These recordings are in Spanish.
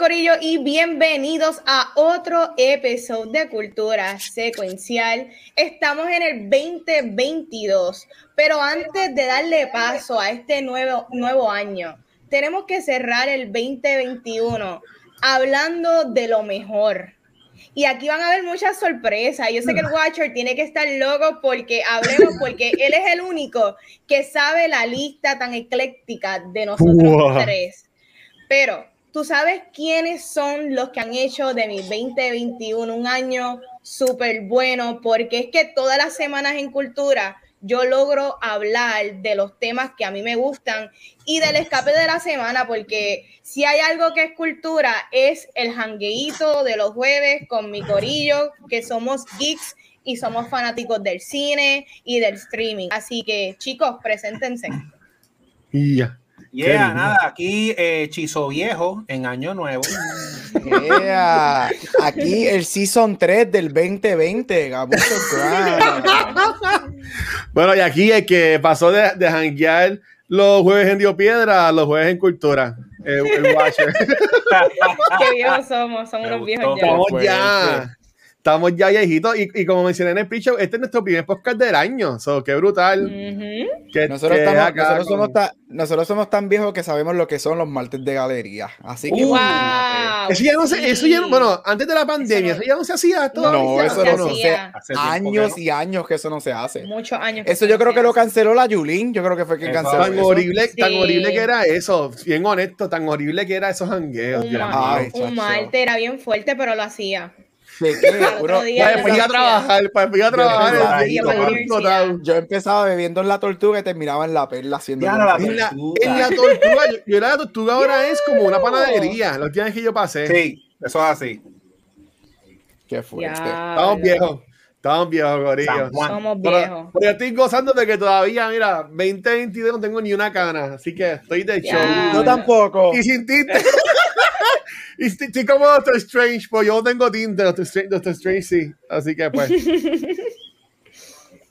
Corillo y bienvenidos a otro episodio de Cultura Secuencial. Estamos en el 2022, pero antes de darle paso a este nuevo, nuevo año, tenemos que cerrar el 2021 hablando de lo mejor. Y aquí van a haber muchas sorpresas. Yo sé que el Watcher tiene que estar loco porque hablemos, porque él es el único que sabe la lista tan ecléctica de nosotros tres. Pero ¿Tú sabes quiénes son los que han hecho de mi 2021 un año súper bueno? Porque es que todas las semanas en cultura yo logro hablar de los temas que a mí me gustan y del escape de la semana, porque si hay algo que es cultura, es el jangueíto de los jueves con mi corillo, que somos geeks y somos fanáticos del cine y del streaming. Así que, chicos, preséntense. Ya. Yeah, nada, aquí eh, Chizo Viejo en Año Nuevo. Yeah. Aquí el Season 3 del 2020. bueno, y aquí el que pasó de, de janguear los jueves en Dio Piedra a los jueves en Cultura. El, el Watcher. Qué viejos somos, somos unos viejos ya. Ya. Estamos ya viejitos y, y, como mencioné en el pitch este es nuestro primer podcast del año. So, qué brutal. Uh -huh. que, nosotros, con... somos tan, nosotros, somos tan, viejos que sabemos lo que son los martes de galería. Así que. Uh, wow. Eso ya no se, eso ya, bueno, antes de la pandemia, eso, no, eso ya no se hacía todavía. No, eso no, se hacía. años y años que eso no se hace. Muchos años. Eso yo creo que lo canceló la Yulín. Yo creo que fue quien canceló. Tan eso. horrible, sí. tan horrible que era eso. Bien honesto, tan horrible que era esos jangueos. Un, Ay, un martes era bien fuerte, pero lo hacía. ¿De qué? Puro, para después ir a trabajar, para después ir a trabajar. Yo, yo empezaba bebiendo en la tortuga y terminaba en la perla haciendo. Ya, la en, la, en, la, tortuga, yo, yo la tortuga ahora es como una panadería. Los días que yo pasé. Sí, eso es así. Qué fuerte. Estamos viejos. Estamos viejos, gorillos. Somos viejos. Pero, pero, yo estoy gozando de que todavía, mira, 2022 no tengo ni una cana. Así que estoy de show. No tampoco. Y sin tinte. y estoy como Doctor Strange, pues yo tengo tinte, Doctor Strange, Doctor Strange sí. Así que pues.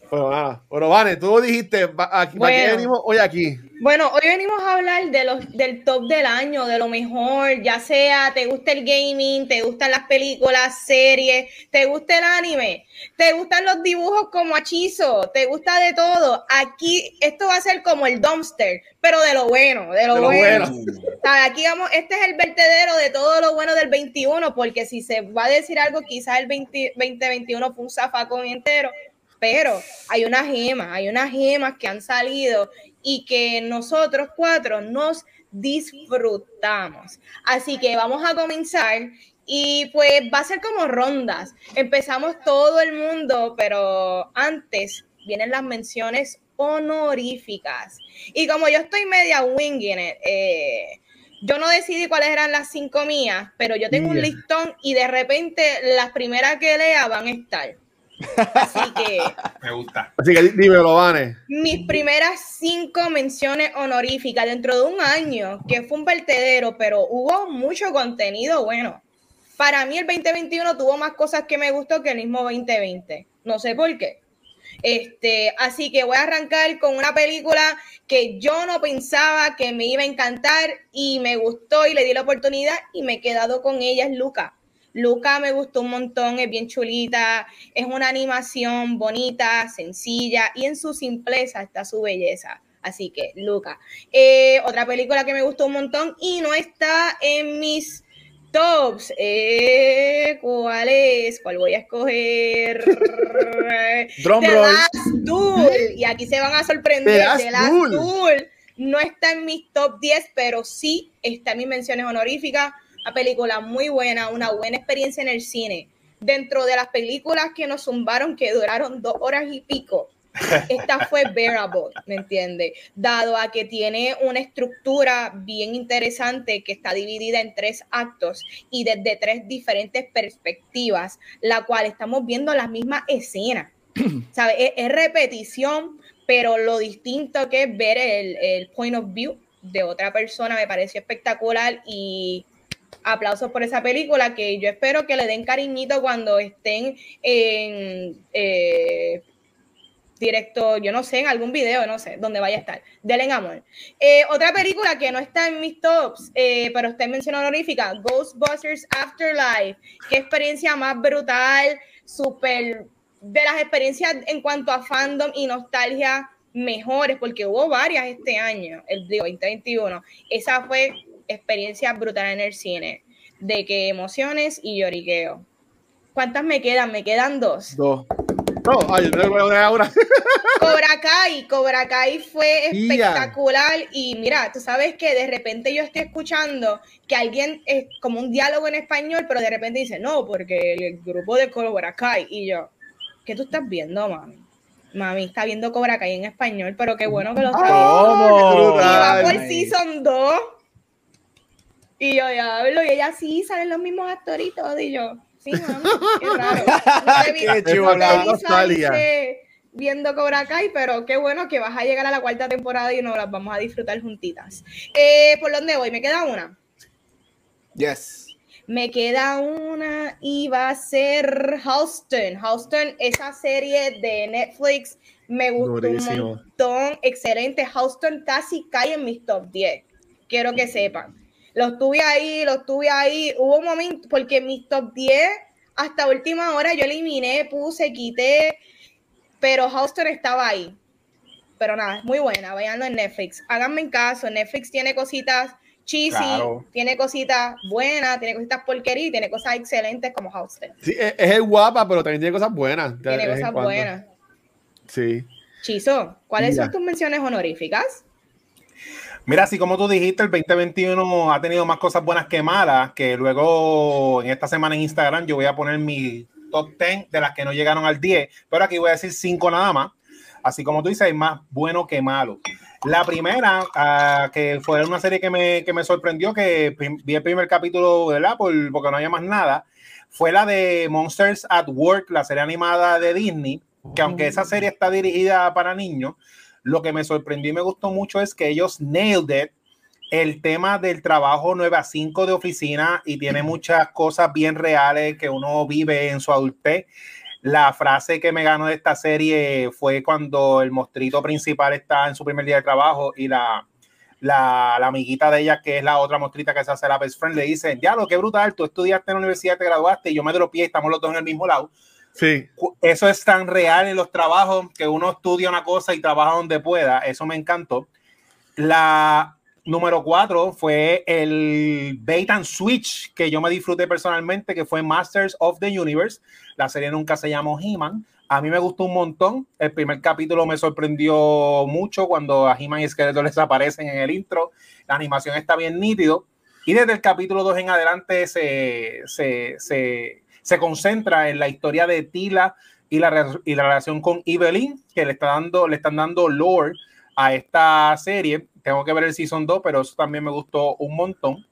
bueno, nada. Bueno, Vane, tú dijiste, aquí, bueno. ¿para qué venimos hoy aquí? Bueno, hoy venimos a hablar de los, del top del año, de lo mejor, ya sea te gusta el gaming, te gustan las películas, series, te gusta el anime, te gustan los dibujos como Achizo, te gusta de todo. Aquí esto va a ser como el dumpster, pero de lo bueno, de lo, de lo bueno. bueno. Aquí vamos, este es el vertedero de todo lo bueno del 21, porque si se va a decir algo, quizás el 20, 2021 fue un zafacón entero, pero hay unas gemas, hay unas gemas que han salido y que nosotros cuatro nos disfrutamos. Así que vamos a comenzar y pues va a ser como rondas. Empezamos todo el mundo, pero antes vienen las menciones honoríficas. Y como yo estoy media winging it, eh, yo no decidí cuáles eran las cinco mías, pero yo tengo un listón y de repente las primeras que lea van a estar. Así que. Me gusta. Así que dímelo, Vane. Mis primeras cinco menciones honoríficas dentro de un año, que fue un vertedero, pero hubo mucho contenido bueno. Para mí, el 2021 tuvo más cosas que me gustó que el mismo 2020. No sé por qué. Este, así que voy a arrancar con una película que yo no pensaba que me iba a encantar y me gustó y le di la oportunidad y me he quedado con ella, es Luca. Luca me gustó un montón, es bien chulita, es una animación bonita, sencilla y en su simpleza está su belleza. Así que, Luca. Eh, otra película que me gustó un montón y no está en mis tops. Eh, ¿Cuál es? ¿Cuál voy a escoger? Drum The. Last Duel. Y aquí se van a sorprender. The Last. Duel no está en mis top 10, pero sí está en mis menciones honoríficas. Una película muy buena, una buena experiencia en el cine. Dentro de las películas que nos zumbaron, que duraron dos horas y pico, esta fue bearable, ¿me entiende? Dado a que tiene una estructura bien interesante que está dividida en tres actos y desde tres diferentes perspectivas, la cual estamos viendo las mismas escenas. ¿Sabe? Es, es repetición, pero lo distinto que es ver el, el point of view de otra persona me pareció espectacular y aplausos por esa película que yo espero que le den cariñito cuando estén en eh, directo, yo no sé, en algún video, no sé, donde vaya a estar. Denle amor. Eh, otra película que no está en mis tops, eh, pero está en mención honorífica, Ghostbusters Afterlife. Qué experiencia más brutal, súper de las experiencias en cuanto a fandom y nostalgia mejores, porque hubo varias este año, el 2021. Esa fue experiencia brutal en el cine, de que emociones y lloriqueo. ¿Cuántas me quedan? Me quedan dos. Dos. No, ay, ahora. Cobra Kai, Cobra Kai fue espectacular y mira, tú sabes que de repente yo estoy escuchando que alguien es como un diálogo en español, pero de repente dice, no, porque el grupo de Cobra Kai y yo, ¿qué tú estás viendo, mami? Mami está viendo Cobra Kai en español, pero qué bueno que lo está viendo. Y va por Season 2 y yo hablo, y ella sí, salen los mismos actoritos. Y yo, sí, mami, qué raro. qué viendo Cobra Kai, pero qué bueno que vas a llegar a la cuarta temporada y nos las vamos a disfrutar juntitas. Eh, ¿Por dónde voy? ¿Me queda una? Yes. Me queda una y va a ser Houston. Houston, esa serie de Netflix me gustó un montón. Excelente. Houston casi cae en mis top 10. Quiero que sepan. Los tuve ahí, los tuve ahí. Hubo un momento, porque mis top 10, hasta última hora yo eliminé, puse, quité, pero Houston estaba ahí. Pero nada, es muy buena, vayan en Netflix. Háganme en caso, Netflix tiene cositas cheesy, tiene cositas buenas, tiene cositas porquería y tiene cosas excelentes como Houston. Sí, es, es guapa, pero también tiene cosas buenas. Tiene cosas buenas. Sí. Chizo, ¿cuáles son tus menciones honoríficas? Mira, así como tú dijiste, el 2021 ha tenido más cosas buenas que malas, que luego en esta semana en Instagram yo voy a poner mi top 10 de las que no llegaron al 10, pero aquí voy a decir 5 nada más. Así como tú dices, más bueno que malo. La primera, uh, que fue una serie que me, que me sorprendió, que vi el primer capítulo, ¿verdad? Por, porque no había más nada, fue la de Monsters at Work, la serie animada de Disney, que aunque esa serie está dirigida para niños, lo que me sorprendió y me gustó mucho es que ellos nailed it el tema del trabajo 9 a 5 de oficina y tiene muchas cosas bien reales que uno vive en su adultez. La frase que me ganó de esta serie fue cuando el mostrito principal está en su primer día de trabajo y la, la, amiguita de ella, que es la otra mostrita que se hace la best friend, le dice, ya lo que brutal, tú estudiaste en la universidad, te graduaste y yo me dropié, estamos los dos en el mismo lado. Sí. Eso es tan real en los trabajos que uno estudia una cosa y trabaja donde pueda. Eso me encantó. La número cuatro fue el bait and switch que yo me disfruté personalmente, que fue Masters of the Universe. La serie nunca se llamó He-Man. A mí me gustó un montón. El primer capítulo me sorprendió mucho cuando a He-Man y Skeletor les aparecen en el intro. La animación está bien nítido. Y desde el capítulo 2 en adelante se, se, se se concentra en la historia de Tila y la, y la relación con Evelyn, que le, está dando, le están dando lore a esta serie. Tengo que ver el Season 2, pero eso también me gustó un montón.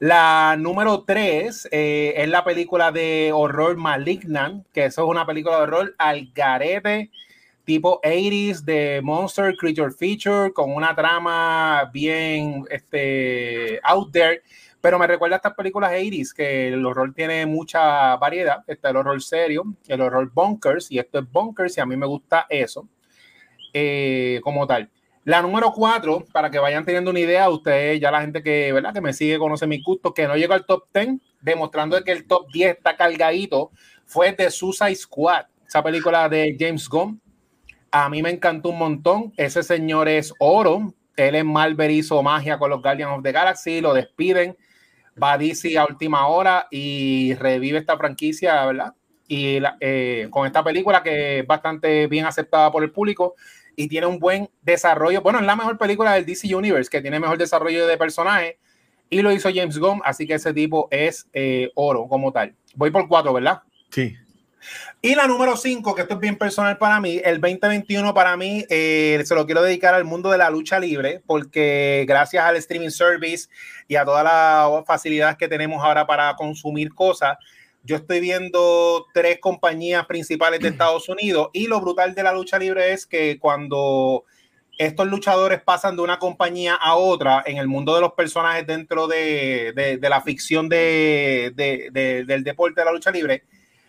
La número 3 eh, es la película de horror Malignant, que eso es una película de horror al garete, tipo 80s de Monster Creature Feature, con una trama bien este, out there pero me recuerda a estas películas 80 que el horror tiene mucha variedad. Está el horror serio, el horror bunkers, y esto es bunkers, y a mí me gusta eso eh, como tal. La número 4, para que vayan teniendo una idea, ustedes, ya la gente que, ¿verdad? que me sigue, conoce mi gusto, que no llegó al top 10, demostrando que el top 10 está cargadito, fue de Suicide Squad, esa película de James Gunn. A mí me encantó un montón. Ese señor es oro. Él en Marvel hizo magia con los Guardians of the Galaxy, lo despiden va a DC a última hora y revive esta franquicia, ¿verdad? Y eh, con esta película que es bastante bien aceptada por el público y tiene un buen desarrollo. Bueno, es la mejor película del DC Universe, que tiene mejor desarrollo de personaje y lo hizo James Gunn, así que ese tipo es eh, oro como tal. Voy por cuatro, ¿verdad? Sí. Y la número 5, que esto es bien personal para mí, el 2021 para mí eh, se lo quiero dedicar al mundo de la lucha libre, porque gracias al streaming service y a todas las facilidades que tenemos ahora para consumir cosas, yo estoy viendo tres compañías principales de Estados Unidos y lo brutal de la lucha libre es que cuando estos luchadores pasan de una compañía a otra en el mundo de los personajes dentro de, de, la ficción de, del deporte de la lucha libre,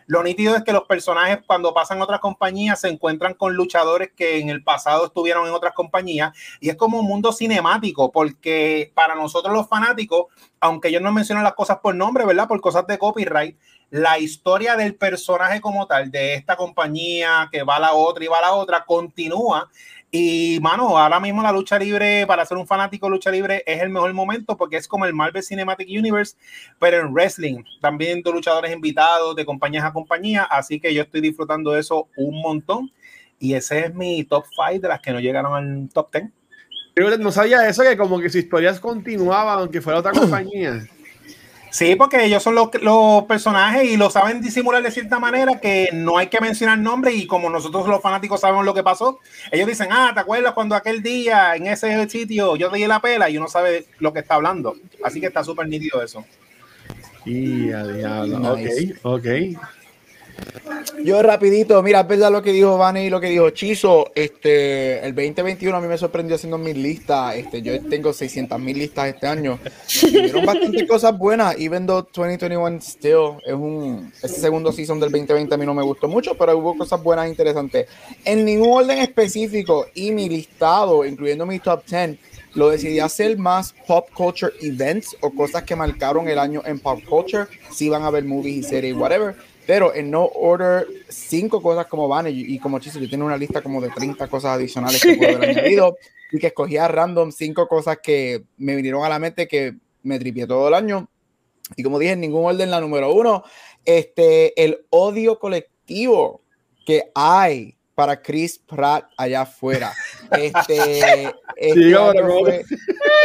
lo nítido es que los personajes cuando pasan a otras compañías se encuentran con luchadores que en el pasado estuvieron en otras compañías y es como un mundo cinemático porque para nosotros los fanáticos, aunque ellos no mencionan las cosas por nombre, ¿verdad? Por cosas de copyright, la historia del personaje como tal, de esta compañía que va a la otra y va a la otra, continúa y, mano, ahora mismo la lucha libre, para ser un fanático de lucha libre, es el mejor momento porque es como el Marvel Cinematic Universe, pero en wrestling. También de luchadores invitados, de compañías a compañía. Así que yo estoy disfrutando de eso un montón. Y ese es mi top 5 de las que no llegaron al top 10. No sabía eso, que como que sus historias continuaban, aunque fuera otra compañía. Sí, porque ellos son los, los, personajes y lo saben disimular de cierta manera que no hay que mencionar nombre y como nosotros los fanáticos sabemos lo que pasó, ellos dicen, ah, ¿te acuerdas cuando aquel día en ese sitio yo te di la pela y uno sabe lo que está hablando? Así que está súper nítido eso. Y a diablo, ok, ok. Yo rapidito, mira, es verdad lo que dijo Vane y lo que dijo Chizo. Este, el 2021 a mí me sorprendió haciendo mis listas. Este, yo tengo 600 mil listas este año. Tuvieron bastante cosas buenas. Even though 2021 still es un. Ese segundo season del 2020 a mí no me gustó mucho, pero hubo cosas buenas e interesantes. En ningún orden específico y mi listado, incluyendo mi top 10, lo decidí hacer más pop culture events o cosas que marcaron el año en pop culture. Si van a ver movies y series, whatever pero en no order, cinco cosas como van y, como chiste, yo tengo una lista como de 30 cosas adicionales que puedo haber añadido y que escogía random cinco cosas que me vinieron a la mente que me tripié todo el año. Y como dije, en ningún orden, la número uno, este, el odio colectivo que hay para Chris Pratt allá afuera. Este, este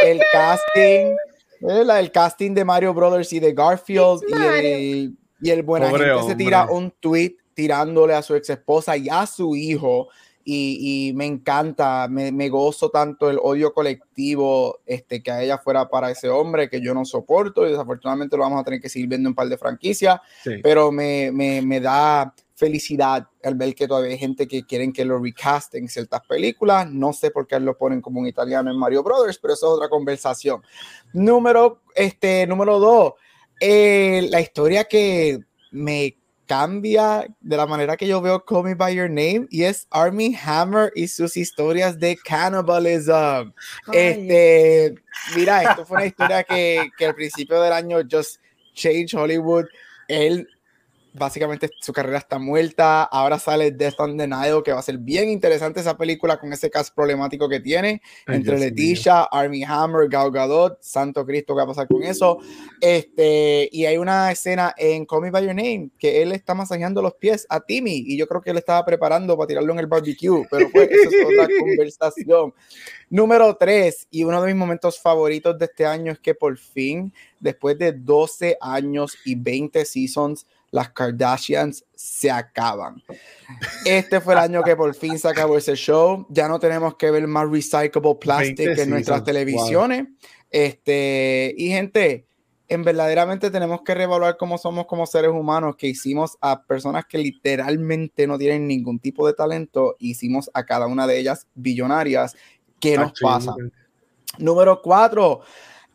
el casting, el casting de Mario Brothers y de Garfield y y el buena gente se tira un tweet tirándole a su ex esposa y a su hijo. Y, y me encanta, me, me, gozo tanto el odio colectivo este, que a ella fuera para ese hombre que yo no soporto. Y desafortunadamente lo vamos a tener que seguir viendo en un par de franquicias, pero me, me, me, da felicidad al ver que todavía hay gente que quieren que lo recasten en ciertas películas, no sé por qué lo ponen como un italiano en Mario Brothers, pero eso es otra conversación. Número, este, número dos, eh, la historia que me cambia de la manera que yo veo Call Me By Your Name y es Army Hammer y sus historias de cannibalism. Este, mira, esto fue una historia que, que al principio del año just changed Hollywood. Él básicamente su carrera está muerta. Ahora sale Death on the Nile, que va a ser bien interesante esa película con ese cast problemático que tiene entre Leticia, Army Hammer, Gal Gadot, Santo Cristo, ¿qué va a pasar con eso? Este, y hay una escena en Call Me By Your Name que él está masajeando los pies a Timmy y yo creo que él estaba preparando para tirarlo en el barbecue, pero fue esa es otra conversación. Número 3, y uno de mis momentos favoritos de este año es que por fin, después de 12 años y 20 seasons, las Kardashians se acaban. Este fue el año que por fin se acabó ese show. Ya no tenemos que ver más recyclable plastic en nuestras televisiones. Este, y gente, en verdaderamente tenemos que reevaluar cómo somos como seres humanos, que hicimos a personas que literalmente no tienen ningún tipo de talento, hicimos a cada una de ellas billonarias. ¿Qué nos pasa? Número cuatro,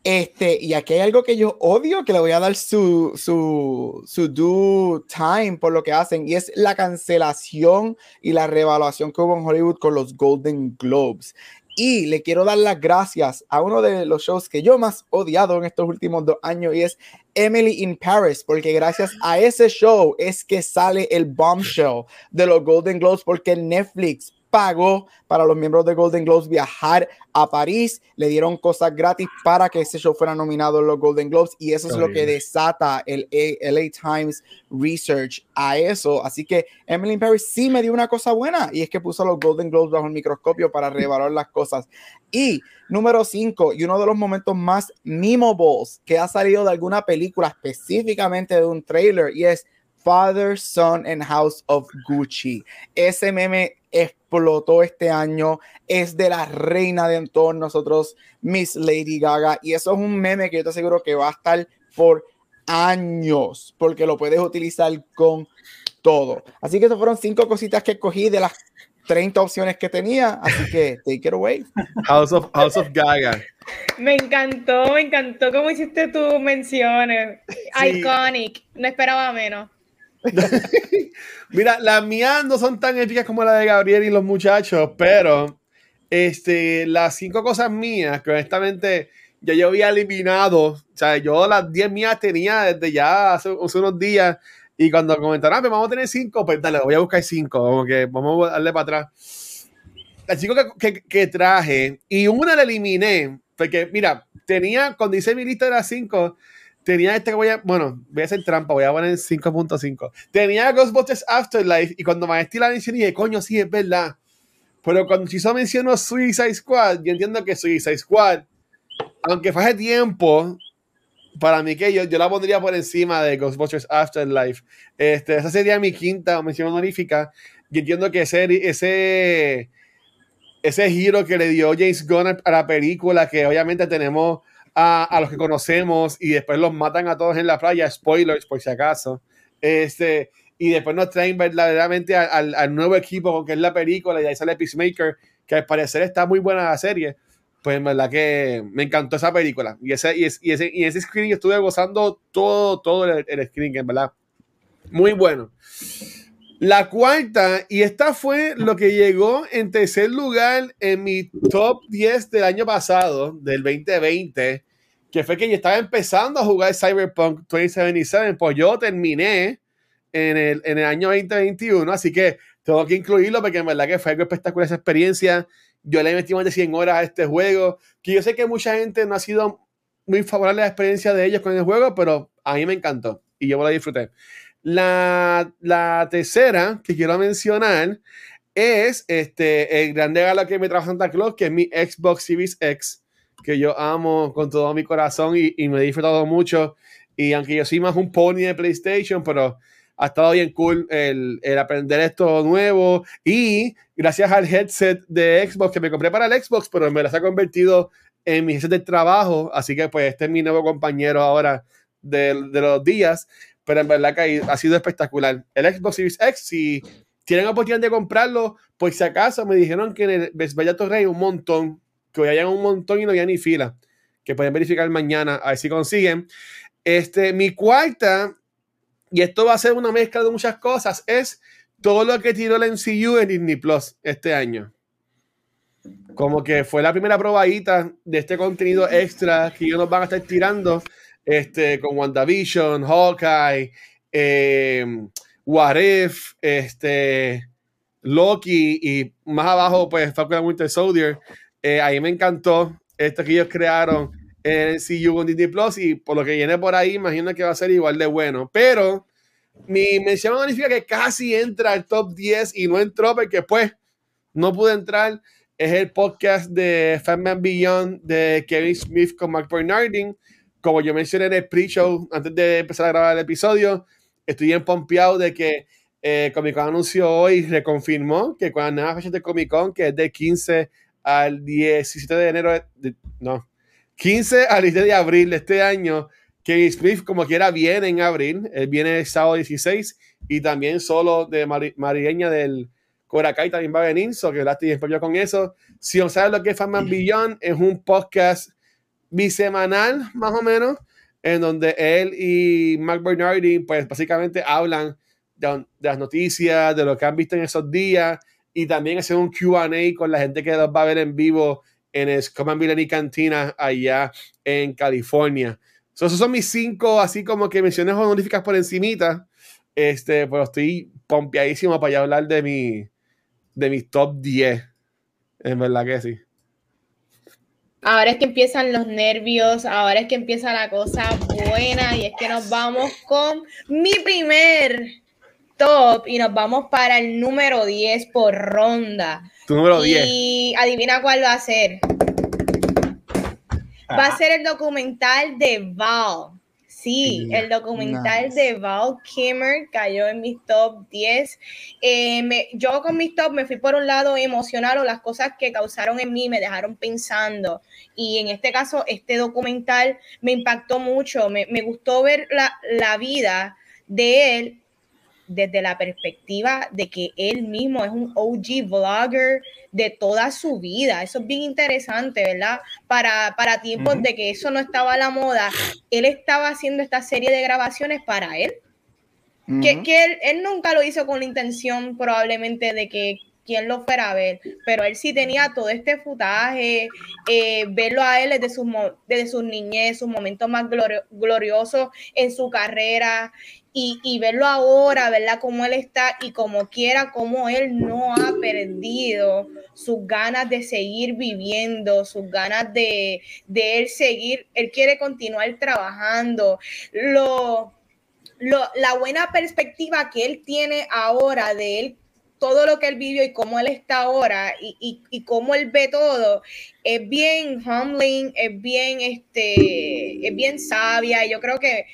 este, y aquí hay algo que yo odio, que le voy a dar su, su, su due time por lo que hacen, y es la cancelación y la reevaluación que hubo en Hollywood con los Golden Globes. Y le quiero dar las gracias a uno de los shows que yo más odiado en estos últimos dos años, y es Emily in Paris, porque gracias a ese show es que sale el bombshell de los Golden Globes, porque Netflix pagó para los miembros de Golden Globes viajar a París, le dieron cosas gratis para que ese show fuera nominado en los Golden Globes y eso es lo que desata el LA Times Research a eso. Así que Emily Paris sí me dio una cosa buena y es que puso los Golden Globes bajo el microscopio para reevaluar las cosas. Y número 5, y uno de los momentos más memorables que ha salido de alguna película, específicamente de un trailer, y es Father, Son and House of Gucci. Ese meme explotó este año, es de la reina de todos nosotros, Miss Lady Gaga, y eso es un meme que yo te aseguro que va a estar por años, porque lo puedes utilizar con todo. Así que estas fueron cinco cositas que cogí de las 30 opciones que tenía, así que take it away. House of, House of Gaga. Me encantó, me encantó cómo hiciste tus menciones. Iconic, no esperaba menos. Mira, las mías no son tan épicas como la de Gabriel y los muchachos, pero este, las cinco cosas mías que honestamente ya yo había eliminado, o sea, yo las 10 mías tenía desde ya hace, unos días y cuando comentaron, ah, pues vamos a tener cinco, pues dale, voy a buscar cinco, como que vamos a darle para atrás. Las cinco que, traje y una la eliminé, porque mira, tenía, cuando hice mi lista de cinco, tenía este que voy a, bueno, voy a hacer trampa, voy a poner 5.5. Tenía Ghostbusters Afterlife y cuando me la mención dije, coño, sí, es verdad. Pero cuando Chiso mencionó Suicide Squad, yo entiendo que Suicide Squad, aunque fue hace tiempo, para mí que yo, yo la pondría por encima de Ghostbusters Afterlife. Este, esa sería mi quinta mención honorífica. Y entiendo que ese, ese, ese giro que le dio James Gunn a la película, que obviamente tenemos a, a, los que conocemos y después los matan a todos en la playa, spoilers por si acaso. Este, y después nos traen verdaderamente al, al nuevo equipo que es la película y ahí sale Peacemaker, que al parecer está muy buena la serie. Pues en verdad que me encantó esa película. Y ese, y ese, y ese, y ese screen estuve gozando todo, todo el, el screen, en verdad. Muy bueno. La cuarta, y esta fue lo que llegó en tercer lugar en mi top 10 del año pasado, del 2020, que fue que yo estaba empezando a jugar Cyberpunk 2077, pues yo terminé en el, en el año 2021, así que tengo que incluirlo porque en verdad que fue algo espectacular esa experiencia. Yo le metí más de 100 horas a este juego, que yo sé que mucha gente no ha sido muy favorable a la experiencia de ellos con el juego, pero a mí me encantó y yo la disfruté. La, la tercera que quiero mencionar es este, el gran regalo que me trajo Santa Claus, que es mi Xbox Series X que yo amo con todo mi corazón y, me he disfrutado mucho. Y aunque yo soy más un pony de PlayStation, pero ha estado bien cool el, el, aprender esto nuevo. Y gracias al headset de Xbox que me compré para el Xbox, pero me las ha convertido en mi headset de trabajo. Así que pues este es mi nuevo compañero ahora de, de los días. Pero en verdad que ha sido espectacular. El Xbox Series X, si tienen oportunidad de comprarlo, pues si acaso me dijeron que en el Best Buy Torrey un montón que hoy hayan un montón y no había ni fila, que pueden verificar mañana a ver si consiguen. Este, mi cuarta, y esto va a ser una mezcla de muchas cosas, es todo lo que tiró el MCU en Disney Plus este año. Como que fue la primera probadita de este contenido extra que ellos nos van a estar tirando este, con WandaVision, Hawkeye, eh, What If, este, Loki y más abajo, pues Falcon Winter Soldier. Eh, ahí me encantó esto que ellos crearon en CU con Disney Plus y por lo que viene por ahí, imagino que va a ser igual de bueno. Pero mi mención significa que casi entra al top 10 y no entró porque pues no pude entrar. Es el podcast de Fatman Beyond de Kevin Smith con Mark Bernardin. Como yo mencioné en el pre-show antes de empezar a grabar el episodio, estoy bien pompeado de que eh, Comic Con anunció hoy, reconfirmó que con la nueva fecha de Comic Con, que es de 15 al 17 de enero, de, no, 15 al 17 de abril de este año, Kevin Smith como quiera viene en abril, él viene el sábado 16 y también solo de Mari, Marigueña del Coracay también va a venir, so que estoy con eso. Si no sabes lo que es Fanman Beyond, es un podcast bisemanal más o menos, en donde él y Mark Bernardi pues básicamente hablan de, de las noticias, de lo que han visto en esos días y también hacer un QA con la gente que los va a ver en vivo en el Common Villainy Cantina allá en California. So, esos son mis cinco, así como que menciones honoríficas por encimita. Este, pero estoy pompeadísimo para ya hablar de mi de mis top 10. En verdad que sí. Ahora es que empiezan los nervios, ahora es que empieza la cosa buena y es que nos vamos con mi primer top y nos vamos para el número 10 por ronda. Tu número 10. Y adivina cuál va a ser. Va a ser el documental de Val. Sí, el documental de Val Kimmer cayó en mis top 10. Eh, yo con mis top me fui por un lado emocional o las cosas que causaron en mí me dejaron pensando. Y en este caso, este documental me impactó mucho. Me, gustó ver la, la vida de él desde la perspectiva de que él mismo es un OG vlogger de toda su vida. Eso es bien interesante, ¿verdad? Para, para tiempos de que eso no estaba a la moda, él estaba haciendo esta serie de grabaciones para él. Que, que él, él, nunca lo hizo con la intención probablemente de que quien lo fuera a ver, pero él sí tenía todo este futaje, eh, verlo a él desde su, desde su niñez, sus momentos más gloriosos en su carrera y, verlo ahora, ¿verdad? Cómo él está y como quiera, cómo él no ha perdido sus ganas de seguir viviendo, sus ganas de, de él seguir, él quiere continuar trabajando. Lo, lo, la buena perspectiva que él tiene ahora de él todo lo que él vivió y cómo él está ahora y, y, y, cómo él ve todo es bien humbling, es bien, este, es bien sabia. Yo creo que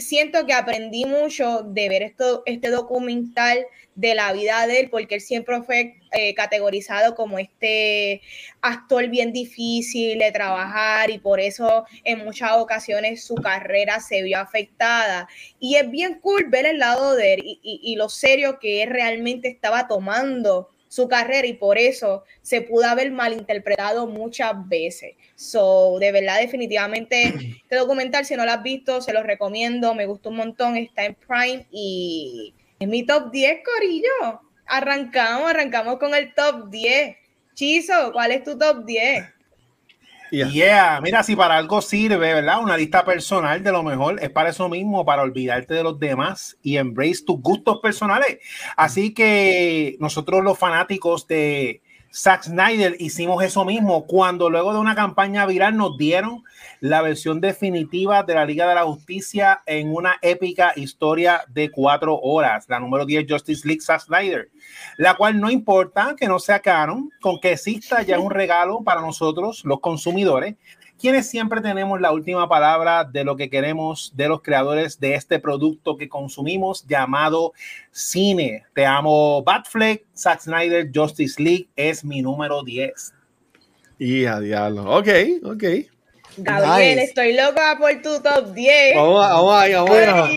siento que aprendí mucho de ver esto, este documental de la vida de él, porque él siempre fue eh, categorizado como este actor bien difícil de trabajar y por eso en muchas ocasiones su carrera se vio afectada. Y es bien cool ver el lado de él y, y lo serio que él realmente estaba tomando su carrera y por eso se pudo haber malinterpretado muchas veces. So, de verdad, definitivamente, este documental, si no lo has visto, se lo recomiendo, me gustó un montón, está en Prime y es mi top 10, Corillo. Arrancamos, arrancamos con el top 10. Chizo, ¿cuál es tu top 10? Yeah. mira, si para algo sirve, ¿verdad? Una lista personal de lo mejor es para eso mismo, para olvidarte de los demás y embrace tus gustos personales. Así que nosotros los fanáticos de Zack Snyder hicimos eso mismo cuando luego de una campaña viral nos dieron la versión definitiva de la Liga de la Justicia en una épica historia de cuatro horas, la número 10 Justice League Zack Snyder, la cual no importa que no sea canon, con que exista ya un regalo para nosotros, los consumidores, quienes siempre tenemos la última palabra de lo que queremos de los creadores de este producto que consumimos llamado cine. Te amo, Batfleck, Zack Snyder, Justice League es mi número 10. Y a diablo. Ok, ok. Gabriel, estoy loca por tu top 10. Vamos, vamos, vamos.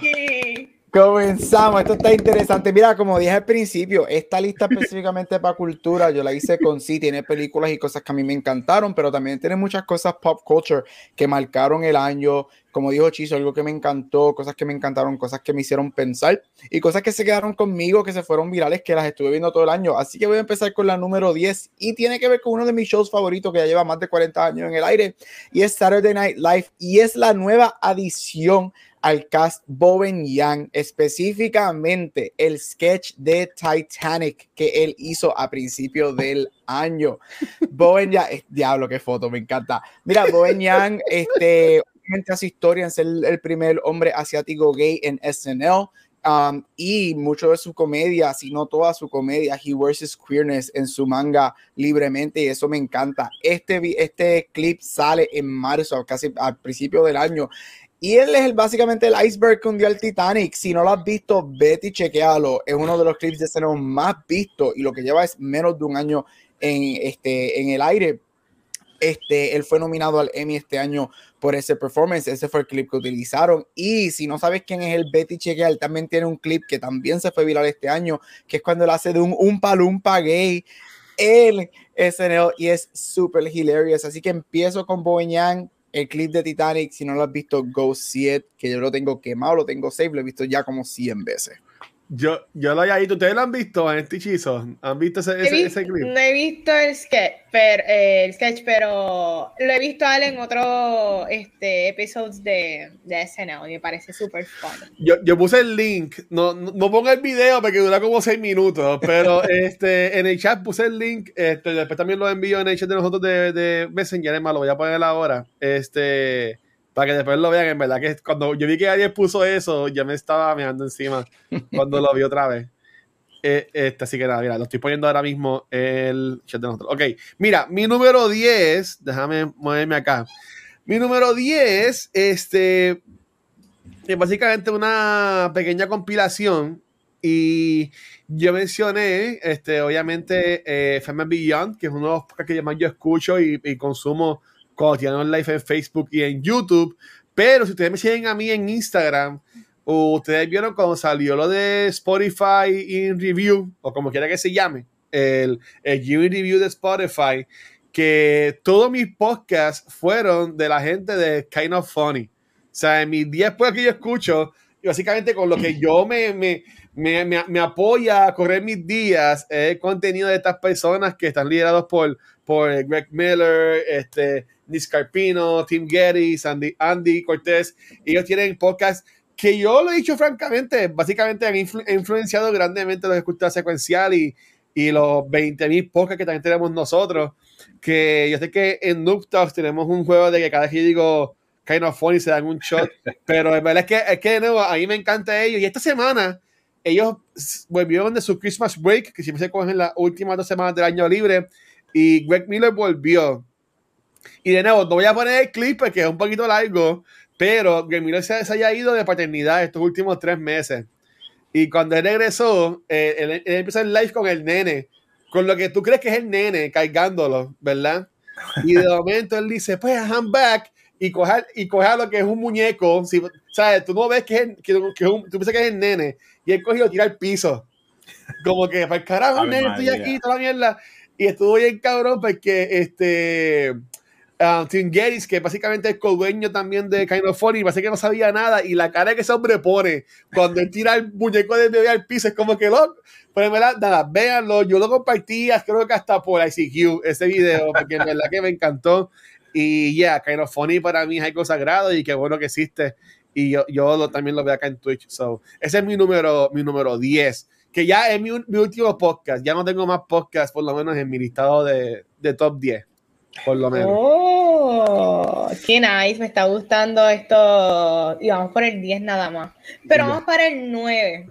Comenzamos, esto está interesante. Mira, como dije al principio, esta lista específicamente para cultura, yo la hice con sí, tiene películas y cosas que a mí me encantaron, pero también tiene muchas cosas pop culture que marcaron el año. Como dijo Chizo, algo que me encantó, cosas que me encantaron, cosas que me hicieron pensar y cosas que se quedaron conmigo, que se fueron virales, que las estuve viendo todo el año. Así que voy a empezar con la número 10 y tiene que ver con uno de mis shows favoritos que ya lleva más de 40 años en el aire y es Saturday Night Live y es la nueva adición al cast Bowen Yang, específicamente el sketch de Titanic que él hizo a principio del año. Bowen Yang, diablo, qué foto, me encanta. Mira, Bowen Yang, este, hace historia en ser el primer hombre asiático gay en SNL. Um, y mucho de su comedia, si no toda su comedia, he wears his queerness en su manga libremente y eso me encanta. Este, este clip sale en marzo, casi al principio del año y él es básicamente el iceberg que hundió el Titanic. Si no lo has visto, vete chequealo. Es uno de los clips de escena más vistos y lo que lleva es menos de un año en, este, en el aire. Este, él fue nominado al Emmy este año por ese performance. Ese fue el clip que utilizaron. Y si no sabes quién es el Betty Chequea, también tiene un clip que también se fue viral este año, que es cuando él hace de un un palumpa gay. Él SNL y es súper hilarious. Así que empiezo con Boeñán el clip de Titanic, si no lo has visto, go see it, que yo lo tengo quemado, lo tengo safe, lo he visto ya como 100 veces. Yo, yo lo había visto. ¿Ustedes lo han visto en este hechizo? ¿Han visto ese, ese, clip? No he visto el sketch, pero, eh, el sketch, pero lo he visto a él en otros este, episodios de, de SNL y me parece súper fun. Yo, yo, puse el link. No, no, ponga el video porque dura como 6 minutos, pero este, en el chat puse el link. Este, después también lo envío en el chat de nosotros de, de Messenger. Es más, lo voy a poner ahora. Este para que después lo vean, en verdad que cuando yo vi que alguien puso eso, ya me estaba mirando encima cuando lo vi otra vez. Eh, este, así que nada, mira, lo estoy poniendo ahora mismo el chat de nosotros. Ok, mira, mi número 10, déjame moverme acá. Mi número 10, este, es básicamente una pequeña compilación y yo mencioné, este, obviamente, eh, Beyond, que es uno de los que más yo escucho y, y consumo cuando live en Facebook y en YouTube. Pero si ustedes me siguen a mí en Instagram, ustedes vieron cuando salió lo de Spotify in Review, o como quiera que se llame, el, el Review de Spotify, que todos mis podcasts fueron de la gente de Kind of Funny. O sea, en mis 10 podcasts que yo escucho, y básicamente con lo que yo me, me, me, apoya a correr mis días el contenido de estas personas que están liderados por, por Greg Miller, este, Nick Carpino, Tim Getty, Andy, Andy Cortés. Ellos tienen podcast que yo lo he dicho francamente, básicamente han influenciado grandemente los escuchas secuencial y, y los 20.000 podcasts que también tenemos nosotros. Que yo sé que en Noob tenemos un juego de que cada vez que digo kind of funny se dan un shot, pero es verdad es que, es que de nuevo, a mí me encanta ellos. Y esta semana ellos volvieron de su Christmas break, que siempre se cogen las últimas dos semanas del año libre, y Greg Miller volvió. Y de nuevo, no voy a poner el clip porque es un poquito largo, pero Greg Miller se, haya ido de paternidad estos últimos tres meses. Y cuando él regresó, eh, él, empezó el live con el nene, con lo que tú crees que es el nene, cargándolo, ¿verdad? Y de momento él dice, pues, I'm back, y coger, y coger lo que es un muñeco, si, ¿sabes? Tú no ves que es, que, que tú piensas que es el nene, y él cogió y tira al piso. Como que, para el carajo, nene, estoy aquí, toda la mierda. Y estuvo bien cabrón porque este uh, Tim Geddes, que básicamente es co-dueño también de Kind of Funny, parece que no sabía nada, y la cara que ese hombre pone cuando él tira el muñeco de bebé al piso es como que loco. Pero en verdad, nada, véanlo, yo lo compartí, creo que hasta por ICQ, ese video, porque en verdad que me encantó. Y ya, yeah, Kind of Funny para mí es algo sagrado y qué bueno que existe. Y yo, yo lo, también lo veo acá en Twitch. So, ese es mi número, mi número 10 que ya es mi, mi, último podcast. Ya no tengo más podcasts, por lo menos en mi listado de, de top 10 por lo menos. Oh, qué nice, me está gustando esto. Y vamos por el 10 nada más. Pero vamos para el 9.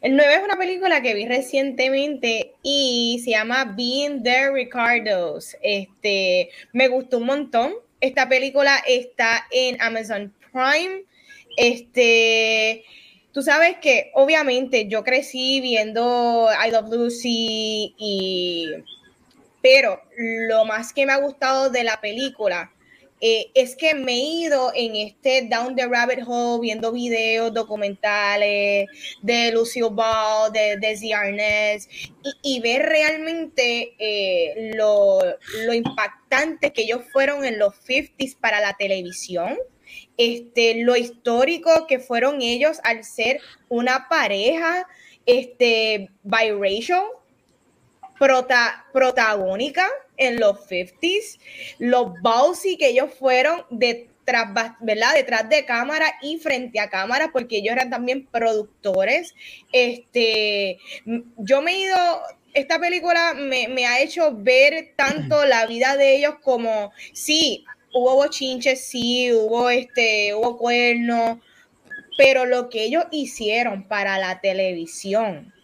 El 9 es una película que vi recientemente y se llama Being the Ricardos. Este, me gustó un montón. Esta película está en Amazon Prime. Este, tú sabes que obviamente yo crecí viendo I Love Lucy y pero lo más que me ha gustado de la película eh, es que me he ido en este down the rabbit hole viendo videos, documentales de Lucio Ball, de Desi Arnaz y, ver realmente eh, lo, lo impactante que ellos fueron en los 50s para la televisión. Este, lo histórico que fueron ellos al ser una pareja este, biracial, prota, protagónica en los 50s, los bossy que ellos fueron detrás, ¿verdad? detrás de cámara y frente a cámara, porque ellos eran también productores. Este, yo me he ido, esta película me, me ha hecho ver tanto la vida de ellos como, sí, hubo bochinches, sí, hubo, este, hubo cuernos, pero lo que ellos hicieron para la televisión,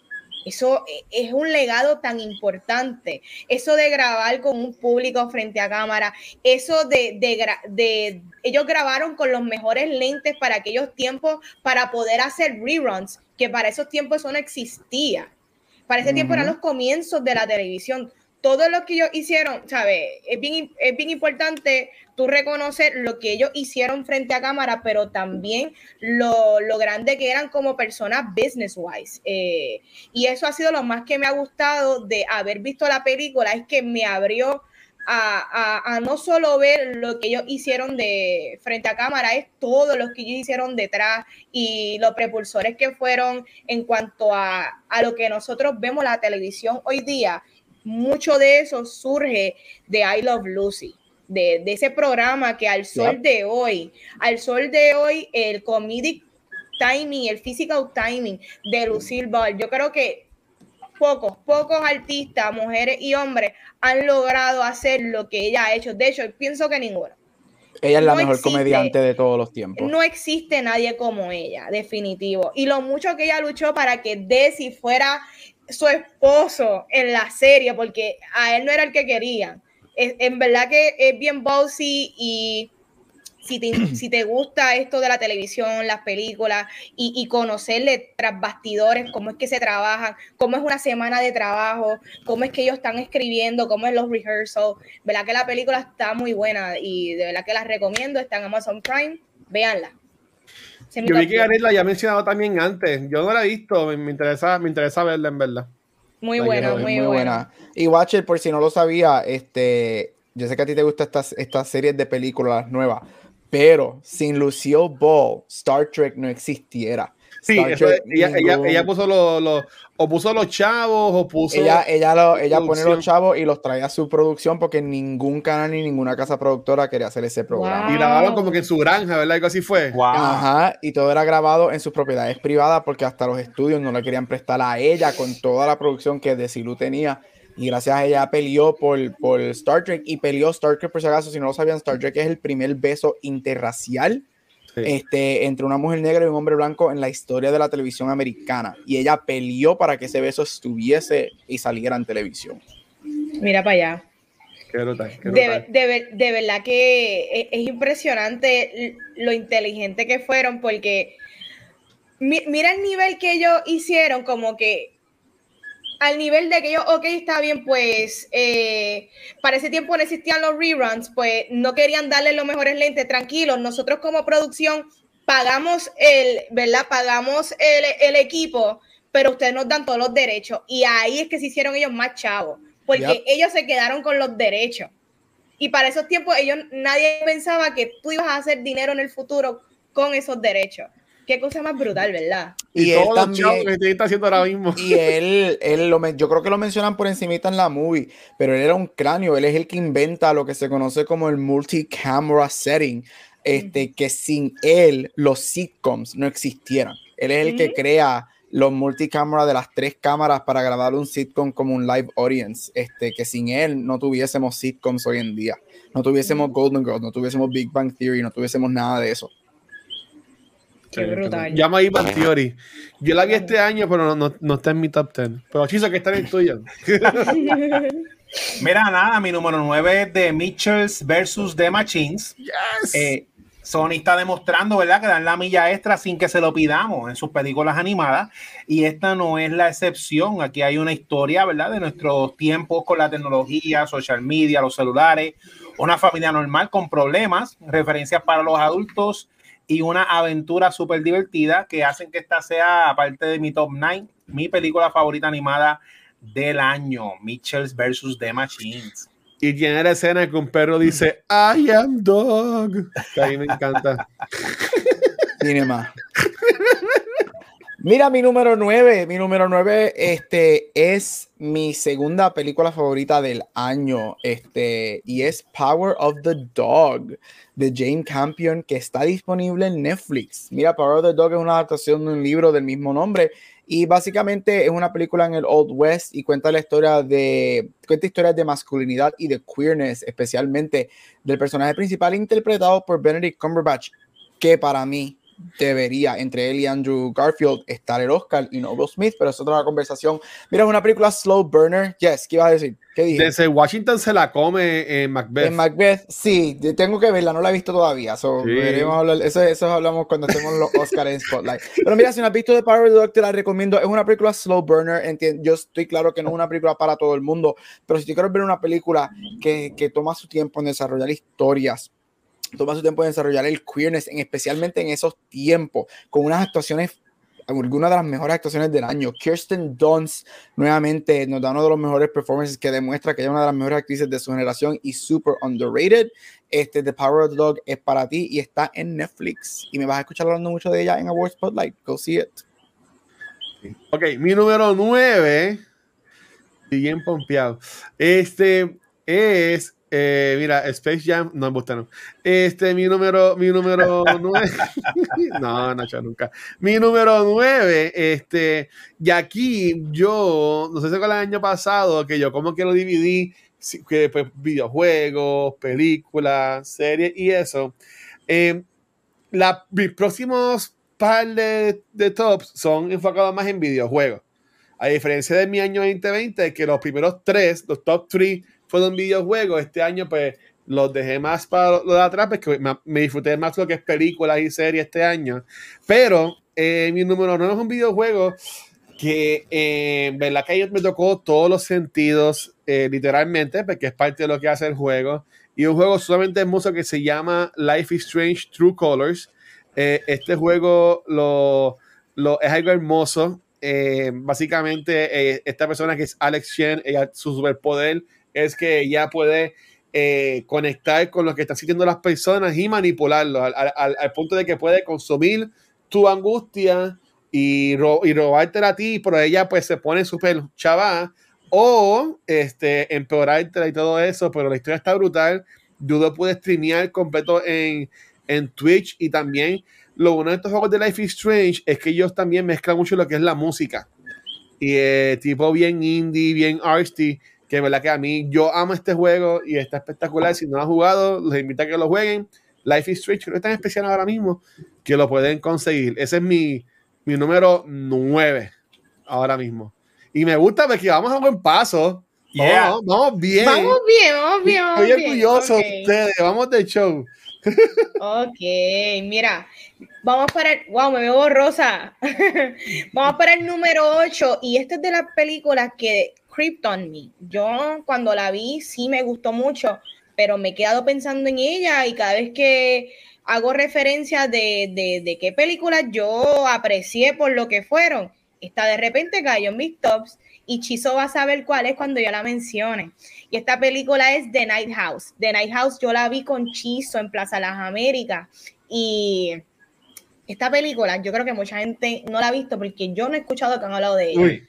eso e, es un legado tan importante. Eso de grabar con un público frente a cámara, eso de, de, ellos grabaron con los mejores lentes para aquellos tiempos para poder hacer reruns, que para esos tiempos eso no existía. Para ese tiempo eran los comienzos de la televisión todo lo que ellos hicieron, ¿sabes? Es bien, es bien importante tú reconocer lo que ellos hicieron frente a cámara, pero también lo, lo grande que eran como personas business-wise. Eh, y eso ha sido lo más que me ha gustado de haber visto la película, es que me abrió a, a, a, no solo ver lo que ellos hicieron de frente a cámara, es todo lo que ellos hicieron detrás y los propulsores que fueron en cuanto a, a lo que nosotros vemos la televisión hoy día mucho de eso surge de I Love Lucy. De, ese programa que al sol de hoy, al sol de hoy, el comedic timing, el physical timing de Lucille Ball, yo creo que pocos, pocos artistas, mujeres y hombres, han logrado hacer lo que ella ha hecho. De hecho, pienso que ninguno. Ella es la mejor comediante de todos los tiempos. No existe nadie como ella, definitivo. Y lo mucho que ella luchó para que Desi fuera su esposo en la serie, porque a él no era el que quería. en verdad que es bien bossy y si te, si te gusta esto de la televisión, las películas y, y, conocerle tras bastidores, cómo es que se trabajan, cómo es una semana de trabajo, cómo es que ellos están escribiendo, cómo es los rehearsals, verdad que la película está muy buena y de verdad que la recomiendo, está en Amazon Prime, véanla. Yo vi que Gabriel la había mencionado también antes. Yo no la he visto, me, interesa, me interesa verla en verdad. Muy buena, muy, muy, buena. Y Watcher, por si no lo sabía, este, yo sé que a ti te gustan estas, estas series de películas nuevas, pero sin Lucille Ball, Star Trek no existiera. Sí, ella, ella, puso los, o puso los chavos, o puso. Ella, ella, ella pone los chavos y los trae a su producción porque ningún canal ni ninguna casa productora quería hacer ese programa. Y grabaron como que en su granja, ¿verdad? Algo así fue. Ajá, y todo era grabado en sus propiedades privadas porque hasta los estudios no le querían prestar a ella con toda la producción que Desilu tenía. Y gracias a ella peleó por, por Star Trek y peleó Star Trek, por si acaso, si no lo sabían, Star Trek es el primer beso interracial este, entre una mujer negra y un hombre blanco en la historia de la televisión americana. Y ella peleó para que ese beso estuviese y saliera en televisión. Mira para allá. De, de, verdad que es, impresionante lo inteligente que fueron porque mira el nivel que ellos hicieron como que al nivel de que yo, ok, está bien, pues eh, para ese tiempo no existían los reruns, pues no querían darle los mejores lentes, tranquilos, nosotros como producción pagamos el, ¿verdad? Pagamos el, el equipo, pero ustedes nos dan todos los derechos. Y ahí es que se hicieron ellos más chavos, porque ellos se quedaron con los derechos. Y para esos tiempos ellos, nadie pensaba que tú ibas a hacer dinero en el futuro con esos derechos. Qué cosa más brutal, ¿verdad? Y, él también, que está haciendo ahora mismo. Y él, él lo, yo creo que lo mencionan por encimita en la movie, pero él era un cráneo, él es el que inventa lo que se conoce como el multi-camera setting, este, que sin él los sitcoms no existieran. Él es el que crea los multicamera de las tres cámaras para grabar un sitcom como un live audience, este, que sin él no tuviésemos sitcoms hoy en día, no tuviésemos Golden Girls, no tuviésemos Big Bang Theory, no tuviésemos nada de eso. Qué brutal. Llama ahí Theory. Yo la vi este año, pero no, no, está en mi top 10. Pero Chiso, que está en el tuyo. Mira, nada, mi número 9 es de Mitchells versus The Machines. Yes. Eh, Sony está demostrando, ¿verdad?, que dan la milla extra sin que se lo pidamos en sus películas animadas. Y esta no es la excepción. Aquí hay una historia, ¿verdad?, de nuestros tiempos con la tecnología, social media, los celulares, una familia normal con problemas, referencias para los adultos y una aventura súper divertida que hacen que esta sea, aparte de mi top 9, mi película favorita animada del año, Mitchells versus The Machines. Y tiene la escena que un perro dice, I am dog. Que a mí me encanta. Cinema. Mira, mi número 9, mi número 9 este, es mi segunda película favorita del año, este, y es Power of the Dog de Jane Campion, que está disponible en Netflix. Mira, Power of the Dog es una adaptación de un libro del mismo nombre, y básicamente es una película en el Old West y cuenta la historia de, cuenta historias de masculinidad y de queerness, especialmente del personaje principal interpretado por Benedict Cumberbatch, que para mí debería entre él y Andrew Garfield estar el Oscar y no Will Smith, pero es otra conversación. Mira, es una película slow burner. Yes, ¿qué ibas a decir? ¿Qué dije? Desde Washington se la come en Macbeth. En Macbeth, sí, tengo que verla, no la he visto todavía. So, hablar, eso, eso hablamos cuando estemos los Oscars en Spotlight. Pero mira, si no has visto The Power of the Dog, te la recomiendo. Es una película slow burner. Entiendo, yo estoy claro que no es una película para todo el mundo, pero si te quieres ver una película que, que toma su tiempo en desarrollar historias, toma su tiempo en desarrollar el queerness, en, especialmente en esos tiempos, con unas actuaciones, algunas de las mejores actuaciones del año. Kirsten Dunst nuevamente nos da uno de los mejores performances que demuestra que ella es una de las mejores actrices de su generación y super underrated. Este The Power of the Dog es para ti y está en Netflix. Y me vas a escuchar hablando mucho de ella en Award Spotlight. Go see it. Ok, mi número 9, bien pompeado. Este es eh, mira, Space Jam, no me gusta, Este, mi número, mi número 9. no, Nacho, nunca. Mi número 9, este, y aquí yo, no sé si fue el año pasado, que yo como que lo dividí, que pues, videojuegos, películas, series y eso. Eh, la, mis próximos par de, de tops son enfocados más en videojuegos. A diferencia de mi año 2020, que los primeros tres, los top 3 fueron videojuegos. Este año, pues, los dejé más para lo de atrás porque me, me disfruté más lo que es películas y series este año. Pero eh, mi número no es un videojuego que eh, en verdad que me tocó todos los sentidos, eh, literalmente, porque es parte de lo que hace el juego. Y un juego sumamente hermoso que se llama Life is Strange True Colors. este juego lo, lo, es algo hermoso. básicamente, esta persona que es Alex Chen, ella, su superpoder es que ella puede conectar con lo que están sintiendo las personas y manipularlo al, al, al punto de que puede consumir tu angustia y, ro y robártela a ti, pero ella pues se pone súper chava o este, empeorártela y todo eso, pero la historia está brutal. Yo pude streamear completo en, en Twitch y también lo bueno de estos juegos de Life is Strange es que ellos también mezclan mucho lo que es la música. Y eh, tipo bien indie, bien artsy, que es verdad que a mí yo amo este juego y está espectacular. Si no lo han jugado, les invito a que lo jueguen. Life is Strange, no es tan especial ahora mismo, que lo pueden conseguir. Ese es mi, mi número 9 ahora mismo. Y me gusta porque vamos a buen paso. Vamos, vamos, bien. Vamos bien, vamos bien. Estoy orgulloso de ustedes. Vamos de show. ok, mira, vamos para el, wow, me veo borrosa. vamos para el número 8 y esta es de las películas que Krypton Me. Yo cuando la vi sí me gustó mucho, pero me he quedado pensando en ella y cada vez que hago referencia de, de, qué películas yo aprecié por lo que fueron. Esta de repente cayó en mis tops y Chizo va a saber cuál es cuando yo la mencione. Y esta película es The Night House. The Night House yo la vi con Chizo en Plaza Las Américas y esta película yo creo que mucha gente no la ha visto porque yo no he escuchado que han hablado de ella.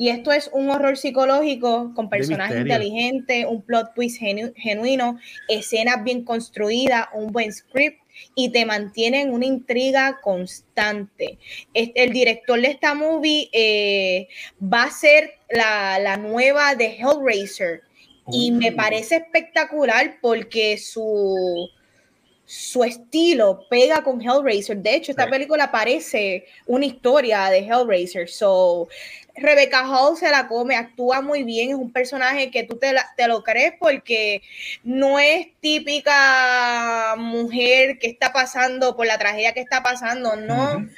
Y esto es un horror psicológico con personajes inteligentes, un plot twist genuino, escenas bien construidas, un buen script y te mantiene en una intriga constante. El director de esta movie eh, va a ser la, nueva de Hellraiser y me oh. parece espectacular porque su su estilo pega con Hellraiser. De hecho, esta película parece una historia de Hellraiser. So, Rebecca Hall se la come, actúa muy bien, es un personaje que tú te, lo crees porque no es típica mujer que está pasando por la tragedia que está pasando, no.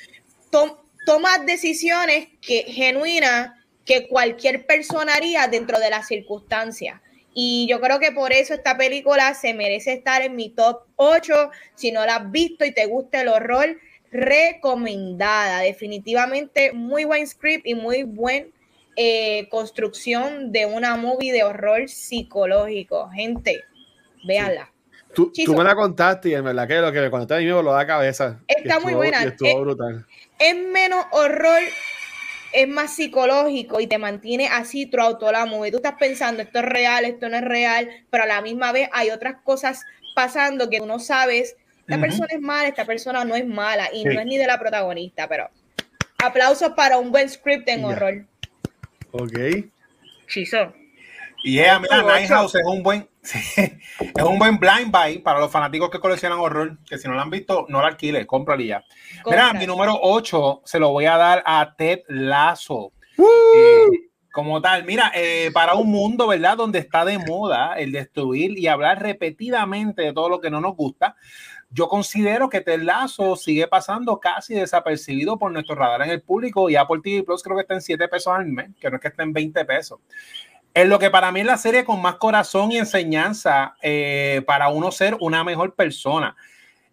toma decisiones que genuinas que cualquier persona haría dentro de las circunstancias. Y yo creo que por eso esta película se merece estar en mi top 8. Si no la has visto y te gusta el horror, recomendada. Definitivamente muy buen script y muy buen eh, construcción de una movie de horror psicológico. Gente, véanla. Tú, me la contaste y en verdad que lo que me contaste a mí me lo da cabeza. Está muy buena. Estuvo brutal. Es menos horror es más psicológico y te mantiene así throughout toda la movie. Tú estás pensando, esto es real, esto no es real, pero a la misma vez hay otras cosas pasando que tú no sabes. Esta persona es mala, esta persona no es mala y no es ni de la protagonista, pero aplausos para un buen script en horror. Ok. Chizo. Y yeah, mira, Nighthouse es un buen es un buen blind buy para los fanáticos que coleccionan horror, que si no lo han visto, no lo alquile, cómpralo ya. Mira, mi número 8 se lo voy a dar a Ted Lasso. Eh, como tal, mira, eh, para un mundo, ¿verdad? Donde está de moda el destruir y hablar repetidamente de todo lo que no nos gusta, yo considero que Ted Lasso sigue pasando casi desapercibido por nuestro radar en el público y Apple TV Plus creo que está en 7 pesos al mes, que no es que esté en 20 pesos. Es lo que para mí es la serie con más corazón y enseñanza eh, para uno ser una mejor persona.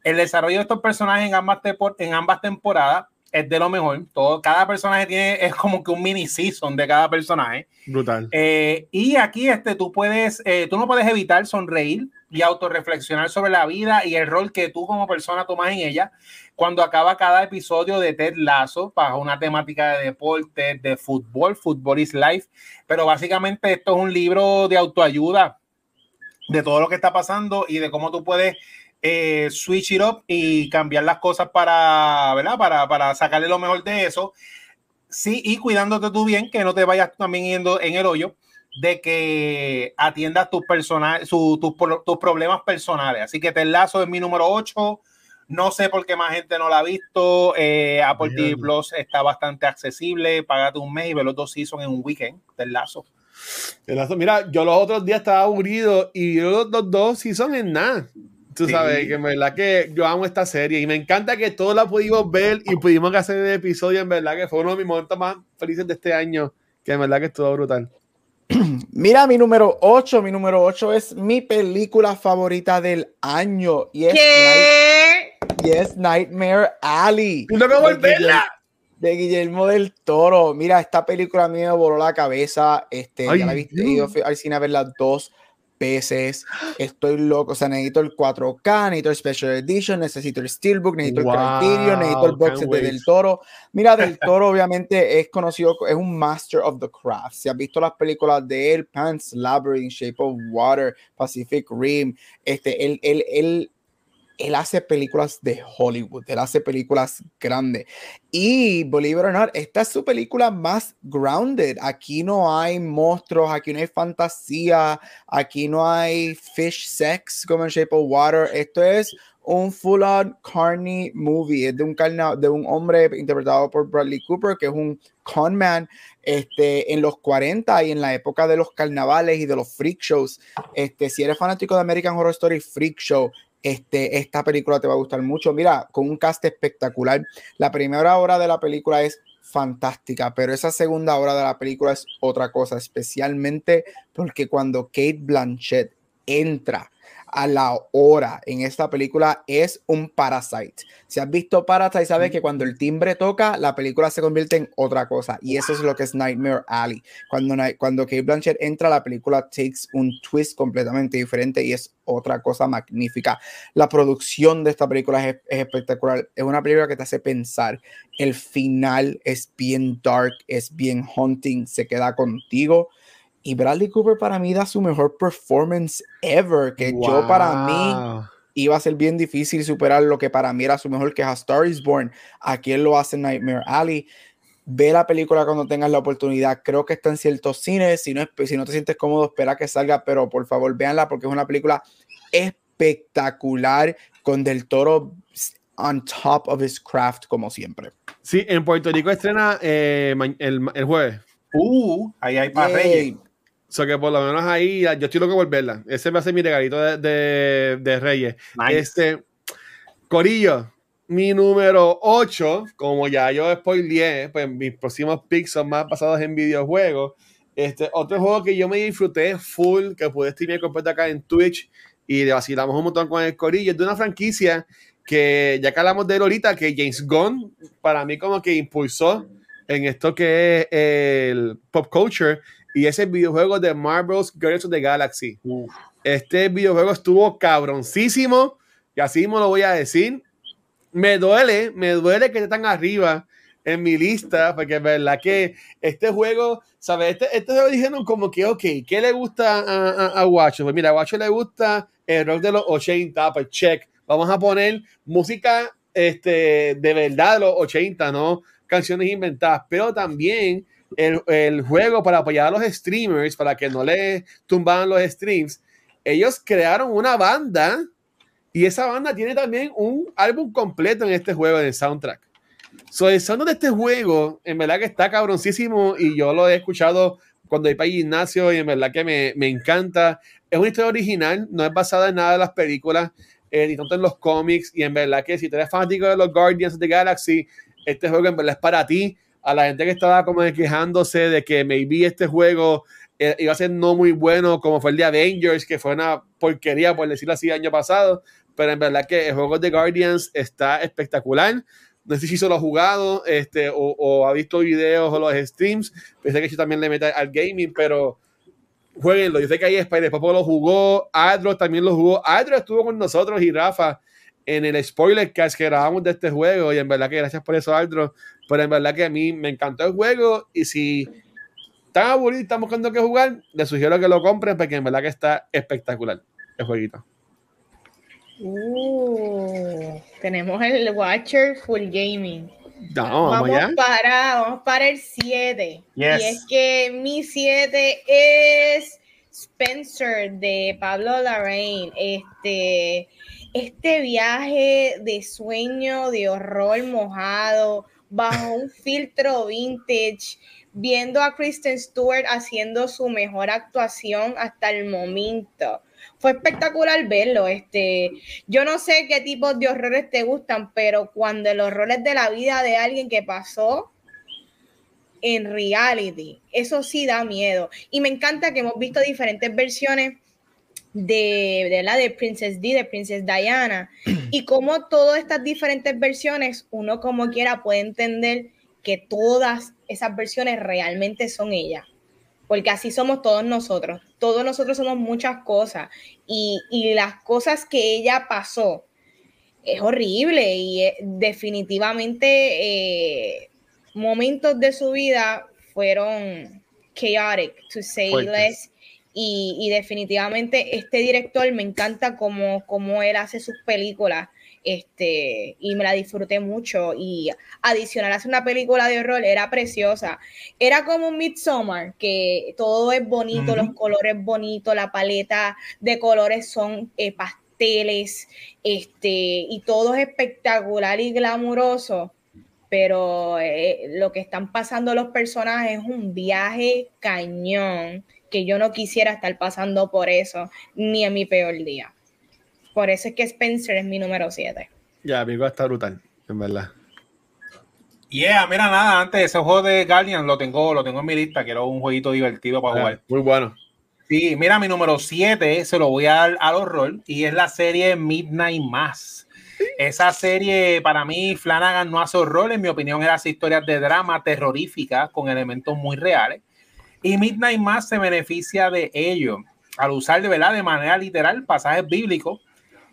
El desarrollo de estos personajes en ambas, en ambas temporadas es de lo mejor. Todo, cada personaje tiene, es como que un mini season de cada personaje. Brutal. Eh, y aquí este, tú puedes, eh, tú no puedes evitar sonreír y autorreflexionar sobre la vida y el rol que tú como persona tomas en ella cuando acaba cada episodio de Ted Lasso bajo una temática de deporte, de fútbol, Football is Life, pero básicamente esto es un libro de autoayuda de todo lo que está pasando y de cómo tú puedes eh, switch it up y cambiar las cosas para, ¿verdad? Para, para sacarle lo mejor de eso. Sí, y cuidándote tú bien, que no te vayas también yendo en el hoyo de que atiendas tus, tus, tus problemas personales. Así que te enlazo en mi número 8. No sé por qué más gente no la ha visto. Eh, Apple TV Plus está bastante accesible. Págate un mes y ve los dos seasons en un weekend. Te enlazo. Mira, yo los otros días estaba aburrido y los, los dos sí son en nada. Tú Sí. sabes que en verdad que yo amo esta serie y me encanta que todos la pudimos ver y pudimos hacer el episodio. En verdad que fue uno de mis momentos más felices de este año. Que en verdad que estuvo brutal. Mira, mi número 8, mi número 8 es mi película favorita del año y es, Night- ¿Qué? y es Nightmare Alley. ¡Y no me de volverla! de Guillermo del Toro. Mira, esta película a mí me voló la cabeza. Este, Ay, ya la viste, ido fui al cine a verla dos veces. Estoy loco. O sea, necesito el 4K, necesito el Special Edition, necesito el Steelbook, necesito Wow, el Criterion, necesito el box de. Del Toro. Mira, Del Toro obviamente es conocido, es un master of the craft. Si has visto las películas de él, Pan's Labyrinth, Shape of Water, Pacific Rim, este, él, él, él, él hace películas de Hollywood, él hace películas grandes. Y believe it or not, esta es su película más grounded. Aquí no hay monstruos, aquí no hay fantasía, aquí no hay fish sex como en Shape of Water. Esto es un full on carny movie. Es de un, carna- de un hombre interpretado por Bradley Cooper, que es un con man este, en los 40 y en la época de los carnavales y de los freak shows. Este, si eres fanático de American Horror Story Freak Show, este, esta película te va a gustar mucho. Mira, con un cast espectacular. La primera hora de la película es fantástica, pero esa segunda hora de la película es otra cosa, especialmente porque cuando Kate Blanchett entra a la hora en esta película es un Parasite. Si has visto Parasite, sabes que cuando el timbre toca, la película se convierte en otra cosa. Y eso es lo que es Nightmare Alley. Cuando, cuando Kate Blanchett entra, la película takes un twist completamente diferente y es otra cosa magnífica. La producción de esta película es, es espectacular. Es una película que te hace pensar. El final es bien dark, es bien haunting, se queda contigo. Y Bradley Cooper para mí da su mejor performance ever, que yo para mí Wow. iba a ser bien difícil superar lo que para mí era su mejor, que es A Star is Born. Aquí él lo hace en Nightmare Alley. Ve la película cuando tengas la oportunidad. Creo que está en ciertos cines. Si no, si no te sientes cómodo, espera que salga, pero por favor véanla porque es una película espectacular con Del Toro on top of his craft como siempre. Sí, en Puerto Rico estrena eh, el, el jueves. Uh, ahí hay para Yay. Reyes. O sea que por lo menos ahí yo estoy loco por verla. Ese va a ser mi regalito de, de- de Reyes. Nice. Este, Corillo, mi número 8, como ya yo spoileé, pues mis próximos picks son más basados en videojuegos. Este, otro juego que yo me disfruté full, que pude streamear completo acá en Twitch y le vacilamos un montón con el Corillo, es de una franquicia que ya que hablamos de él ahorita, que James Gunn para mí como que impulsó en esto que es el pop culture y ese videojuego de Marvel's Guardians of the Galaxy. Uf. Este videojuego estuvo cabroncísimo y así mismo lo voy a decir. Me duele, me duele que esté tan arriba en mi lista, porque es verdad que este juego, ¿sabes? Este, este juego dijeron como que, ok, ¿qué le gusta a, a, a Guacho? Pues mira, a Guacho le gusta el rock de los 80, pues check. Vamos a poner música este, de verdad de los 80, ¿no? Canciones inventadas, pero también el, el juego para apoyar a los streamers, para que no le tumbaran los streams, ellos crearon una banda y esa banda tiene también un álbum completo en este juego, en el soundtrack. So, el sound de este juego, en verdad que está cabroncísimo y yo lo he escuchado cuando voy para gimnasio y en verdad que me, me encanta. Es una historia original, no es basada en nada de las películas, eh, ni tanto en los cómics y en verdad que si tú eres fanático de los Guardians of the Galaxy, este juego en verdad es para ti. A la gente que estaba como quejándose de que maybe este juego eh, iba a ser no muy bueno como fue el de Avengers, que fue una porquería, por decirlo así, año pasado. Pero en verdad que el juego de Guardians está espectacular. No sé si solo ha jugado este, o, o ha visto videos o los streams. Pensé que yo también le meta al gaming, pero jueguenlo. Yo sé que ahí Spider Popo lo jugó, Adro también lo jugó. Adro estuvo con nosotros y Rafa en el spoiler cast que grabamos de este juego. Y en verdad que gracias por eso, Adro. Pero en verdad que a mí me encantó el juego. Y si están aburridos y están buscando qué jugar, les sugiero que lo compren porque en verdad que está espectacular el jueguito. Uh, tenemos el Watcher Full Gaming. No, vamos, Vamos allá. para, vamos para el 7. Yes. Y es que mi 7 es Spencer de Pablo Larraín. Este, este viaje de sueño, de horror mojado, bajo un filtro vintage, viendo a Kristen Stewart haciendo su mejor actuación hasta el momento. Fue espectacular verlo. Este, yo no sé qué tipos de horrores te gustan, pero cuando los horrores de la vida de alguien que pasó en reality, eso sí da miedo. Y me encanta que hemos visto diferentes versiones de, de la de Princess D, de Princess Diana, y como todas estas diferentes versiones, uno como quiera puede entender que todas esas versiones realmente son ella, porque así somos todos nosotros, todos nosotros somos muchas cosas, y, las cosas que ella pasó es horrible. Y definitivamente eh, momentos de su vida fueron chaotic, to say less y, definitivamente este director me encanta cómo, cómo él hace sus películas este, y me la disfruté mucho. Y adicional hacer una película de horror era preciosa. Era como un Midsommar, que todo es bonito, los colores bonitos, la paleta de colores son eh, pasteles, este, y todo es espectacular y glamuroso. Pero eh, lo que están pasando los personajes es un viaje cañón que yo no quisiera estar pasando por eso, ni en mi peor día. Por eso es que Spencer es mi número 7. Ya, amigo, está brutal, en verdad. Yeah, mira nada, antes ese juego de Guardian lo tengo, lo tengo en mi lista, quiero un jueguito divertido para jugar. Muy bueno. Sí, mira, mi número 7 se lo voy a dar al horror y es la serie Midnight Mass. Esa serie, para mí, Flanagan no hace horror, en mi opinión, era historias de drama terrorífica con elementos muy reales. Y Midnight Mass se beneficia de ello al usar de verdad de manera literal pasajes bíblicos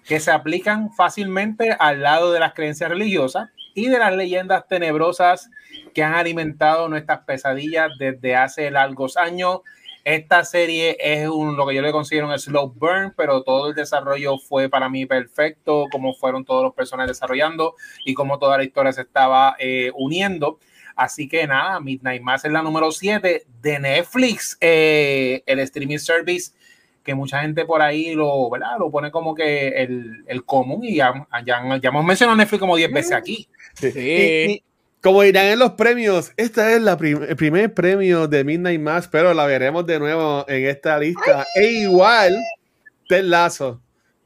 que se aplican fácilmente al lado de las creencias religiosas y de las leyendas tenebrosas que han alimentado nuestras pesadillas desde hace largos años. Esta serie es un, lo que yo le considero un slow burn, pero todo el desarrollo fue para mí perfecto, como fueron todos los personajes desarrollando y cómo toda la historia se estaba eh, uniendo. Así que nada, Midnight Mass es la número 7 de Netflix, eh, el streaming service que mucha gente por ahí lo, ¿verdad? lo pone como que el, el común y ya, ya, hemos mencionado Netflix como 10 veces aquí. Sí. como dirán en los premios, esta es la el primer premio de Midnight Mass, pero la veremos de nuevo en esta lista. E igual, Ted Lazo.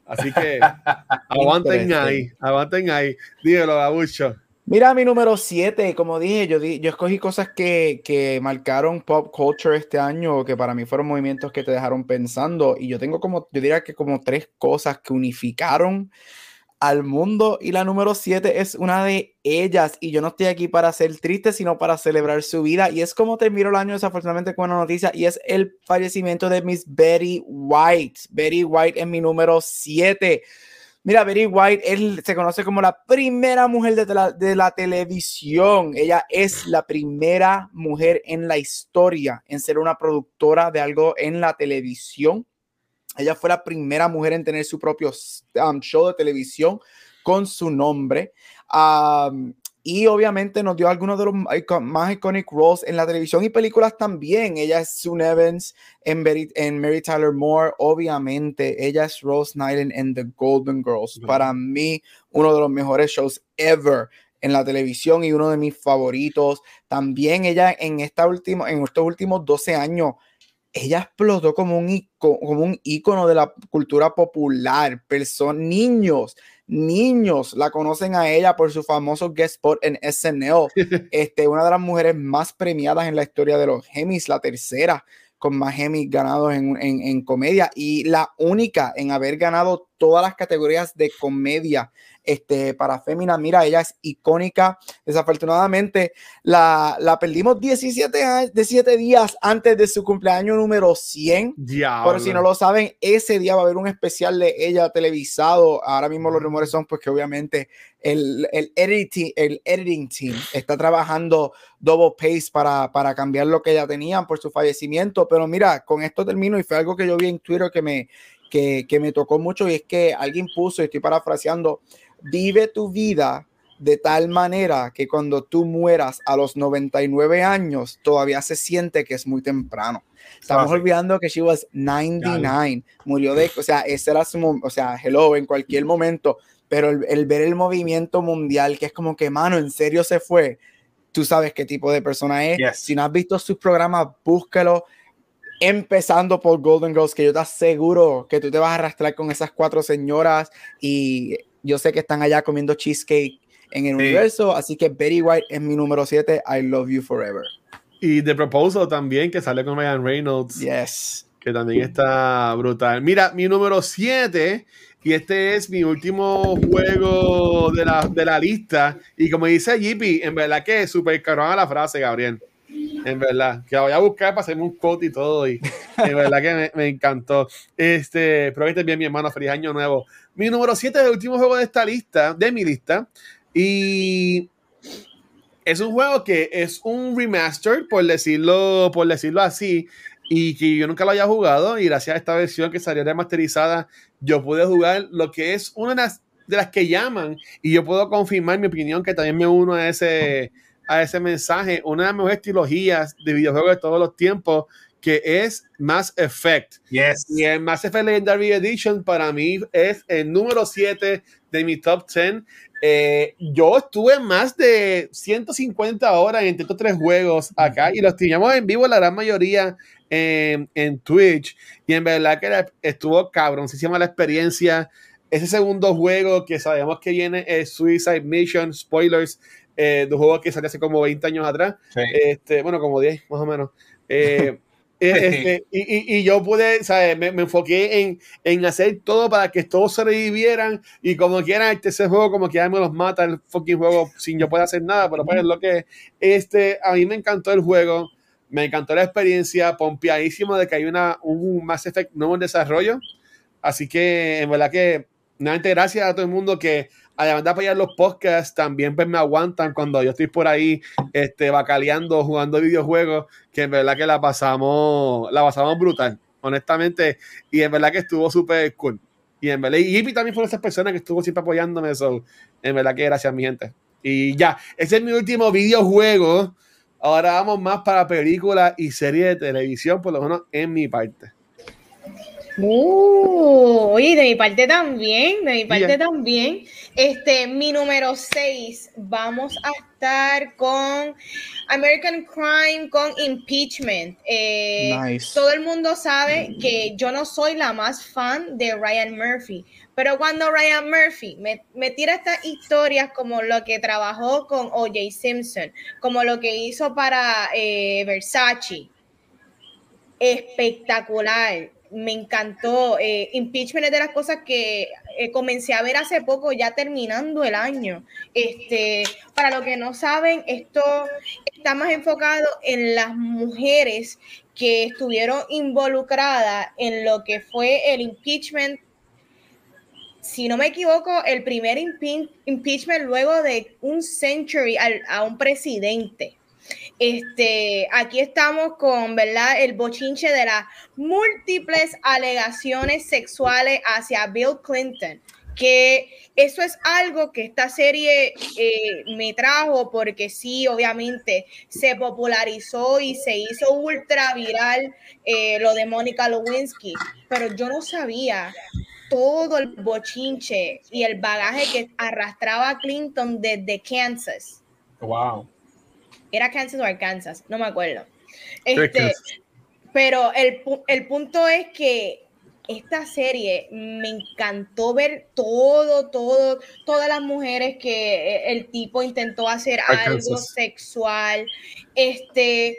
Así que aguanten ahí, aguanten ahí. Dígalo, Gabucho. Mira, mi número 7, como dije, yo, yo escogí cosas que, que, marcaron pop culture este año, que para mí fueron movimientos que te dejaron pensando, y yo tengo como, yo diría que como tres cosas que unificaron al mundo, y la número 7 es una de ellas, y yo no estoy aquí para ser triste, sino para celebrar su vida, y es como terminó el año desafortunadamente con una noticia, y es el fallecimiento de Miss Betty White. Betty White es mi número 7 Mira, Betty White, él se conoce como la primera mujer de la, de la, televisión. Ella es la primera mujer en la historia en ser una productora de algo en la televisión. Ella fue la primera mujer en tener su propio um, show de televisión con su nombre. Um, y obviamente nos dio algunos de los más iconic roles en la televisión y películas también. Ella es Sue Evans en, en Mary Tyler Moore, obviamente. Ella es Rose Nyland en The Golden Girls. Para mí, uno de los mejores shows ever en la televisión y uno de mis favoritos. También ella en, esta última, en estos últimos 12 años, ella explotó como un, icono, como un icono de la cultura popular. Personas, niños niños la conocen a ella por su famoso guest spot en SNL. Este, una de las mujeres más premiadas en la historia de los Emmys, la tercera con más Emmys ganados en, en, en comedia y la única en haber ganado todas las categorías de comedia este, para Fémina. Mira, ella es icónica. Desafortunadamente, la, la perdimos 17, 17 días antes de su cumpleaños número 100. Pero si no lo saben, ese día va a haber un especial de ella televisado. Ahora mismo los rumores son pues que obviamente el, el, editing, el editing team está trabajando double pace para, para cambiar lo que ya tenían por su fallecimiento. Pero mira, con esto termino y fue algo que yo vi en Twitter que me, que, que me tocó mucho y es que alguien puso, y estoy parafraseando, vive tu vida de tal manera que cuando tú mueras a los 99 años, todavía se siente que es muy temprano. Estamos olvidando que she was 99, murió de, o sea, ese era su, o sea, hello, en cualquier momento, pero el, ver el movimiento mundial, que es como que, mano, en serio se fue, tú sabes qué tipo de persona es. Yes. Si no has visto sus programas, búscalo. Empezando por Golden Girls, que yo te aseguro que tú te vas a arrastrar con esas cuatro señoras y yo sé que están allá comiendo cheesecake en el Sí. universo, así que Betty White es mi número 7, I Love You Forever. Y The Proposal también, que sale con Ryan Reynolds, Yes. que también está brutal. Mira, mi número 7, y este es mi último juego de la, de la lista. Y como dice JP, en verdad que es súper carona la frase, Gabriel. En verdad, que la voy a buscar para hacerme un quote y todo. Y en verdad que me, me encantó. Este, espero que estés bien, mi hermano. Feliz año nuevo. Mi número 7 es el último juego de esta lista, de mi lista. Y es un juego que es un remaster, por decirlo, por decirlo así, y que yo nunca lo haya jugado. Y gracias a esta versión que salió remasterizada, yo pude jugar lo que es una de las que llaman, y yo puedo confirmar mi opinión, que también me uno a ese, a ese mensaje, una de las mejores trilogías de videojuegos de todos los tiempos, que es Mass Effect. Yes. Y el Mass Effect Legendary Edition para mí es el número 7 de mi top 10. Eh, yo estuve más de 150 horas entre estos tres juegos acá y los teníamos en vivo la gran mayoría en, en Twitch. Y en verdad que la- estuvo cabroncísima la experiencia. Ese segundo juego que sabemos que viene es Suicide Mission, spoilers, eh, de un juego que salió hace como 20 años atrás Sí. este, bueno, como 10 más o menos. Eh, eh, este, y, y- y yo pude, ¿sabes? Me, me enfoqué en, en hacer todo para que todos sobrevivieran y como quieran, este ese juego, como quieran, me los mata el fucking juego sin yo poder hacer nada, pero pues es lo que es. Este, a mí me encantó el juego, me encantó la experiencia, pompeadísimo de que hay una, un Mass Effect nuevo en desarrollo. Así que, en verdad que, nuevamente, gracias a todo el mundo que, además de apoyar los podcasts, también pues, me aguantan cuando yo estoy por ahí este, bacaleando, jugando videojuegos, que en verdad que la pasamos, la pasamos brutal, honestamente, y en verdad que estuvo súper cool. Y en verdad, y Yipi también fue esas personas que estuvo siempre apoyándome, so, en verdad que gracias, mi gente. Y ya, ese es mi último videojuego. Ahora vamos más para películas y series de televisión, por lo menos en mi parte. Uh, oye, de mi parte también, de mi parte también. Este, mi número 6, vamos a estar con American Crime, con Impeachment. Eh, Nice. Todo el mundo sabe que yo no soy la más fan de Ryan Murphy, pero cuando Ryan Murphy me, me tira estas historias como lo que trabajó con O.J. Simpson, como lo que hizo para eh, Versace, espectacular. Me encantó. Eh, Impeachment es de las cosas que eh, comencé a ver hace poco, ya terminando el año. Este, para los que no saben, esto está más enfocado en las mujeres que estuvieron involucradas en lo que fue el impeachment. Si no me equivoco, el primer impe- impeachment luego de un century al- a un presidente. Este, aquí estamos con, ¿verdad? El bochinche de las múltiples alegaciones sexuales hacia Bill Clinton. Que eso es algo que esta serie eh, me trajo porque sí, obviamente se popularizó y se hizo ultra viral eh, lo de Mónica Lewinsky, pero yo no sabía todo el bochinche y el bagaje que arrastraba Clinton desde Kansas Wow. Era Kansas o Arkansas, no me acuerdo. Este, pero el, el punto es que esta serie me encantó ver todo, todo, todas las mujeres que eh, el tipo intentó hacer algo sexual, este,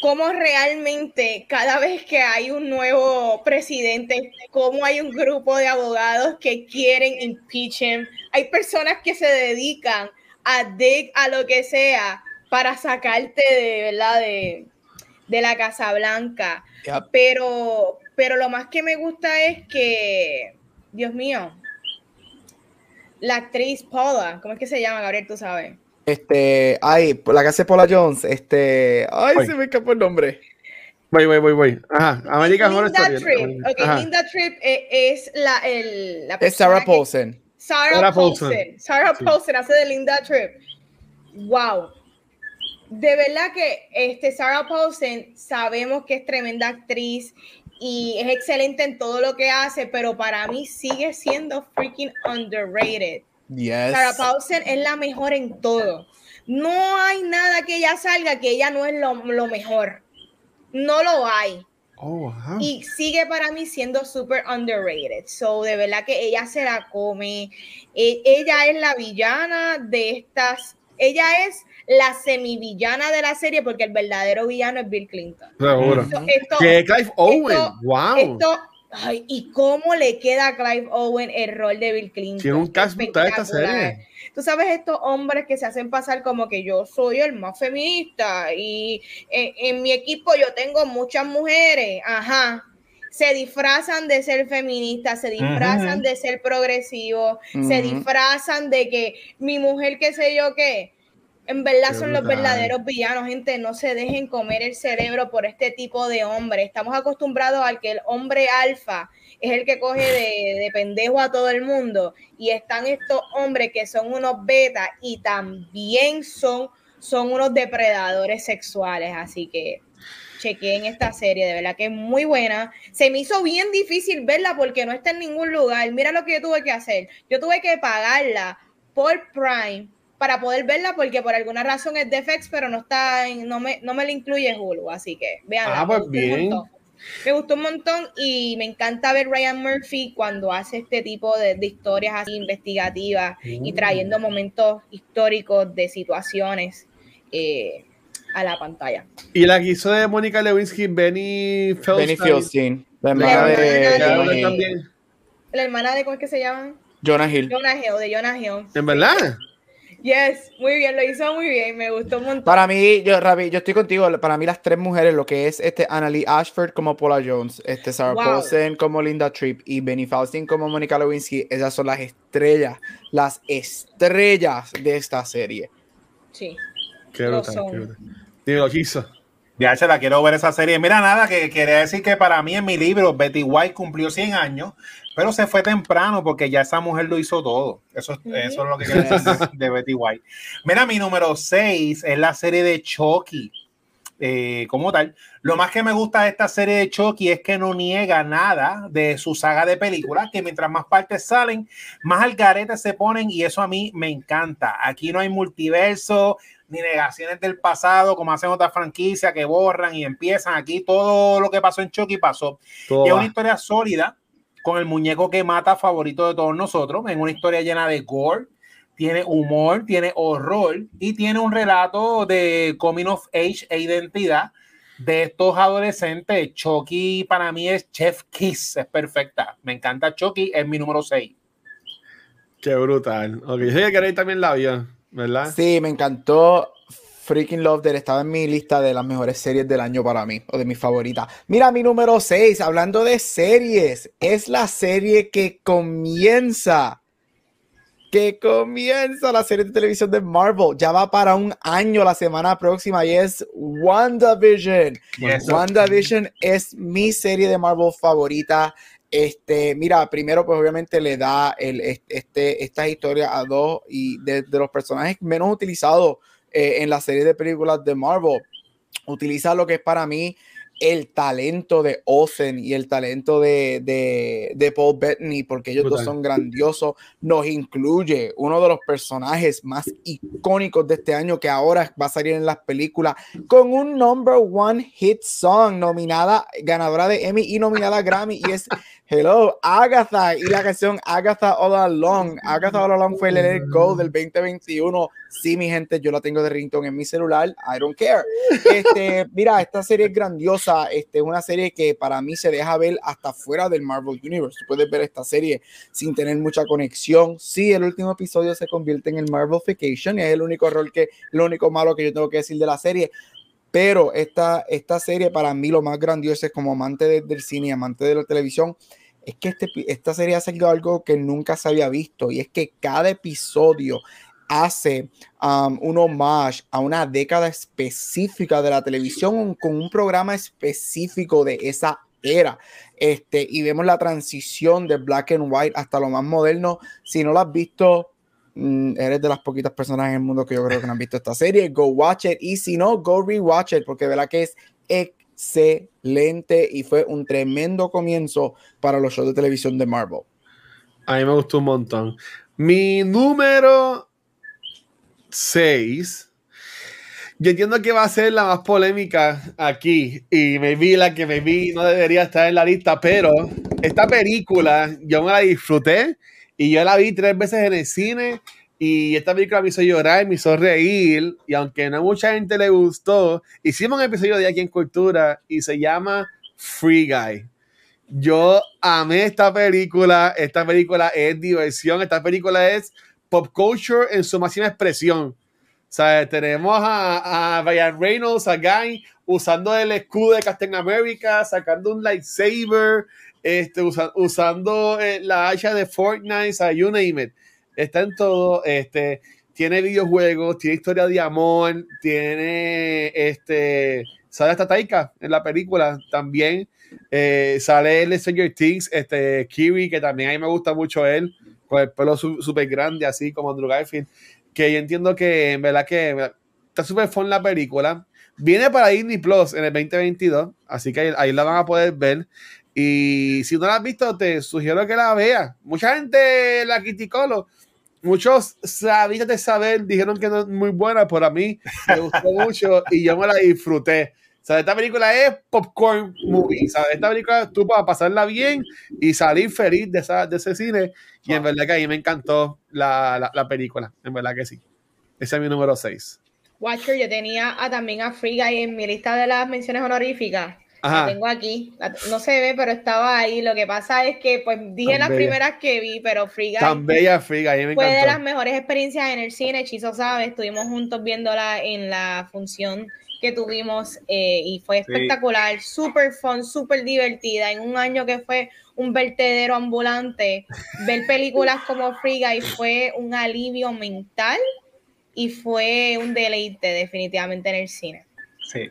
cómo realmente cada vez que hay un nuevo presidente, cómo hay un grupo de abogados que quieren impeach him. Hay personas que se dedican a dig a lo que sea para sacarte de verdad de, de la Casa Blanca. Yep. Pero, pero lo más que me gusta es que, Dios mío, la actriz Paula, ¿cómo es que se llama, Gabriel? Tú sabes. Este, ay, la que hace Paula Jones, este, ay, Ay. se me escapó el nombre. Voy, voy, voy, voy. Ajá, American Horror Linda Story. Tripp. Ok, Ajá. Linda Tripp eh, es la, el, la Es Sarah Paulson. Sarah, Sarah Paulson. Paulson. Sarah Sí. Paulson hace de Linda Tripp. Wow. De verdad que este Sarah Paulson sabemos que es tremenda actriz y es excelente en todo lo que hace, pero para mí sigue siendo freaking underrated. Yes. Sarah Paulson es la mejor en todo. No hay nada que ella salga que ella no es lo, lo mejor. No lo hay. Oh, wow. Y sigue para mí siendo súper underrated. So, de verdad que ella se la come. E- ella es la villana de estas. Ella es la semivillana de la serie porque el verdadero villano es Bill Clinton. Seguro. Esto, esto- Que Clive Owen. esto- wow. esto- ay, y cómo le queda a Clive Owen el rol de Bill Clinton. Tiene un cast brutal esta Espectacular. serie. Tú sabes, estos hombres que se hacen pasar como que yo soy el más feminista y en, en mi equipo yo tengo muchas mujeres, ajá. Se disfrazan de ser feministas, se disfrazan de ser progresivos, se disfrazan de que mi mujer, qué sé yo qué. En verdad Qué son los verdaderos villanos, gente. No se dejen comer el cerebro por este tipo de hombre. Estamos acostumbrados al que el hombre alfa es el que coge de, de pendejo a todo el mundo. Y están estos hombres que son unos betas y también son, son unos depredadores sexuales. Así que chequeen esta serie, de verdad que es muy buena. Se me hizo bien difícil verla porque no está en ningún lugar. Mira lo que yo tuve que hacer. Yo tuve que pagarla por Prime para poder verla porque por alguna razón es de FX, pero no está en, no me, no me la incluye Hulu, así que vean. Ah, pues bien. Me gustó un montón y me encanta ver Ryan Murphy cuando hace este tipo de, de historias así investigativas y Mm. trayendo momentos históricos de situaciones eh, a la pantalla. Y la que hizo de Mónica Lewinsky, Benny Feldstein. Benny Feldstein, la La hermana hermana de de-. La hermana de, ¿cómo es que se llama? Jonah Hill. Jonah Hill, de Jonah Hill. ¿En verdad? Yes, muy bien, lo hizo muy bien, me gustó un montón. Para mí, yo, Ravi, yo estoy contigo. Para mí, las tres mujeres, lo que es este Annalie Ashford como Paula Jones, este Sarah Wow. Como Linda Tripp y Benny Faustin como Monica Lewinsky, esas son las estrellas, las estrellas de esta serie. Sí. Qué brutal, qué brutal. Lo hizo. Ya se la quiero ver esa serie. Mira, nada, que quería decir que para mí en mi libro Betty White cumplió 100 años, pero se fue temprano porque ya esa mujer lo hizo todo. Eso, eso es lo que quiero decir de, de Betty White. Mira, mi número 6 es la serie de Chucky. eh, como tal, lo más que me gusta de esta serie de Chucky es que no niega nada de su saga de películas, que mientras más partes salen, más al garete se ponen y eso a mí me encanta. Aquí no hay multiverso, ni negaciones del pasado, como hacen otras franquicias que borran y empiezan. Aquí todo lo que pasó en Chucky pasó. Es una historia sólida con el muñeco que mata favorito de todos nosotros. En una historia llena de gore, tiene humor, tiene horror y tiene un relato de coming of age e identidad de estos adolescentes. Chucky para mí es Chef Kiss, es perfecta. Me encanta Chucky, es mi número 6. Qué brutal. Ok, que Gary también la vio, ¿verdad? Sí, me encantó. Freaking Love Dead estaba en mi lista de las mejores series del año para mí, o de mis favoritas. Mira, mi número 6, hablando de series, es la serie que comienza. Que comienza la serie de televisión de Marvel. Ya va para un año la semana próxima y es WandaVision. Yes. WandaVision es mi serie de Marvel favorita. Este, mira, primero, pues obviamente le da el, este, esta historia a dos y de, de los personajes menos utilizados eh, en la serie de películas de Marvel. Utiliza lo que es para mí el talento de Olsen y el talento de, de, de Paul Bettany, porque ellos dos Brutal. son grandiosos. Nos incluye uno de los personajes más icónicos de este año que ahora va a salir en las películas con un number one hit song nominada, ganadora de Emmy y nominada a Grammy y es Hello, Agatha y la canción Agatha All Along. Agatha All Along fue el Let It Go del 2021. Sí, mi gente, yo la tengo de ringtone en mi celular. I don't care. Este, mira, esta serie es grandiosa. Este, es una serie que para mí se deja ver hasta fuera del Marvel Universe. Tú puedes ver esta serie sin tener mucha conexión. Sí, el último episodio se convierte en el Marvelification y es el único rol que, lo único malo que yo tengo que decir de la serie. Pero esta, esta serie para mí lo más grandioso es como amante de- del cine, amante de la televisión, es que este, esta serie ha salido algo que nunca se había visto y es que cada episodio hace um, un homage a una década específica de la televisión con un programa específico de esa era. Este, y vemos la transición de black and white hasta lo más moderno. Si no lo has visto, mm, eres de las poquitas personas en el mundo que yo creo que no han visto esta serie. Go watch it. Y si no, go rewatch it, porque verdad que es excelente y fue un tremendo comienzo para los shows de televisión de Marvel. A mí me gustó un montón. Mi número 6. Yo entiendo que va a ser la más polémica aquí y me vi la que me vi no debería estar en la lista, pero esta película yo me la disfruté y yo la vi tres veces en el cine y esta película me hizo llorar, me hizo reír y aunque no mucha gente le gustó, hicimos un episodio de aquí en Cultura y se llama Free Guy. Yo amé esta película, esta película es diversión, esta película es pop culture en su máxima expresión sea, tenemos a, a Ryan Reynolds, a Guy, usando el escudo de Captain America, sacando un lightsaber, este, usando eh, la hacha de Fortnite, o sea, you name it. Está en todo, este, tiene videojuegos, tiene historia de amor, tiene, este, sale hasta Taika en la película también. Eh, sale el Stranger Things, este, Kiwi, que también a mí me gusta mucho él, con el pelo súper grande, así como Andrew Garfield que yo entiendo que en verdad que está súper fun la película. Viene para Disney Plus en el 2022, así que ahí, la van a poder ver. Y si no la has visto, te sugiero que la veas. Mucha gente la criticó, muchos sabían de saber, dijeron que no es muy buena, pero a mí me gustó mucho y yo me la disfruté. O sea, esta película es popcorn movie. ¿sabes? Esta película tú para pasarla bien y salir feliz de, esa, de ese cine. Y en verdad que a mí me encantó la, la, película. En verdad que sí. Ese es mi número 6. Watcher, yo tenía también a Free Guy en mi lista de las menciones honoríficas. La tengo aquí. no se ve, pero estaba ahí. Lo que pasa es que, pues, dije las primeras que vi, pero Free Guy. Tan bella Free Guy, me Fue de las mejores experiencias en el cine. Chizo sabe, estuvimos juntos viéndola en la función que tuvimos eh, y fue espectacular, súper fun, súper divertida, en un año que fue un vertedero ambulante, ver películas como Free Guy fue un alivio mental y fue un deleite definitivamente en el cine. Sí.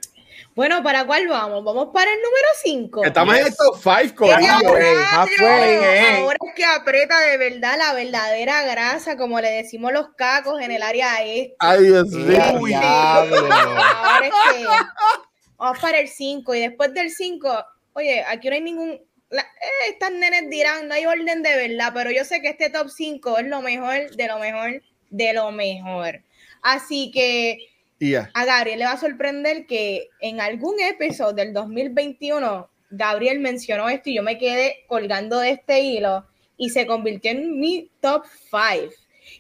Bueno, ¿para cuál vamos? Vamos para el número 5. Estamos en estos 5, Ahora es que aprieta de verdad la verdadera grasa, como le decimos los cacos en el área este. Ay, Dios mío. Ahora es que vamos para el 5 y después del 5, oye, aquí no hay ningún... Eh, estas nenes dirán, no hay orden de verdad, pero yo sé que este top 5 es lo mejor, de lo mejor, de lo mejor. Así que a Gabriel le va a sorprender que en algún episodio del 2021 Gabriel mencionó esto y yo me quedé colgando de este hilo y se convirtió en mi top 5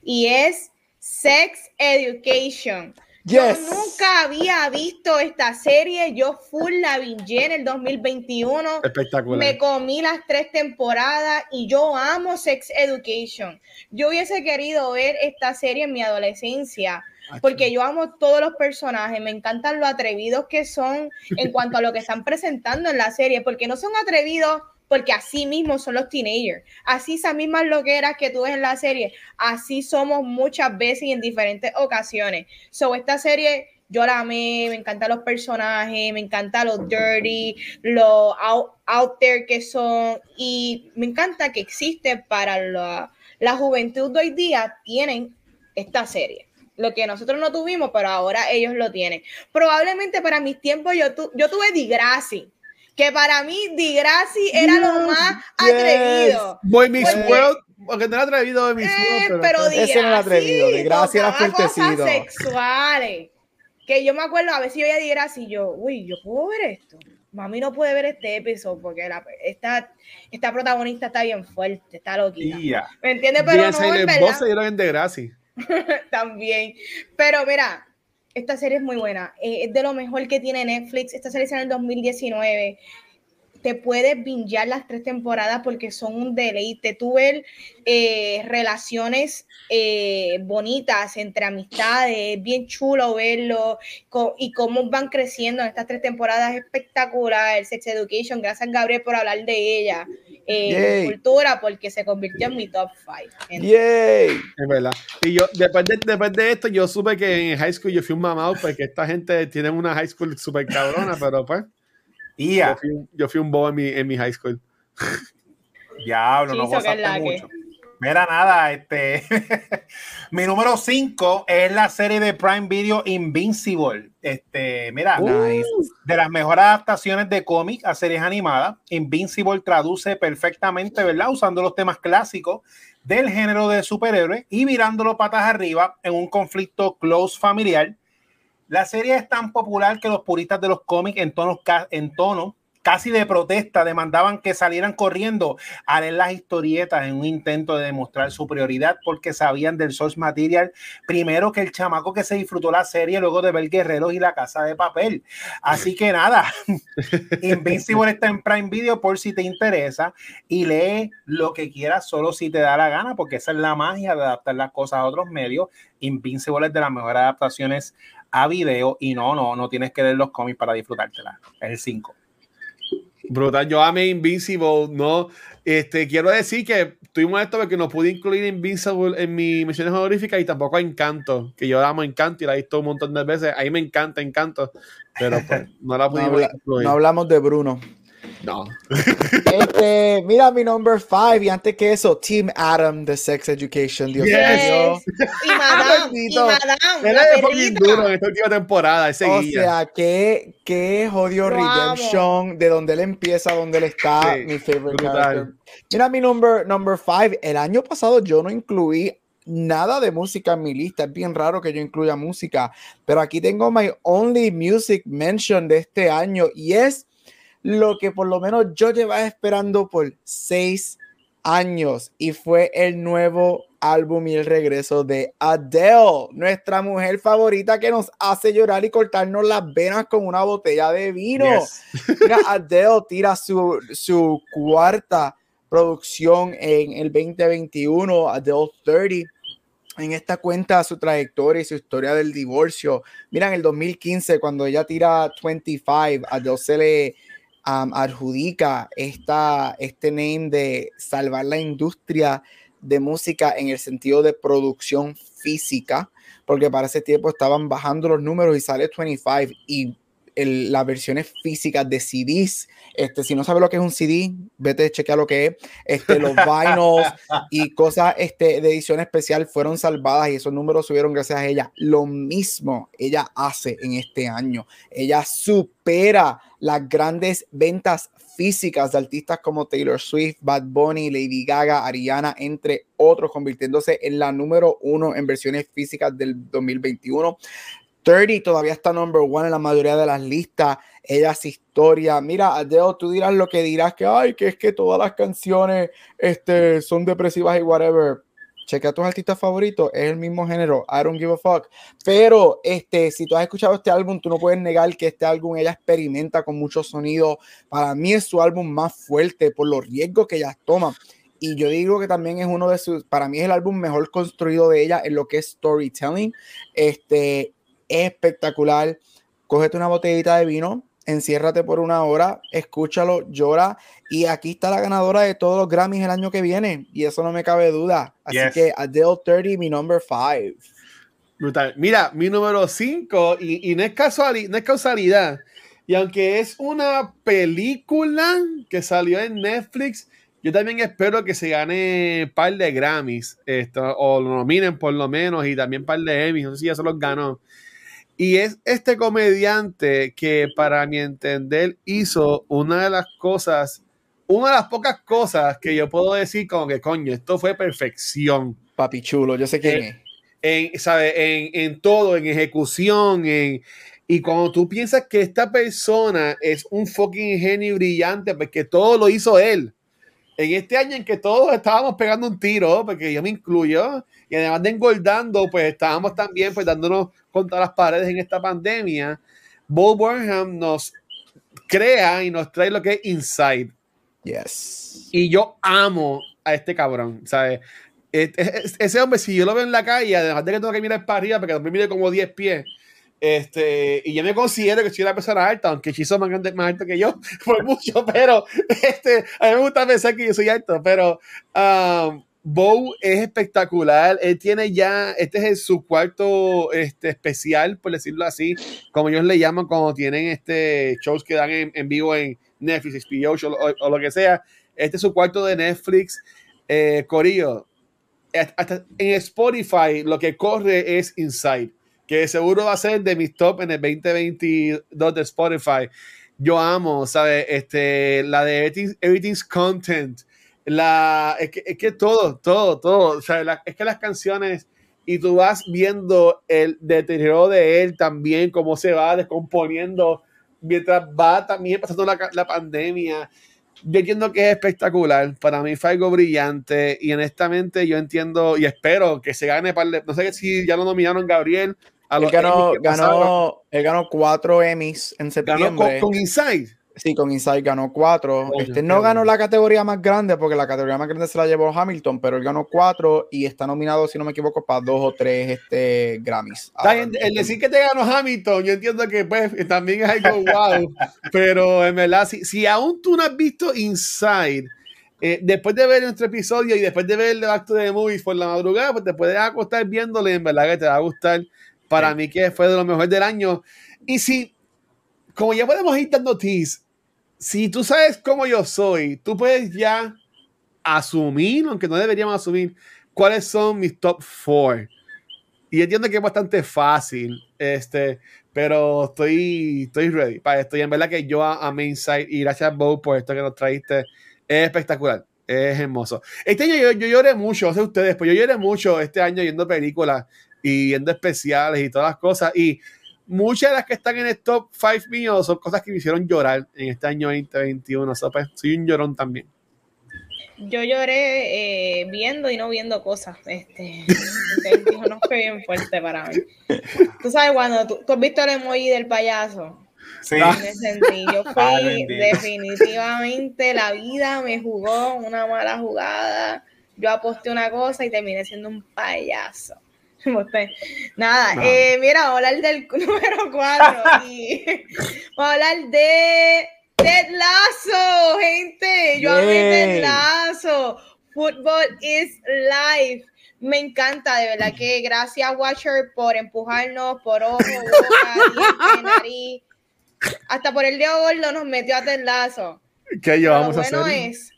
y es Sex Education. Yo nunca había visto esta serie, yo full la vi en el 2021. Espectacular. Me comí las tres temporadas y yo amo Sex Education. Yo hubiese querido ver esta serie en mi adolescencia porque yo amo todos los personajes, me encantan lo atrevidos que son en cuanto a lo que están presentando en la serie, porque no son atrevidos porque así mismo son los teenagers, así esas mismas loqueras que tú ves en la serie, así somos muchas veces y en diferentes ocasiones. So, esta serie yo la amé, me encantan los personajes, me encanta los dirty, lo out, out, there que son y me encanta que existe para la, la juventud de hoy día, tienen esta serie lo que nosotros no tuvimos, pero ahora ellos lo tienen. Probablemente para mis tiempos yo, yo tuve Digrassi, que para mí Digrassi era lo más atrevido. Boy Miss World, porque no era atrevido de Miss eh, World, pero, ese no era atrevido, Digrassi era fuertecido. sexuales. Que yo me acuerdo, a veces yo veía Digrassi y yo, uy, yo puedo ver esto. Mami no puede ver este episodio porque la, esta, esta protagonista está bien fuerte, está loquita. ¿Me entiendes? Pero no, en verdad. se dieron en Degrassi. También. Pero mira, esta serie es muy buena. Eh, es de lo mejor que tiene Netflix. Esta serie salió en el 2019 te puedes bingear las tres temporadas porque son un deleite. Tú ves eh, relaciones eh, bonitas entre amistades, bien chulo verlo y cómo van creciendo en estas tres temporadas espectacular. Sex Education, gracias Gabriel por hablar de ella. Eh, cultura porque se convirtió en mi top 5. Es verdad. Y yo, después de, después de esto, yo supe que en high school yo fui un mamado porque esta gente tiene una high school súper cabrona, pero pues. Yo, fui, yo fui un bobo en mi, en mi high school. Diablo, no gozaste mucho. Mira, nada, este. mi número 5 es la serie de Prime Video Invincible. Este, mira, de las mejores adaptaciones de cómic a series animadas, Invincible traduce perfectamente, ¿verdad? Usando los temas clásicos del género de superhéroes y mirándolo patas arriba en un conflicto close familiar. La serie es tan popular que los puristas de los cómics en tono, casi de protesta, demandaban que salieran corriendo a leer las historietas en un intento de demostrar superioridad porque sabían del source material primero que el chamaco que se disfrutó la serie luego de ver Guerreros y la Casa de Papel. Así que nada, Invincible está en Prime Video por si te interesa y lee lo que quieras solo si te da la gana porque esa es la magia de adaptar las cosas a otros medios. Invincible es de las mejores adaptaciones a video y no, no, no tienes que leer los cómics para disfrutártela. Es el 5. Brutal, yo amé Invincible, ¿no? Este, quiero decir que estoy molesto porque no pude incluir Invincible en mis misiones honoríficas y tampoco a Encanto, que yo amo Encanto y la he visto un montón de veces. Ahí me encanta Encanto, pero pues, no la pude incluir. No hablamos de Bruno. No. Este, mira mi number five y antes que eso, Team Adam de Sex Education. Dios mío. Y Madame, y Madame. Era de duro en esta última temporada. Ese o sea, qué, qué jodido Redemption, de donde él empieza, donde él está. mi favorite character. Mira mi number, number five. El año pasado yo no incluí nada de música en mi lista. Es bien raro que yo incluya música, pero aquí tengo my only music mention de este año y es lo que por lo menos yo llevaba esperando por seis años y fue el nuevo álbum y el regreso de Adele, nuestra mujer favorita que nos hace llorar y cortarnos las venas con una botella de vino. Adele tira su, su cuarta producción en el 2021, Adele 30 en esta cuenta su trayectoria y su historia del divorcio. Mira, en el 2015, cuando ella tira 25, Adele se le adjudica esta, este name de salvar la industria de música en el sentido de producción física, porque para ese tiempo estaban bajando los números y sale 25 y las versiones físicas de CDs. Este, si no sabes lo que es un CD, vete a chequear lo que es. Este, los vinyls y cosas este, de edición especial fueron salvadas y esos números subieron gracias a ella. Lo mismo ella hace en este año. Ella supera las grandes ventas físicas de artistas como Taylor Swift, Bad Bunny, Lady Gaga, Ariana, entre otros, convirtiéndose en la número uno en versiones físicas del 2021. 30 todavía está number one en la mayoría de las listas. Ella es historia. Mira, Adele, tú dirás lo que dirás, que ay, que es que todas las canciones este, son depresivas y whatever. Checa a tus artistas favoritos, es el mismo género, I don't give a fuck. Pero este, si tú has escuchado este álbum, tú no puedes negar que este álbum ella experimenta con mucho sonido. Para mí es su álbum más fuerte por los riesgos que ella toma. Y yo digo que también es uno de sus, para mí es el álbum mejor construido de ella en lo que es storytelling. Este, espectacular. Cógete una botellita de vino, enciérrate por una hora, escúchalo, llora. Y aquí está la ganadora de todos los Grammys el año que viene. Y eso no me cabe duda. Así que Adele 30, mi number 5. Brutal. Mira, mi número 5, y, no, es casualidad, no es causalidad. Y aunque es una película que salió en Netflix, yo también espero que se gane un par de Grammys, esto, o lo nominen por lo menos, y también un par de Emmys, no sé si ya se los ganó. Y es este comediante que para mi entender hizo una de las cosas, una de las pocas cosas que yo puedo decir como que coño, esto fue perfección. Papi chulo, yo sé quién es. En, ¿sabe? En, en, todo, en ejecución, en, y cuando tú piensas que esta persona es un fucking genio brillante, porque todo lo hizo él. En este año en que todos estábamos pegando un tiro, porque yo me incluyo, y además de engordando, pues estábamos también pues dándonos contra las paredes en esta pandemia. Bob Burnham nos crea y nos trae lo que es Inside. Yes. Y yo amo a este cabrón, ¿sabes? Ese hombre, si yo lo veo en la calle, además de que tengo que mirar para arriba, porque también mide como 10 pies, este, y yo me considero que soy una persona alta, aunque Chizo más, grande, más alto que yo, por mucho, pero este, a mí me gusta pensar que yo soy alto, pero um, Bow es espectacular. Él tiene ya, este es su cuarto este, especial, por decirlo así, como ellos le llaman cuando tienen este shows que dan en, vivo en Netflix, HBO o, lo que sea. Este es su cuarto de Netflix. Eh, Corillo, hasta en Spotify lo que corre es Inside, que seguro va a ser de mis top en el 2022 de Spotify. Yo amo, ¿sabes? Este, la de Everything's, Content. La, es, que, es que todo, todo, todo. O sea, es que las canciones y tú vas viendo el deterioro de él también, cómo se va descomponiendo mientras va también pasando la, la pandemia yo entiendo que es espectacular. Para mí fue algo brillante. Y honestamente, yo entiendo y espero que se gane. Para, no sé si ya lo nominaron Gabriel. A él, ganó, ganó, él ganó cuatro Emmys en septiembre. Ganó con Inside. Sí, con Inside ganó cuatro. este, no ganó la categoría más grande porque la categoría más grande se la llevó Hamilton, pero él ganó cuatro y está nominado, si no me equivoco, para dos o tres este, Grammys. el, decir que te ganó Hamilton, yo entiendo que pues también es algo wow, pero en verdad, si, si aún tú no has visto Inside, eh, después de ver nuestro episodio y después de ver el acto de movies por la madrugada, pues te puedes acostar viéndole, en verdad que te va a gustar. Para mí que fue de lo mejor del año. Y si como ya podemos ir dando teas, si tú sabes cómo yo soy, tú puedes ya asumir, aunque no deberíamos asumir, cuáles son mis top four. Y entiendo que es bastante fácil, este, pero estoy, estoy ready para esto. Y en verdad que yo a Inside y gracias Bo por esto que nos traíste, es espectacular, es hermoso. Este año yo, yo lloré mucho, no sé ustedes, pues yo lloré mucho este año viendo películas y viendo especiales y todas las cosas. Y muchas de las que están en el top 5 mío son cosas que me hicieron llorar en este año 2021. Pues, soy un llorón también. Yo lloré eh, viendo y no viendo cosas. Este, no fue bien fuerte para mí. Tú sabes, cuando tú, has visto el emoji del payaso. Sí. Me sentí. Yo fui definitivamente, la vida me jugó una mala jugada. Yo aposté una cosa y terminé siendo un payaso. Nada, eh, mira, vamos a hablar del número 4 y vamos a hablar de Ted Lasso, gente. Yo amé Ted Lasso. Football is life. Me encanta, de verdad que gracias Watcher por empujarnos por ojo, boca, nariz. Hasta por el dedo gordo nos metió a Ted Lasso. ¿Qué llevamos a hacer? es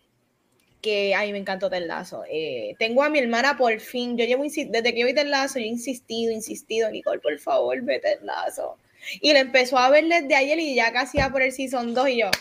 que a mí me encantó Ted Lazo. Eh, tengo a mi hermana por fin. Yo llevo, desde que yo vi Ted Lazo, yo he insistido, insistido, Nicole, por favor, ve Ted Lazo. Y le empezó a ver desde ayer y ya casi va por el season 2 y yo.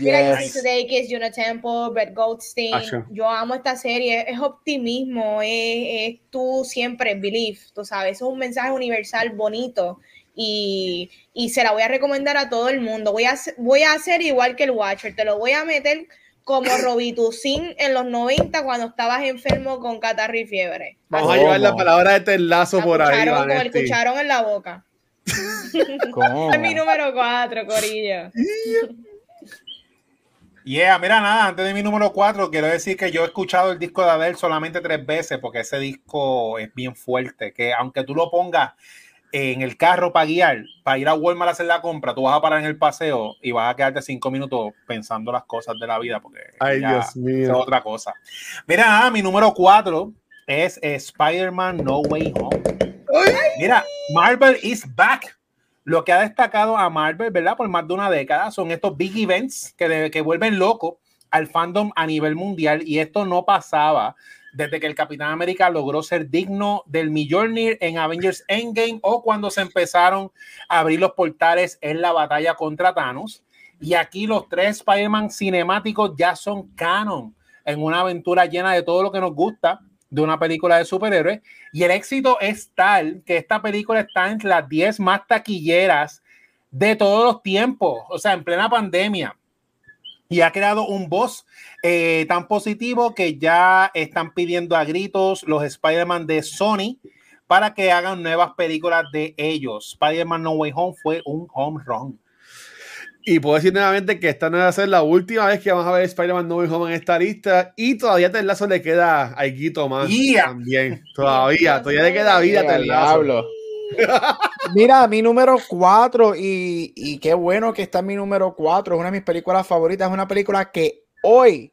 Mira, Today, que es Juno Temple, Brett Goldstein. Yo amo esta serie. Es optimismo, es, es tú siempre, believe, tú sabes. Es un mensaje universal bonito y, y, se la voy a recomendar a todo el mundo. Voy a, voy a hacer igual que el Watcher, te lo voy a meter como Robitussin en los 90 cuando estabas enfermo con catarro y fiebre. Vamos a llevar la palabra de este lazo por ahí. Con el cucharón en la boca. es mi número 4, Corillo. Yeah, mira, nada, antes de mi número 4, quiero decir que yo he escuchado el disco de Adele solamente tres veces porque ese disco es bien fuerte, que aunque tú lo pongas en el carro para guiar, para ir a Walmart a hacer la compra, tú vas a parar en el paseo y vas a quedarte cinco minutos pensando las cosas de la vida, porque Ay, Dios mío. es otra cosa. Mira, mi número cuatro es Spider-Man No Way Home. Mira, Marvel is back. Lo que ha destacado a Marvel, ¿verdad? Por más de una década son estos big events que, que vuelven loco al fandom a nivel mundial y esto no pasaba desde que el Capitán América logró ser digno del Mjolnir en Avengers Endgame o cuando se empezaron a abrir los portales en la batalla contra Thanos. Y aquí los tres Spider-Man cinemáticos ya son canon en una aventura llena de todo lo que nos gusta de una película de superhéroes. Y el éxito es tal que esta película está entre las 10 más taquilleras de todos los tiempos, o sea, en plena pandemia y ha creado un voz eh, tan positivo que ya están pidiendo a gritos los Spider-Man de Sony para que hagan nuevas películas de ellos. Spider-Man No Way Home fue un home run. Y puedo decir nuevamente que esta no va a ser la última vez que vamos a ver Spider-Man No Way Home en esta lista. Y todavía a Lazo le queda algo más también. Todavía, todavía le queda vida a Lazo. Mira, mi número 4 y, qué bueno que está mi número 4, es una de mis películas favoritas, es una película que hoy,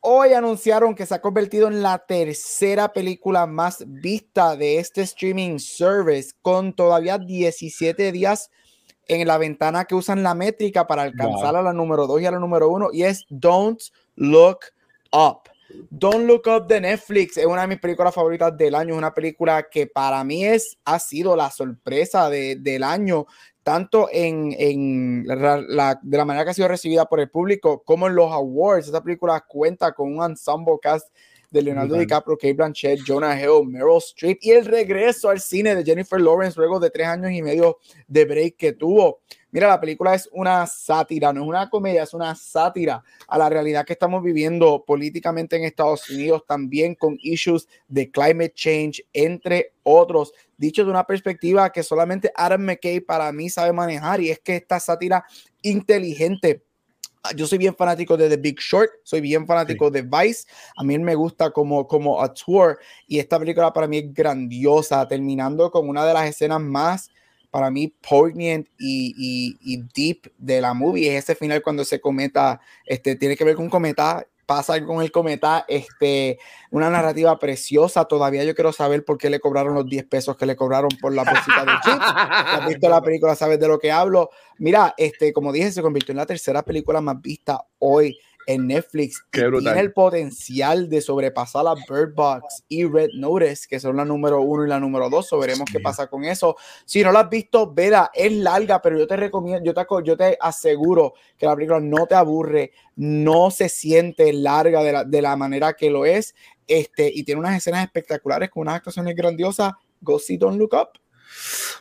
hoy anunciaron que se ha convertido en la tercera película más vista de este streaming service con todavía 17 días en la ventana que usan la métrica para alcanzar a la número 2 y a la número 1 y es Don't Look Up. Don't Look Up de Netflix es una de mis películas favoritas del año. Es una película que para mí es, ha sido la sorpresa de, del año, tanto en, en la, de la manera que ha sido recibida por el público como en los awards. Esta película cuenta con un ensemble cast de Leonardo DiCaprio, Kate Blanchett, Jonah Hill, Meryl Streep y el regreso al cine de Jennifer Lawrence luego de tres años y medio de break que tuvo. Mira, la película es una sátira, no es una comedia, es una sátira a la realidad que estamos viviendo políticamente en Estados Unidos, también con issues de climate change, entre otros. Dicho de una perspectiva que solamente Adam McKay para mí sabe manejar, y es que esta sátira inteligente yo soy bien fanático de The Big Short, soy bien fanático de Vice. A mí me gusta como, como a tour y esta película para mí es grandiosa, terminando con una de las escenas más para mí poignant y, y, deep de la movie. Es ese final cuando se cometa, este, tiene que ver con un cometa pasa con el cometa, este, una narrativa preciosa. Todavía yo quiero saber por qué le cobraron los 10 pesos que le cobraron por la bolsita de chips. has visto la película, sabes de lo que hablo. Mira, este, como dije, se convirtió en la tercera película más vista hoy en Netflix tiene el potencial de sobrepasar a Bird Box y Red Notice, que son la número uno y la número dos. So, veremos qué pasa con eso. Si no la has visto, vela, es larga, pero yo te recomiendo, yo te, yo te aseguro que la película no te aburre, no se siente larga de la, de la manera que lo es, este, y tiene unas escenas espectaculares con unas actuaciones grandiosas. Go see Don't Look Up.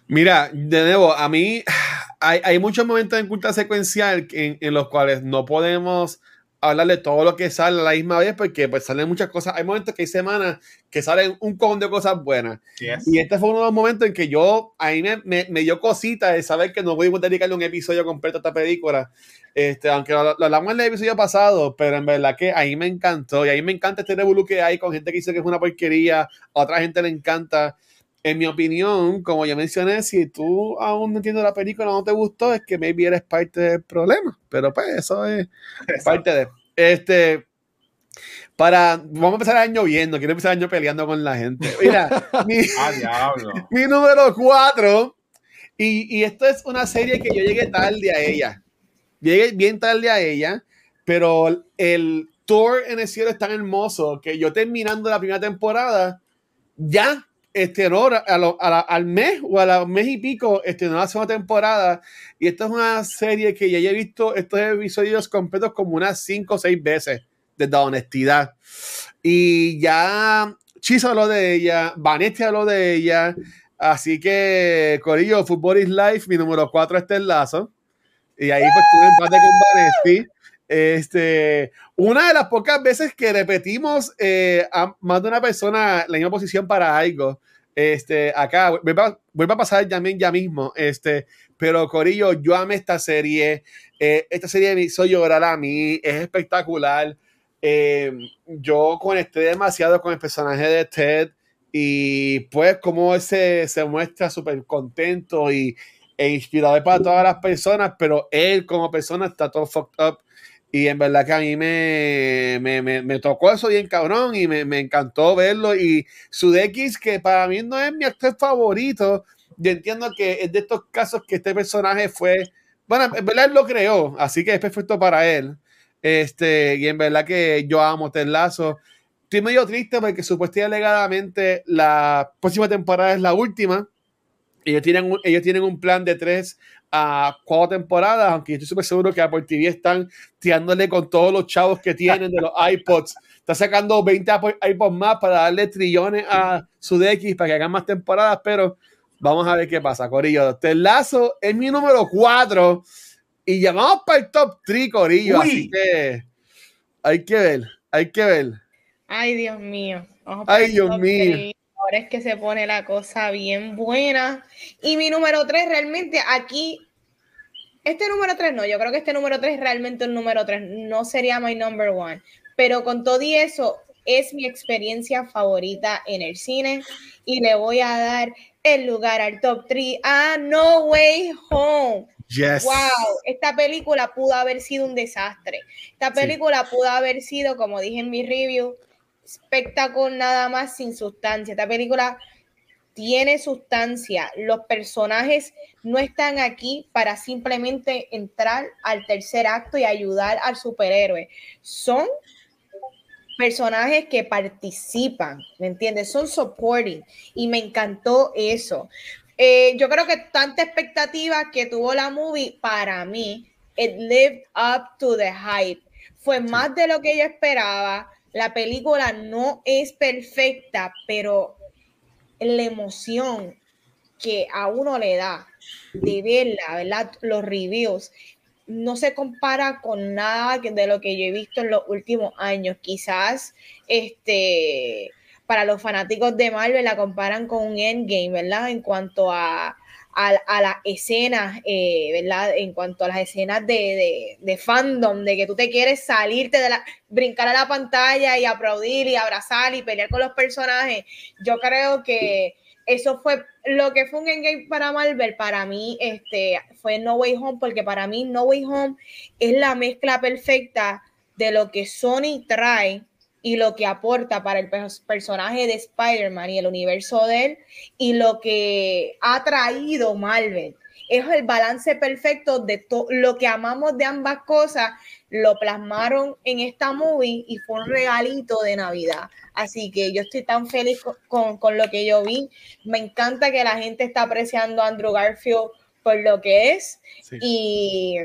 Mira, de nuevo, a mí hay, hay muchos momentos en culta secuencial en, en los cuales no podemos hablar de todo lo que sale a la misma vez porque pues salen muchas cosas. Hay momentos que hay semanas que salen un cojón de cosas buenas. Y este fue uno de los momentos en que yo, a mí me, me, dio cosita de saber que no voy a dedicarle un episodio completo a esta película. Este, aunque lo, hablamos en el episodio pasado, pero en verdad que a mí me encantó. Y a mí me encanta este revolú que hay con gente que dice que es una porquería, a otra gente le encanta. En mi opinión, como ya mencioné, si tú aún no entiendes la película, no te gustó, es que maybe eres parte del problema. Pero pues eso es parte de. Este. Para. Vamos a empezar el año viendo. Quiero empezar el año peleando con la gente. Mira, mi, ah, mi número 4. Y, y esto es una serie que yo llegué tarde a ella. Llegué bien tarde a ella. Pero el tour en el cielo es tan hermoso que yo terminando la primera temporada, ya estrenó a al mes o a la mes y pico estrenó la segunda temporada. Y esta es una serie que ya he visto estos episodios completos como unas cinco o seis veces desde la honestidad. Y ya Chiso habló de ella Vanetti habló de ella. Así que Corillo Football is Life mi número cuatro es el lazo y ahí pues tuve empate con Vanetti este, una de las pocas veces que repetimos eh, a más de una persona la misma posición para algo. Este, acá, vuelve a, pasar ya, ya mismo. Este, pero Corillo, yo amé esta serie. Eh, esta serie me hizo llorar a mí. Es espectacular. Eh, yo conecté demasiado con el personaje de Ted. Y pues, como ese se muestra súper contento y, e inspirador para todas las personas, pero él como persona está todo fucked up y en verdad que a mí me, me, me, tocó eso bien cabrón y me, encantó verlo. Y Sudeikis, que para mí no es mi actor favorito, yo entiendo que es de estos casos que este personaje fue, bueno, en verdad él lo creó, así que es perfecto para él. Este, y en verdad que yo amo Ted Lazo. Estoy medio triste porque supuestamente alegadamente la próxima temporada es la última. Ellos tienen, ellos tienen un plan de tres a cuatro temporadas, aunque estoy súper seguro que Apple TV están tirándole con todos los chavos que tienen de los iPods. Está sacando 20 iPods más para darle trillones a su DX para que hagan más temporadas, pero vamos a ver qué pasa, Corillo. Lazo es mi número 4 y llamamos para el top 3, Corillo. Así que hay que ver, hay que ver. Ay, Dios mío. Ay, Dios mío ahora es que se pone la cosa bien buena. Y mi número 3, realmente aquí, este número 3 no, yo creo que este número 3 realmente un número 3, no sería my number one. Pero con todo y eso, es mi experiencia favorita en el cine y le voy a dar el lugar al top 3 a No Way Home. Yes. Wow, esta película pudo haber sido un desastre. Esta película pudo haber sido, como dije en mi review, espectáculo nada más sin sustancia. Esta película tiene sustancia. Los personajes no están aquí para simplemente entrar al tercer acto y ayudar al superhéroe. Son personajes que participan, ¿me entiendes? Son supporting y me encantó eso. Eh, yo creo que tanta expectativa que tuvo la movie para mí, it lived up to the hype. Fue más de lo que yo esperaba. La película no es perfecta, pero la emoción que a uno le da de verla, ¿verdad? Los reviews no se compara con nada de lo que yo he visto en los últimos años. Quizás este para los fanáticos de Marvel la comparan con un Endgame, ¿verdad? En cuanto a, a, las escenas, eh, ¿verdad? En cuanto a las escenas de, de, fandom, de que tú te quieres salirte de la, brincar a la pantalla y aplaudir y abrazar y pelear con los personajes. Yo creo que eso fue lo que fue un Endgame para Marvel, para mí este, fue No Way Home, porque para mí No Way Home es la mezcla perfecta de lo que Sony trae y lo que aporta para el personaje de Spider-Man y el universo de él y lo que ha traído Marvel. Es el balance perfecto de todo lo que amamos de ambas cosas, lo plasmaron en esta movie y fue un regalito de Navidad. Así que yo estoy tan feliz con, con, lo que yo vi. Me encanta que la gente está apreciando a Andrew Garfield por lo que es. Y,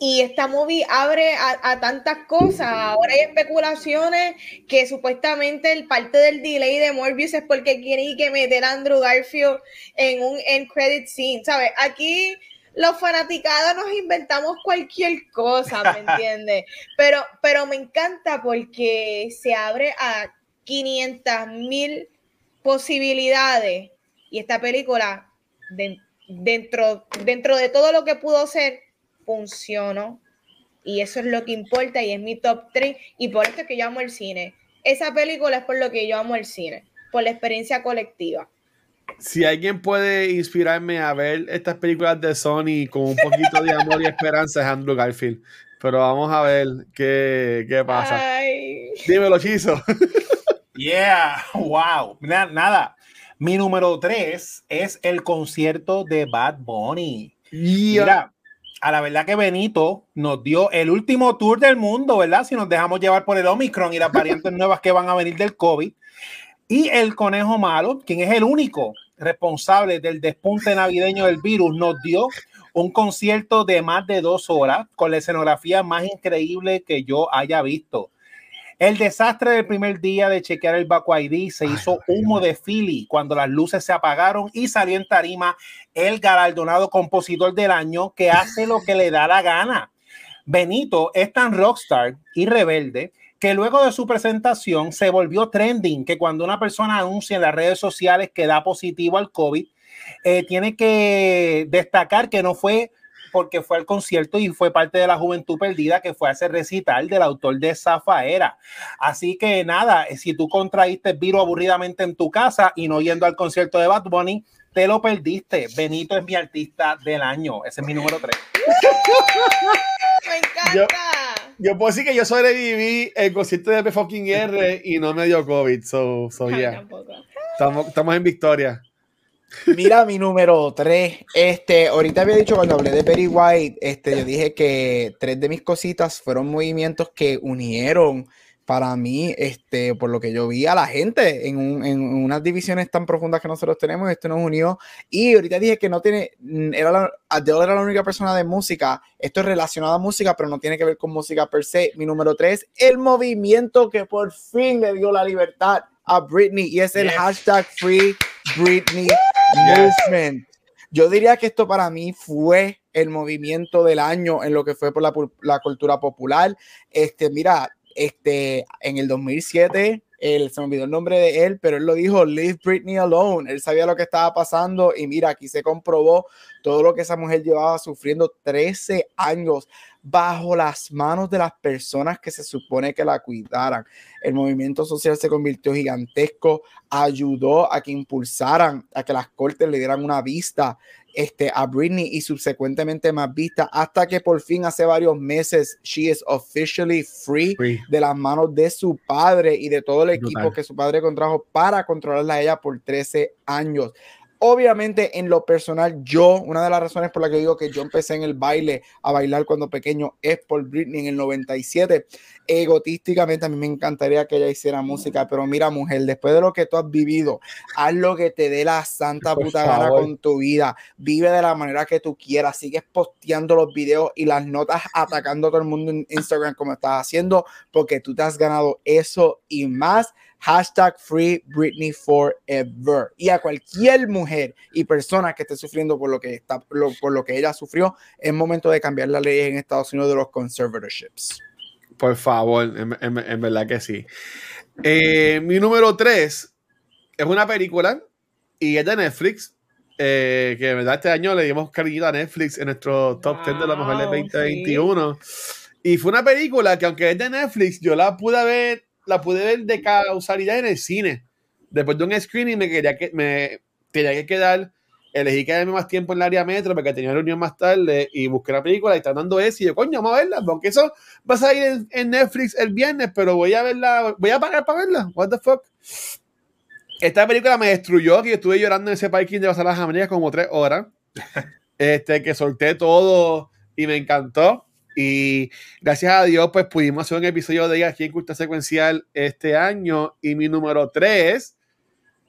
y esta movie abre a, tantas cosas. Ahora hay especulaciones que supuestamente el parte del delay de Morbius es porque quieren que meter a Andrew Garfield en un end credit scene. ¿Sabes? Aquí los fanaticados nos inventamos cualquier cosa, ¿me entiendes? Pero, pero me encanta porque se abre a 500 mil posibilidades y esta película, dentro, dentro de todo lo que pudo ser, funcionó. Y eso es lo que importa y es mi top 3 y por eso es que yo amo el cine. Esa película es por lo que yo amo el cine, por la experiencia colectiva si alguien puede inspirarme a ver estas películas de Sony con un poquito de amor y esperanza es Andrew Garfield. Pero vamos a ver qué, qué pasa. Dímelo, Chizo. yeah, wow. Nada, Mi número 3 es el concierto de Bad Bunny. Mira, a la verdad que Benito nos dio el último tour del mundo, ¿verdad? Si nos dejamos llevar por el Omicron y las variantes nuevas que van a venir del COVID. Y el conejo malo, quien es el único responsable del despunte navideño del virus, nos dio un concierto de más de dos horas con la escenografía más increíble que yo haya visto. El desastre del primer día de chequear el Baco ID se hizo humo de Philly cuando las luces se apagaron y salió en tarima el galardonado compositor del año que hace lo que le da la gana. Benito es tan rockstar y rebelde que luego de su presentación se volvió trending, que cuando una persona anuncia en las redes sociales que da positivo al COVID, eh, tiene que destacar que no fue porque fue al concierto y fue parte de la juventud perdida que fue a ese recital del autor de Zafaera. Así que nada, si tú contraíste virus aburridamente en tu casa y no yendo al concierto de Bad Bunny, te lo perdiste. Benito es mi artista del año. Ese es mi número 3. Me encanta yo puedo decir que yo sobreviví el concierto de P fucking R y no me dio COVID. So, so yeah. Estamos, estamos en victoria. Mira mi número 3. Este, ahorita había dicho cuando hablé de Perry White, este, yo dije que tres de mis cositas fueron movimientos que unieron para mí, este, por lo que yo vi a la gente en, unas divisiones tan profundas que nosotros tenemos, esto nos unió. Y ahorita dije que no tiene, mm, era la, Adele era la única persona de música. Esto es relacionado a música, pero no tiene que ver con música per se. Mi número tres, el movimiento que por fin le dio la libertad a Britney y es el hashtag Free Britney Yo diría que esto para mí fue el movimiento del año en lo que fue por la, la cultura popular. Este, mira, este, en el 2007, él, se me olvidó el nombre de él, pero él lo dijo, Leave Britney alone. Él sabía lo que estaba pasando y mira, aquí se comprobó todo lo que esa mujer llevaba sufriendo 13 años bajo las manos de las personas que se supone que la cuidaran. El movimiento social se convirtió gigantesco, ayudó a que impulsaran, a que las cortes le dieran una vista este, a Britney y subsecuentemente más vista hasta que por fin hace varios meses she is officially free, de las manos de su padre y de todo el equipo que su padre contrajo para controlarla a ella por 13 años. Obviamente, en lo personal, yo, una de las razones por las que digo que yo empecé en el baile, a bailar cuando pequeño, es por Britney en el 97. Egotísticamente, a mí me encantaría que ella hiciera música, pero mira, mujer, después de lo que tú has vivido, haz lo que te dé la santa puta gana con tu vida. Vive de la manera que tú quieras. Sigues posteando los videos y las notas atacando a todo el mundo en Instagram como estás haciendo, porque tú te has ganado eso y más hashtag Free Britney Forever. Y a cualquier mujer y persona que esté sufriendo por lo que, está, por lo que ella sufrió, es momento de cambiar la ley en Estados Unidos de los conservatorships. Por favor, en, verdad que sí. Eh, mi número 3 es una película y es de Netflix. Eh, que en verdad este año le dimos cariño a Netflix en nuestro top 10 de la mujer del 2021. Y fue una película que aunque es de Netflix, yo la pude ver la pude ver de causalidad en el cine. Después de un screening me quería que me tenía que quedar, elegí quedarme más tiempo en el área metro porque tenía reunión más tarde y busqué la película y está dando eso y yo, coño, vamos a verla, aunque eso va a salir en, Netflix el viernes, pero voy a verla, voy a pagar para verla, what the fuck. Esta película me destruyó, que yo estuve llorando en ese parking de las Américas como tres horas, este, que solté todo y me encantó. Y gracias a Dios, pues pudimos hacer un episodio de ella aquí en Cultura Secuencial este año. Y mi número 3,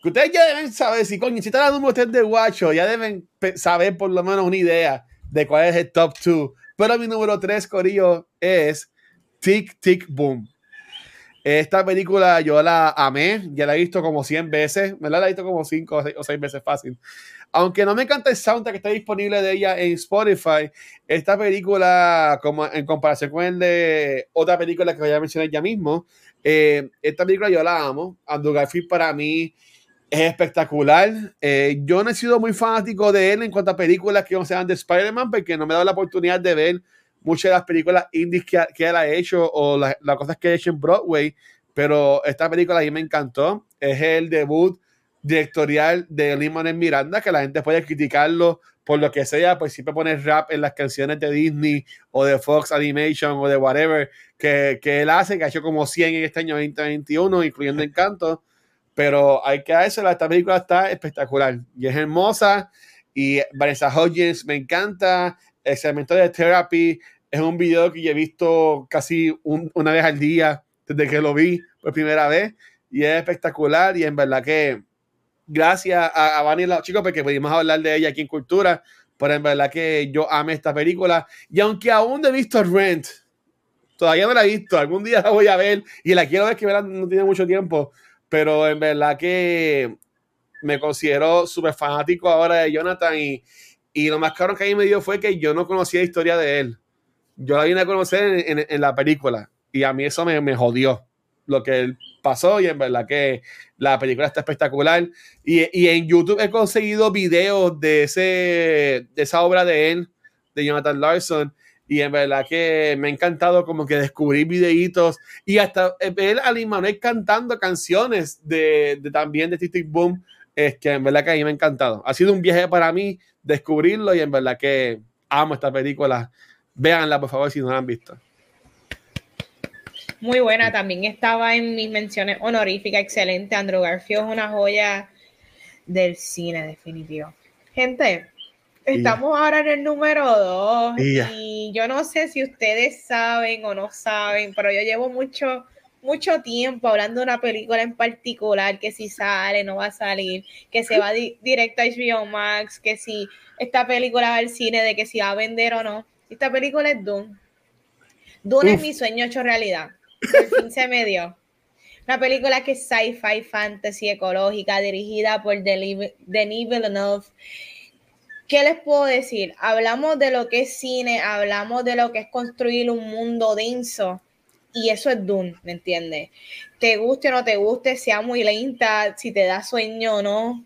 que ustedes ya deben saber, si coño, si está la número 3 de Guacho, ya deben saber por lo menos una idea de cuál es el top 2. Pero mi número 3, Corillo, es Tic Tic Boom. Esta película yo la amé, ya la he visto como 100 veces, me la he visto como 5 o 6 veces fácil. Aunque no me encanta el soundtrack que está disponible de ella en Spotify, esta película, como en comparación con el de otra película que voy a mencionar ya mismo, eh, esta película yo la amo. Andrew Garfield para mí es espectacular. Eh, yo no he sido muy fanático de él en cuanto a películas que no sean de Spider-Man, porque no me he dado la oportunidad de ver muchas de las películas indies que, él ha hecho o las cosas que ha hecho en Broadway. Pero esta película a mí me encantó. Es el debut directorial de Lin Miranda, que la gente puede criticarlo por lo que sea, pues siempre pone rap en las canciones de Disney o de Fox Animation o de whatever que, que él hace, que ha hecho como 100 en este año 2021, incluyendo Encanto. Pero hay que hacer, esta película está espectacular y es hermosa. Y Vanessa Hodgins me encanta. El segmento de Therapy es un video que yo he visto casi una vez al día desde que lo vi por primera vez y es espectacular. Y en verdad que gracias a, a Vani y los chicos porque pudimos hablar de ella aquí en Cultura, pero en verdad que yo amé esta película y aunque aún no he visto Rent, todavía no la he visto, algún día la voy a ver y la quiero ver que no tiene mucho tiempo, pero en verdad que me considero súper fanático ahora de Jonathan y, y lo más caro que a me dio fue que yo no conocía la historia de él. Yo la vine a conocer en, en, la película y a mí eso me, me jodió lo que él pasó y en verdad que la película está espectacular. Y, en YouTube he conseguido videos de, ese, de esa obra de él, de Jonathan Larson. Y en verdad que me ha encantado como que descubrir videitos y hasta ver a Lin Manuel cantando canciones de, también de Tic Boom. Es que en verdad que a mí me ha encantado. Ha sido un viaje para mí descubrirlo y en verdad que amo esta película. Véanla, por favor, si no la han visto. Muy buena, también estaba en mis menciones honoríficas, excelente. Andrew Garfield es una joya del cine, definitivo. Gente, estamos ahora en el número dos y yo no sé si ustedes saben o no saben, pero yo llevo mucho, mucho tiempo hablando de una película en particular, que si sale, no va a salir, que se va directo a HBO Max, que si esta película va al cine, de que si va a vender o no. Esta película es Dune. Dune es mi sueño hecho realidad fin se. Una película que es sci-fi, fantasy, ecológica, dirigida por Denis Villeneuve. ¿Qué les puedo decir? Hablamos de lo que es cine, hablamos de lo que es construir un mundo denso. Y eso es Dune, ¿me entiendes? Te guste o no te guste, sea muy lenta, si te da sueño o no.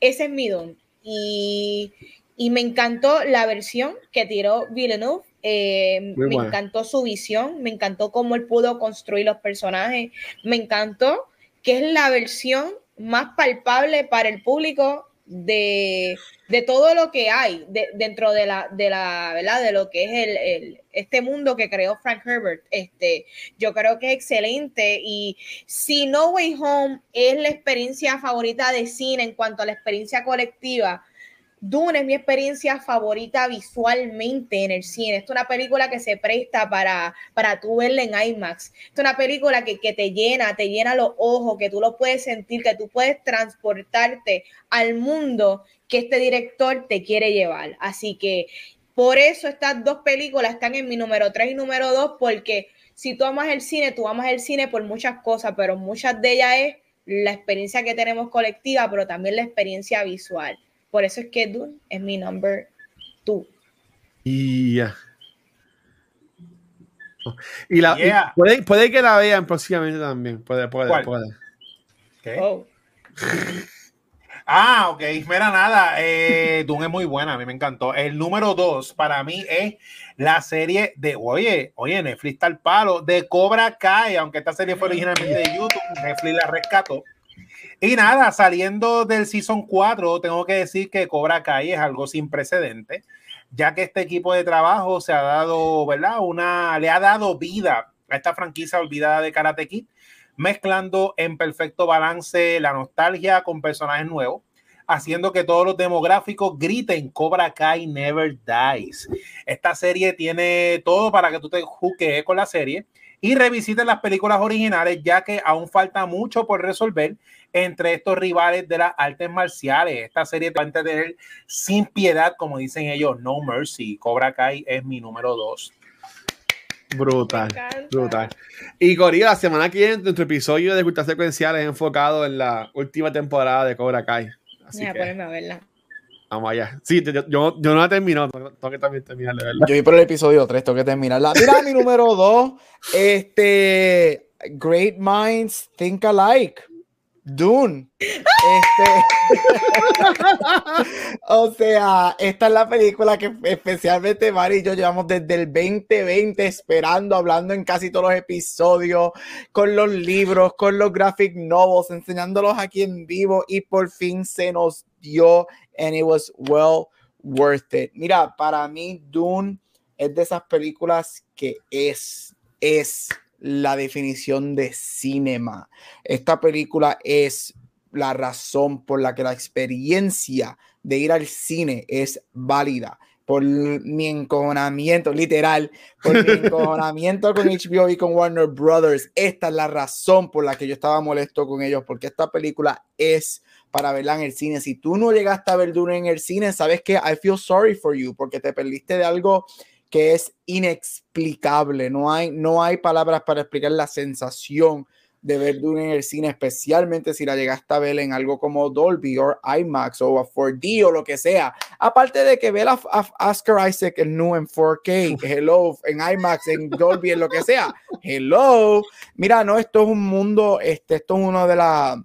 Ese es mi Dune. Y, y me encantó la versión que tiró Villeneuve eh, me encantó su visión, me encantó cómo él pudo construir los personajes, me encantó que es la versión más palpable para el público de, de todo lo que hay dentro de la, de la, ¿verdad? De lo que es el, el, este mundo que creó Frank Herbert. Este, yo creo que es excelente y si No Way Home es la experiencia favorita de cine en cuanto a la experiencia colectiva, Dune es mi experiencia favorita visualmente en el cine. es una película que se presta para, para tú verla en IMAX. es una película que, que, te llena, te llena los ojos, que tú lo puedes sentir, que tú puedes transportarte al mundo que este director te quiere llevar. Así que por eso estas dos películas están en mi número 3 y número 2, porque si tú amas el cine, tú amas el cine por muchas cosas, pero muchas de ellas es la experiencia que tenemos colectiva, pero también la experiencia visual. Por eso es que Dune es mi number two. Y ya. Y, la, puede, que la vean próximamente también. Puede, puede, puede. Oh. Ah, ok. Mira, nada. Eh, Dune es muy buena. A mí me encantó. El número dos para mí es la serie de, oye, oye, Netflix está al palo, de Cobra Kai. Aunque esta serie fue originalmente de YouTube, Netflix la rescató. Y nada, saliendo del Season 4, tengo que decir que Cobra Kai es algo sin precedente, ya que este equipo de trabajo se ha dado, ¿verdad? Una, le ha dado vida a esta franquicia olvidada de Karate Kid, mezclando en perfecto balance la nostalgia con personajes nuevos, haciendo que todos los demográficos griten Cobra Kai Never Dies. Esta serie tiene todo para que tú te juques con la serie y revisites las películas originales, ya que aún falta mucho por resolver entre estos rivales de las artes marciales. Esta serie va a tener sin piedad, como dicen ellos, No Mercy. Cobra Kai es mi número dos. Brutal, brutal. Y Corea, la semana que viene, nuestro episodio de Cultura Secuencial es enfocado en la última temporada de Cobra Kai. Así que, a verla. Vamos allá. Sí, yo, yo, no la he terminado, tengo que también terminarla, ¿verdad? Yo vi por el episodio 3, tengo que terminarla. Mira, mi número 2, este, Great Minds Think Alike. Dune. Este, o sea, esta es la película que especialmente Mari y yo llevamos desde el 2020 esperando, hablando en casi todos los episodios, con los libros, con los graphic novels, enseñándolos aquí en vivo y por fin se nos dio and it was well worth it. Mira, para mí Dune es de esas películas que es, es la definición de cinema. Esta película es la razón por la que la experiencia de ir al cine es válida. Por mi encojonamiento, literal, por mi encojonamiento con HBO y con Warner Brothers. Esta es la razón por la que yo estaba molesto con ellos, porque esta película es para verla en el cine. Si tú no llegaste a ver Dune en el cine, sabes que I feel sorry for you, porque te perdiste de algo que es inexplicable. No hay, no hay palabras para explicar la sensación de ver Dune en el cine, especialmente si la llegaste a ver en algo como Dolby o IMAX o 4D o lo que sea. Aparte de que ver a, Oscar Isaac en nu en 4K, hello, en IMAX, en Dolby, en lo que sea, hello. Mira, no, esto es un mundo, este, esto es uno de, la,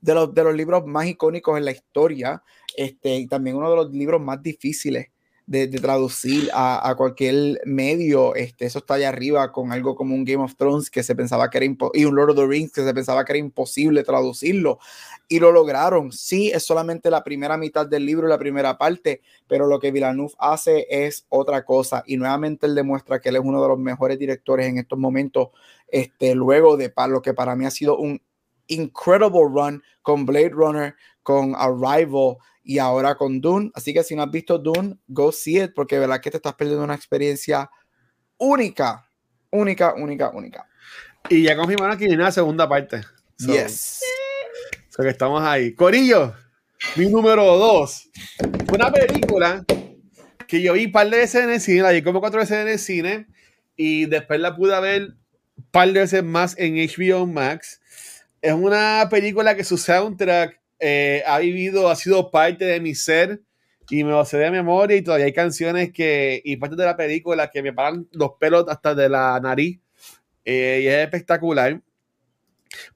de, los, de los libros más icónicos en la historia, este, y también uno de los libros más difíciles de, traducir a, cualquier medio. Este, eso está allá arriba con algo como un Game of Thrones que se pensaba que era y un Lord of the Rings que se pensaba que era imposible traducirlo. Y lo lograron. Sí, es solamente la primera mitad del libro, la primera parte, pero lo que Villeneuve hace es otra cosa. Y nuevamente él demuestra que él es uno de los mejores directores en estos momentos, este, luego de lo que para mí ha sido un incredible run con Blade Runner, con Arrival y ahora con Dune. Así que si no has visto Dune, go see it, porque verdad que te estás perdiendo una experiencia única, única, única, única. Y ya confirmaron que viene la segunda parte. yes. So que estamos ahí. Corillo, mi número dos. Una película que yo vi un par de veces en el cine, la vi como cuatro veces en el cine, y después la pude ver un par de veces más en HBO Max. Es una película que su soundtrack eh, ha vivido, ha sido parte de mi ser y me lo sé de memoria y todavía hay canciones que, y parte de la película que me paran los pelos hasta de la nariz eh, y es espectacular.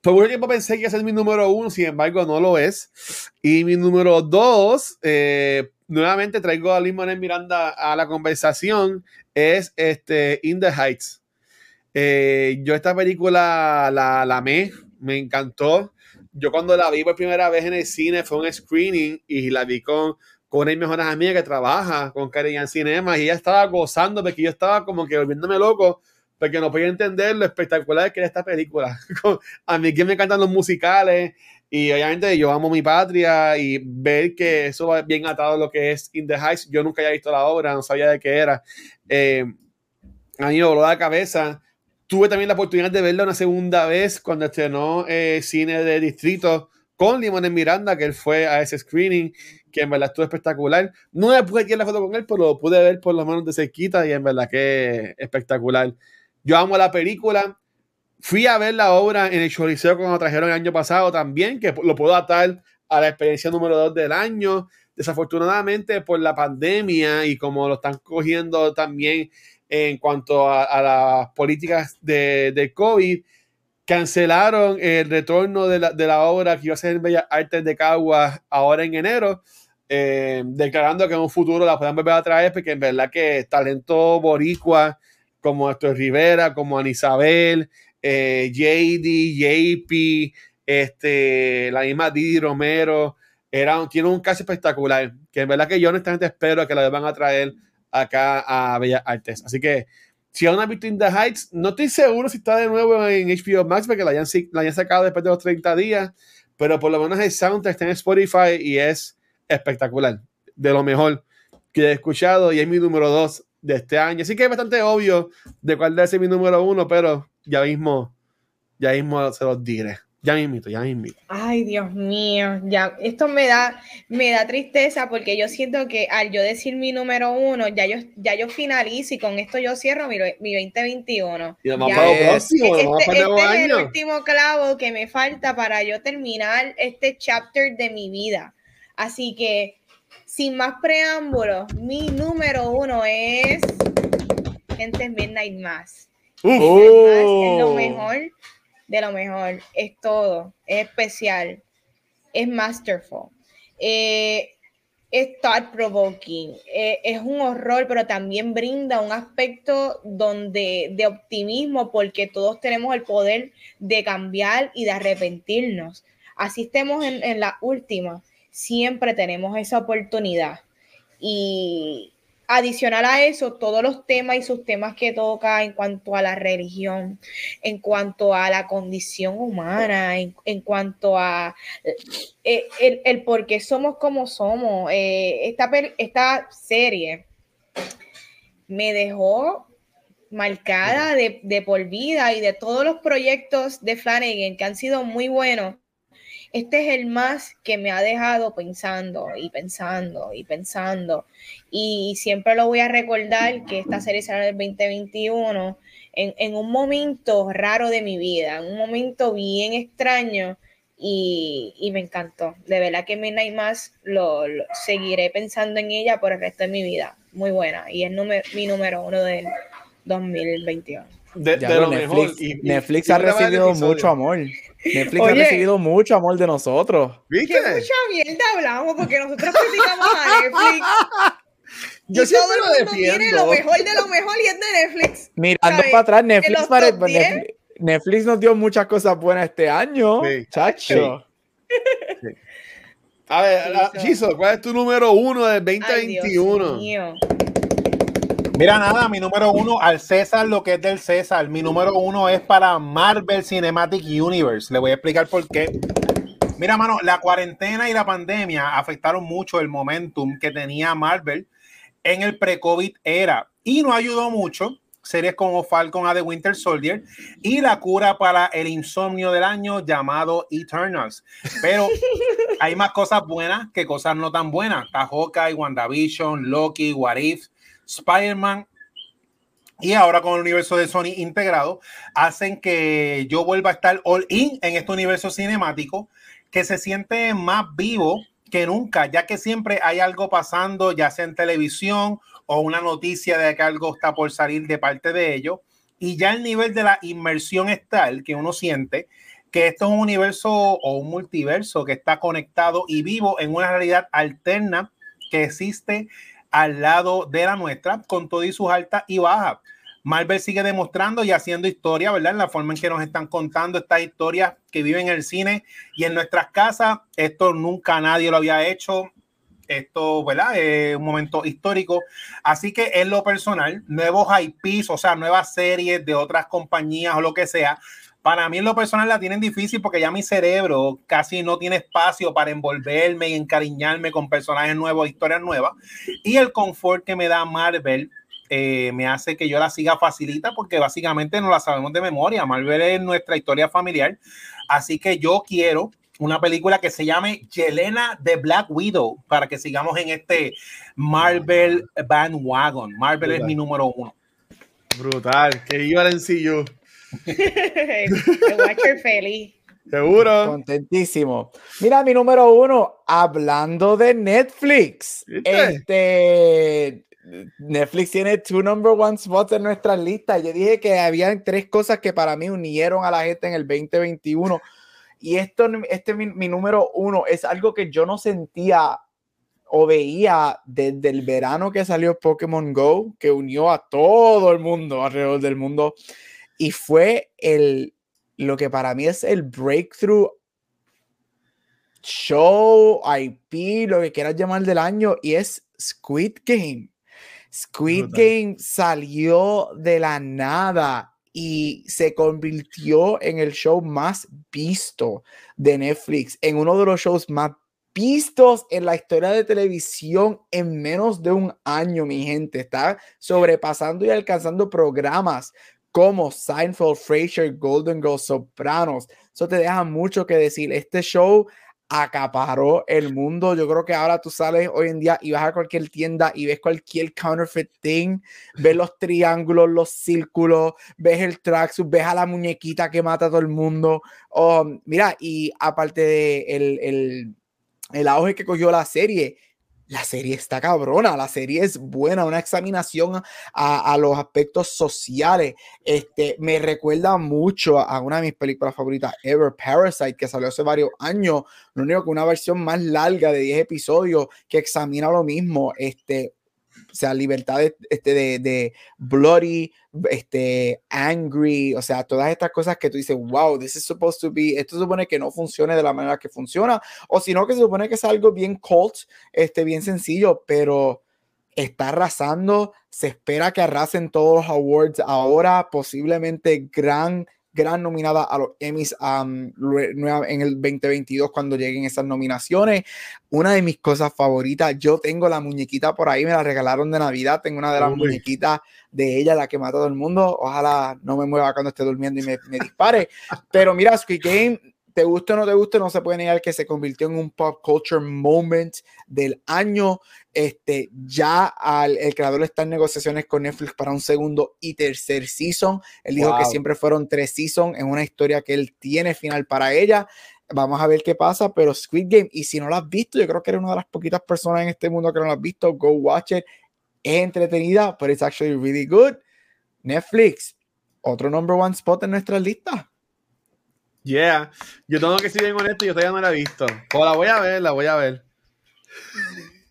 Por un tiempo pensé que iba a ser mi número uno, sin embargo no lo es. Y mi número dos, eh, nuevamente traigo a Lin Manuel Miranda a la conversación, es este In the Heights. yo esta película la, la amé, me encantó. Yo cuando la vi por primera vez en el cine fue un screening y la vi con, con una de mis mejores amigas que trabaja con Cariñan Cinema y ella estaba gozando porque yo estaba como que volviéndome loco porque no podía entender lo espectacular que era esta película. a mí que me encantan los musicales y obviamente yo amo mi patria y ver que eso va bien atado lo que es In the Heights. Yo nunca había visto la obra, no sabía de qué era. Eh, a mí me voló la cabeza. Tuve también la oportunidad de verla una segunda vez cuando estrenó eh, Cine de Distrito con Limón en Miranda, que él fue a ese screening, que en verdad estuvo espectacular. No me pude tirar la foto con él, pero lo pude ver por lo menos de cerquita y en verdad que espectacular. Yo amo la película. Fui a ver la obra en el Choliseo cuando trajeron el año pasado también, que lo puedo atar a la experiencia número dos del año. Desafortunadamente, por la pandemia y como lo están cogiendo también en cuanto a, las políticas de, COVID, cancelaron el retorno de la, de la, obra que iba a ser en Bellas Artes de Caguas ahora en enero, eh, declarando que en un futuro la puedan volver a traer, porque en verdad que talento boricua como Héctor Rivera, como Anisabel, eh, JD, JP, este, la misma Didi Romero, era, tiene un caso espectacular, que en verdad que yo honestamente espero que la van a traer acá a Bellas Artes. Así que si aún has visto In the Heights, no estoy seguro si está de nuevo en HBO Max, porque la hayan, sacado después de los 30 días, pero por lo menos el soundtrack está en Spotify y es espectacular, de lo mejor que he escuchado y es mi número 2 de este año. Así que es bastante obvio de cuál debe ser mi número uno, pero ya mismo, ya mismo se los diré. Ya mismo, ya mismo. Ay, Dios mío, ya, esto me da, me da tristeza porque yo siento que al yo decir mi número uno, ya yo, ya yo finalizo y con esto yo cierro mi, mi 2021. Y vamos para próximo, este, este, este es el último clavo que me falta para yo terminar este chapter de mi vida. Así que sin más preámbulos, mi número uno es Gente Midnight Mass. es lo oh. mejor de lo mejor. Es todo. Es especial. Es masterful. Eh, es thought provoking. Eh, es un horror, pero también brinda un aspecto donde de optimismo porque todos tenemos el poder de cambiar y de arrepentirnos. Así estemos en, en la última siempre tenemos esa oportunidad. Y adicional a eso, todos los temas y sus temas que toca en cuanto a la religión, en cuanto a la condición humana, en, cuanto a eh, el, por qué somos como somos. Eh, esta, esta serie me dejó marcada de, de, por vida y de todos los proyectos de Flanagan que han sido muy buenos este es el más que me ha dejado pensando y pensando y pensando. Y siempre lo voy a recordar que esta serie será del 2021 en, en un momento raro de mi vida, en un momento bien extraño. Y, y, me encantó. De verdad que Midnight Mass lo, lo, seguiré pensando en ella por el resto de mi vida. Muy buena. Y es número, mi número uno del 2021. De, de lo Netflix, mejor. Y, Netflix ha recibido mucho amor. Netflix ha recibido mucho amor de nosotros. ¿Viste? Que mucha mierda hablamos porque nosotros criticamos a Netflix. Yo y siempre todo el mundo lo tiene lo mejor de lo mejor y es de Netflix. Mirando para atrás, Netflix, para, Netflix, Netflix, nos dio muchas cosas buenas este año. Sí. Chacho. Sí. A ver, Chiso, ¿cuál es tu número uno del 2021? Ay, Dios mío. Mira, nada, mi número uno, al César lo que es del César. Mi número uno es para Marvel Cinematic Universe. Le voy a explicar por qué. Mira, mano, la cuarentena y la pandemia afectaron mucho el momentum que tenía Marvel en el pre-COVID era y no ayudó mucho series como Falcon a The Winter Soldier y la cura para el insomnio del año llamado Eternals. Pero hay más cosas buenas que cosas no tan buenas. Está Hawkeye, WandaVision, Loki, What If, Spider-Man y ahora con el universo de Sony integrado, hacen que yo vuelva a estar all in en este universo cinemático que se siente más vivo que nunca, ya que siempre hay algo pasando, ya sea en televisión o una noticia de que algo está por salir de parte de ellos. Y ya el nivel de la inmersión es tal que uno siente que esto es un universo o un multiverso que está conectado y vivo en una realidad alterna que existe al lado de la nuestra, con todo sus altas y bajas. Marvel sigue demostrando y haciendo historia, ¿verdad? En la forma en que nos están contando estas historias que viven en el cine y en nuestras casas. Esto nunca nadie lo había hecho. Esto, ¿verdad? Un momento histórico. Así que en lo personal, nuevos IPs, o sea, nuevas series de otras compañías o lo que sea, para mí en lo personal la tienen difícil porque ya mi cerebro casi no tiene espacio para envolverme y encariñarme con personajes nuevos, historias nuevas. Y el confort que me da Marvel eh, me hace que yo la siga facilita porque básicamente no la sabemos de memoria. Marvel es nuestra historia familiar. Así que yo quiero una película que se llame Yelena de Black Widow para que sigamos en este Marvel bandwagon. Marvel es mi número uno. Brutal. Que iba en Watcher feliz. Seguro. Contentísimo. Mira, mi número uno, hablando de Netflix. Este, Netflix tiene two number one spots en nuestra lista. Yo dije que había tres cosas que para mí unieron a la gente en el 2021. Y esto, este mi, mi número uno es algo que yo no sentía o veía desde el verano que salió Pokémon Go, que unió a todo el mundo alrededor del mundo. Y fue el, lo que para mí es el breakthrough show, IP, lo que quieras llamar del año, y es Squid Game. Squid Game salió de la nada y se convirtió en el show más visto de Netflix, en uno de los shows más vistos en la historia de televisión en menos de un año, mi gente. Está sobrepasando y alcanzando programas como Seinfeld, Frasier, Golden Girls, Sopranos. Eso te deja mucho que decir. Este show acaparó el mundo. Yo creo que ahora tú sales hoy en día y vas a cualquier tienda y ves cualquier counterfeit thing, ves los triángulos, los círculos, ves el tracksuit, ves a la muñequita que mata a todo el mundo. Um, mira, y aparte de el, el, el auge que cogió la serie, la serie está cabrona, la serie es buena, una examinación a, a, los aspectos sociales. Este, me recuerda mucho a una de mis películas favoritas ever, Parasite, que salió hace varios años. Lo único que una versión más larga de 10 episodios que examina lo mismo. Este, o sea, libertad de, este, de, de, bloody, este, angry, o sea, todas estas cosas que tú dices, wow, this is supposed to be, esto supone que no funcione de la manera que funciona, o sino que se supone que es algo bien cult, este, bien sencillo, pero está arrasando, se espera que arrasen todos los awards ahora, posiblemente gran gran nominada a los Emmys um, en el 2022 cuando lleguen esas nominaciones. Una de mis cosas favoritas, yo tengo la muñequita por ahí, me la regalaron de Navidad, tengo una de las Uy. muñequitas de ella, la que mata a todo el mundo. Ojalá no me mueva cuando esté durmiendo y me, me dispare. Pero mira, Squid Game te guste o no te guste, no se puede negar que se convirtió en un pop culture moment del año. Este, ya al, el creador está en negociaciones con Netflix para un segundo y tercer season. Él dijo wow. que siempre fueron tres seasons en una historia que él tiene final para ella. Vamos a ver qué pasa, pero Squid Game, y si no lo has visto, yo creo que eres una de las poquitas personas en este mundo que no lo has visto, go watch it. Es entretenida, pero it's actually really good. Netflix, otro number one spot en nuestra lista. Yeah, yo tengo que ser bien honesto, yo todavía no la he visto. O la voy a ver, la voy a ver.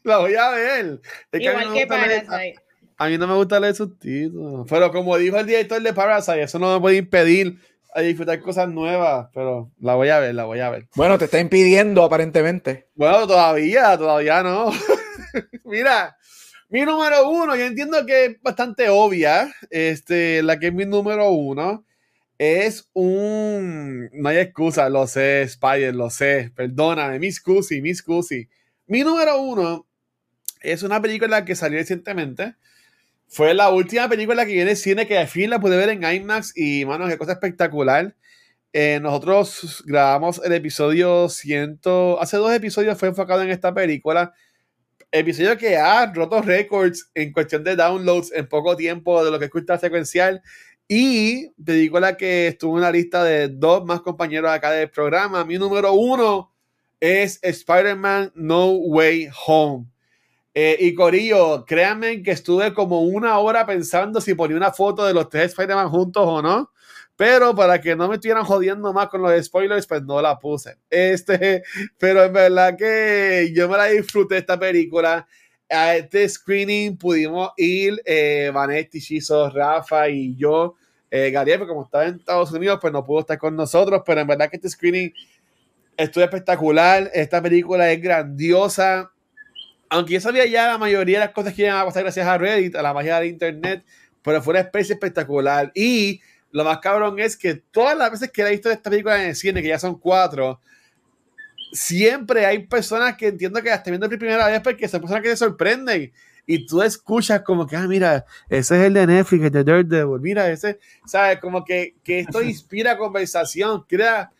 la voy a ver. Es que Igual que Parasite. A, a, mí no me gusta leer subtítulos. Pero como dijo el director de Parasite, eso no me puede impedir a disfrutar cosas nuevas. Pero la voy a ver, la voy a ver. Bueno, te está impidiendo aparentemente. Bueno, todavía, todavía no. Mira, mi número uno, yo entiendo que es bastante obvia. Este, la que es mi número uno es un. No hay excusa, lo sé, Spider, lo sé. Perdóname, Miss Cusi, Miss Cusi. Mi número uno es una película que salió recientemente. Fue la última película que viene en cine que al fin la pude ver en IMAX y, mano, qué cosa espectacular. Eh, nosotros grabamos el episodio 100. Hace dos episodios fue enfocado en esta película. Episodio que ha roto récords en cuestión de downloads en poco tiempo de lo que es cultura secuencial. Y película que estuvo en la lista de dos más compañeros acá del programa. Mi número uno es Spider-Man No Way Home. Eh, y Corillo, créanme que estuve como una hora pensando si ponía una foto de los tres Spider-Man juntos o no. Pero para que no me estuvieran jodiendo más con los spoilers, pues no la puse. Este, pero en verdad que yo me la disfruté esta película. A este screening pudimos ir eh, Vanetti, Chizo, Rafa y yo. Eh, Gabriel, como estaba en Estados Unidos, pues no pudo estar con nosotros, pero en verdad que este screening estuvo espectacular. Esta película es grandiosa. Aunque yo sabía ya la mayoría de las cosas que iban a pasar gracias a Reddit, a la magia de internet, pero fue una especie espectacular. Y lo más cabrón es que todas las veces que he visto esta película en el cine, que ya son cuatro, siempre hay personas que entiendo que hasta viendo por primera vez porque son personas que te sorprenden. Y tú escuchas como que, ah, mira, ese es el de Netflix, el de Daredevil, mira, ese, ¿sabes? Como que, que esto inspira conversación, crea,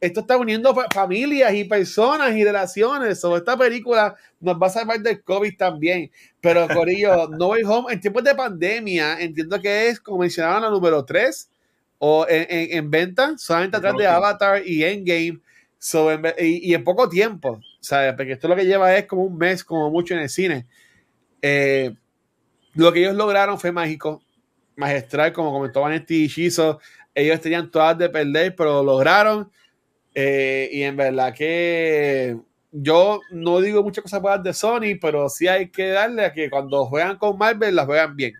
esto está uniendo familias y personas y relaciones, sobre esta película nos va a salvar del COVID también, pero Corillo, No Way Home, en tiempos de pandemia, entiendo que es, como mencionaban, la número 3 o en, en, en venta, solamente atrás de Avatar y Endgame, y, en poco tiempo, ¿sabes? Porque esto lo que lleva es como un mes, como mucho en el cine. Eh, lo que ellos lograron fue mágico, magistral, como comentó Vanetti y Shizo. Ellos tenían todas de perder, pero lo lograron. Eh, y en verdad que yo no digo muchas cosas buenas de Sony, pero sí hay que darle a que cuando juegan con Marvel las juegan bien.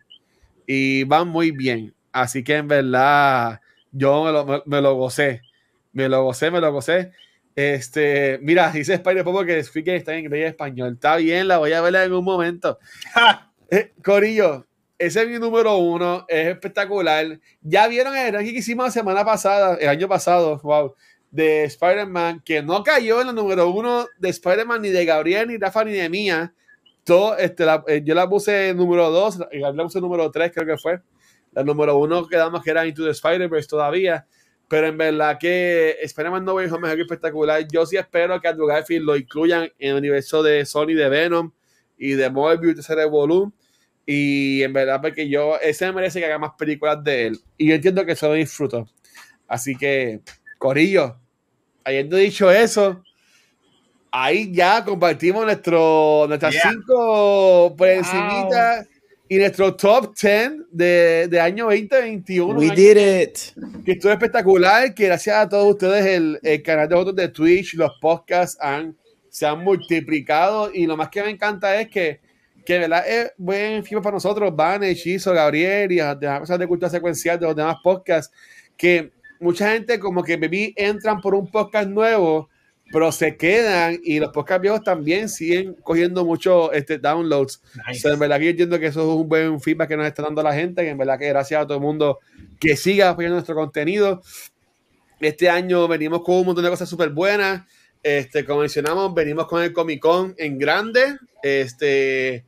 Y van muy bien. Así que en verdad yo me lo, me lo gocé. Me lo gocé, me lo gocé. Este, mira, dice Spider Popo que que está en inglés y español. Está bien, la voy a ver en un momento. Eh, Corillo, ese es mi número uno, es espectacular. Ya vieron el ranking que hicimos la semana pasada, el año pasado, wow, de Spider-Man, que no cayó en el número uno de Spider-Man ni de Gabriel, ni Rafa, ni de mía. Todo, este, eh, yo la puse número dos, Gabriel la puse número tres, creo que fue. La número uno quedamos que era Into the Spider-Verse todavía. Pero en verdad que Spider-Man No Way Home es espectacular. Yo sí espero que Andrew Garfield lo incluyan en el universo de Sony de Venom y de Morbius, de Volume. Y en verdad, porque yo, ese me merece que haga más películas de él. Y yo entiendo que eso lo disfruto. Así que, Corillo, habiendo dicho eso, ahí ya compartimos nuestro, nuestras cinco por y nuestro top 10 de, de año 2021. We did it. Que estuvo espectacular, que gracias a todos ustedes el, el canal de votos de Twitch, los podcasts han, se han multiplicado y lo más que me encanta es que, que verdad es buen film para nosotros, Van, Hechizo, Gabriel y las demás cosas de cultura secuencial de los demás podcasts, que mucha gente como que baby entran por un podcast nuevo pero se quedan y los podcasts viejos también siguen cogiendo muchos este, downloads. en verdad que yo entiendo que eso es un buen feedback que nos está dando la gente, y en verdad que gracias a todo el mundo que siga apoyando nuestro contenido. Este año venimos con un montón de cosas súper buenas. Este, como mencionamos, venimos con el Comic Con en grande. Este,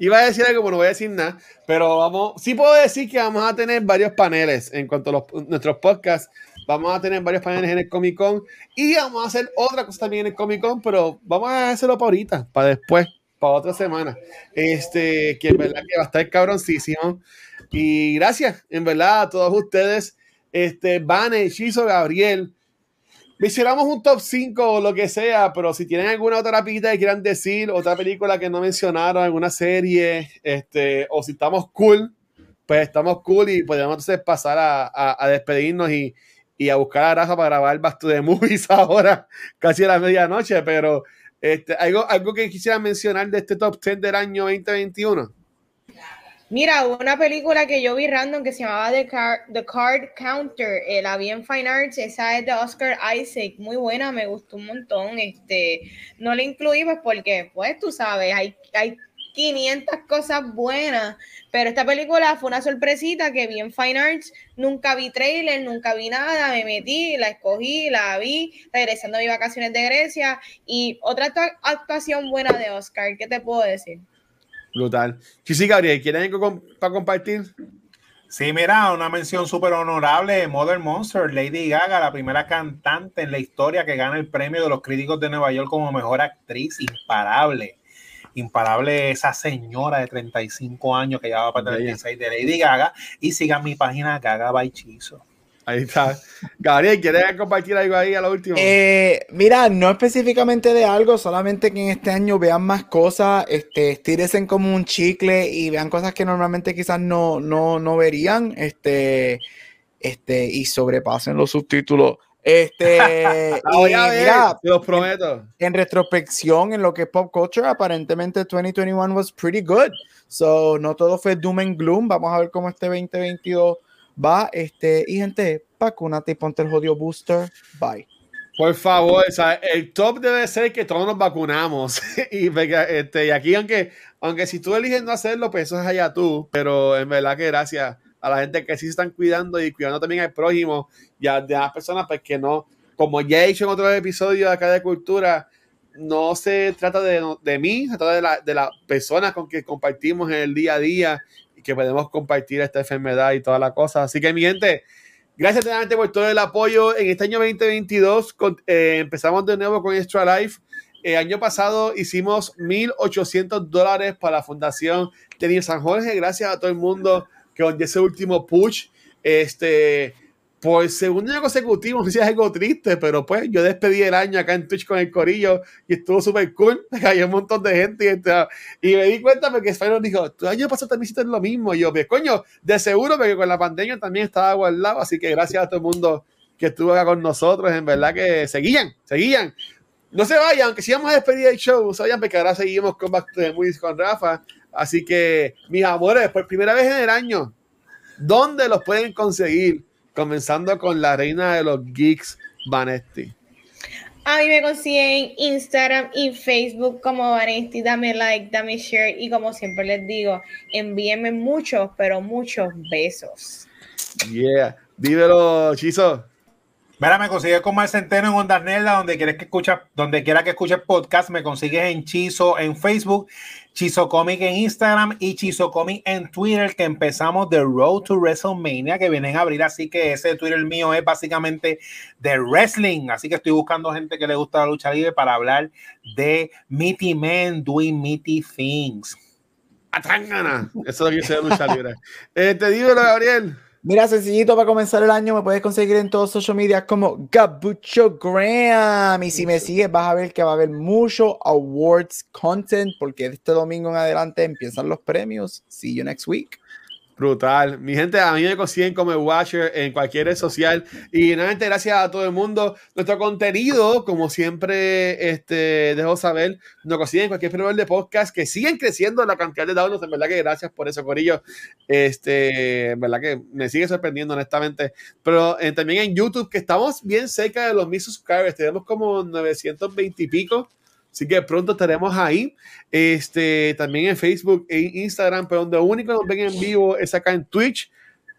iba a decir algo, pero no voy a decir nada. Pero vamos, sí puedo decir que vamos a tener varios paneles en cuanto a los, nuestros podcasts Vamos a tener varios paneles en el Comic Con y vamos a hacer otra cosa también en el Comic Con, pero vamos a hacerlo para ahorita, para después, para otra semana. Este, que en verdad que va a estar cabroncísimo. Y gracias, en verdad, a todos ustedes. Este, Vane, Chizo, Gabriel. Hiciéramos un top 5 o lo que sea, pero si tienen alguna otra rapidita que quieran decir, otra película que no mencionaron, alguna serie, este, o si estamos cool, pues estamos cool y podemos entonces pasar a, a despedirnos y, y a buscar a Rafa para grabar Back Movies ahora, casi a la medianoche, pero este, ¿algo, algo que quisiera mencionar de este top 10 del año 2021. Mira, una película que yo vi random que se llamaba The, The Card Counter, eh, la vi en Fine Arts, esa es de Oscar Isaac, muy buena, me gustó un montón, este, no la incluí pues porque, pues tú sabes, hay, hay 500 cosas buenas, pero esta película fue una sorpresita que vi en Fine Arts, nunca vi trailer, nunca vi nada, me metí, la escogí, la vi, regresando a mis vacaciones de Grecia y otra actuación buena de Oscar, ¿qué te puedo decir? Brutal. Sí, sí, Gabriel, ¿quieres algo para compartir? Sí, mira, una mención súper honorable, Mother Monster, Lady Gaga, la primera cantante en la historia que gana el premio de los críticos de Nueva York como mejor actriz, imparable imparable esa señora de 35 años que llevaba para 36 de Lady Gaga. Y sigan mi página Gaga Baichizo. Ahí está. Gabriel, ¿quieres compartir algo ahí a lo último? Eh, mira, no específicamente de algo, solamente que en este año vean más cosas, este, estírense como un chicle y vean cosas que normalmente quizás no, no, no verían, este, este, y sobrepasen los subtítulos Este, y, mira, te los prometo. En, en, retrospección, en lo que es pop culture, aparentemente 2021 was pretty good. So, no todo fue doom and gloom. Vamos a ver cómo este 2022 va. Este, y gente, vacúnate y ponte el jodido booster. Bye. Por favor, o sea, el top debe ser que todos nos vacunamos. y, este, y aquí, aunque, aunque si tú eliges no hacerlo, pues eso es allá tú. Pero en verdad que gracias a la gente que sí se están cuidando y cuidando también al prójimo y a, las personas, pues que no, como ya he dicho en otros episodios acá de Cultura, no se trata de, de mí, se trata de, la, de las personas con que compartimos en el día a día y que podemos compartir esta enfermedad y toda la cosa. Así que, mi gente, gracias por todo el apoyo. En este año 2022 eh, empezamos de nuevo con Extra Life. El año pasado hicimos 1.800 dólares para la Fundación Tenir San Jorge. Gracias a todo el mundo que con ese último push, este, por segundo año consecutivo, no sé si es algo triste, pero pues yo despedí el año acá en Twitch con el corillo y estuvo súper cool. Cayó un montón de gente y, y me di cuenta porque Spyro dijo: Tu año pasado también hiciste lo mismo. Y yo, pues coño, de seguro, porque con la pandemia también estaba guardado. Así que gracias a todo el mundo que estuvo acá con nosotros. En verdad que seguían, seguían. No se vayan, aunque si vamos a despedir el show, no se vayan porque ahora seguimos con Back to the Movies con Rafa. Así que, mis amores, por primera vez en el año, ¿dónde los pueden conseguir? Comenzando con la reina de los geeks, Vanetti. A mí me consiguen Instagram y Facebook como Vanetti. Dame like, dame share y como siempre les digo, envíenme muchos, pero muchos besos. Yeah. Dímelo, Chizo. Mira, me consigues con Mar Centeno en Ondas Nerda, donde quieres que escuches, donde quiera que escuches podcast, me consigues en Chizo en Facebook, Chizo Comic en Instagram y Chizo Comic en Twitter, que empezamos The Road to WrestleMania, que vienen a abrir, así que ese Twitter mío es básicamente de wrestling, así que estoy buscando gente que le gusta la lucha libre para hablar de Meaty Men doing Meaty Things. Atangana, eso es lo que dice lucha libre. Eh, te digo, Gabriel. Mira, sencillito para comenzar el año, me puedes conseguir en todos social media como Gabucho Graham. Y si me sigues, vas a ver que va a haber mucho awards content, porque este domingo en adelante empiezan los premios. See you next week. Brutal. Mi gente, a mí me consiguen como Watcher en cualquier red social. Y nuevamente, gracias a todo el mundo. Nuestro contenido, como siempre, este, dejo saber, nos consiguen en cualquier proveedor de podcast que siguen creciendo la cantidad de downloads. En verdad que gracias por eso, Corillo. Este, en verdad que me sigue sorprendiendo, honestamente. Pero eh, también en YouTube, que estamos bien cerca de los mil subscribers. Tenemos como 920 y pico. Así que pronto estaremos ahí. Este, también en Facebook e Instagram, pero donde único nos ven en vivo es acá en Twitch.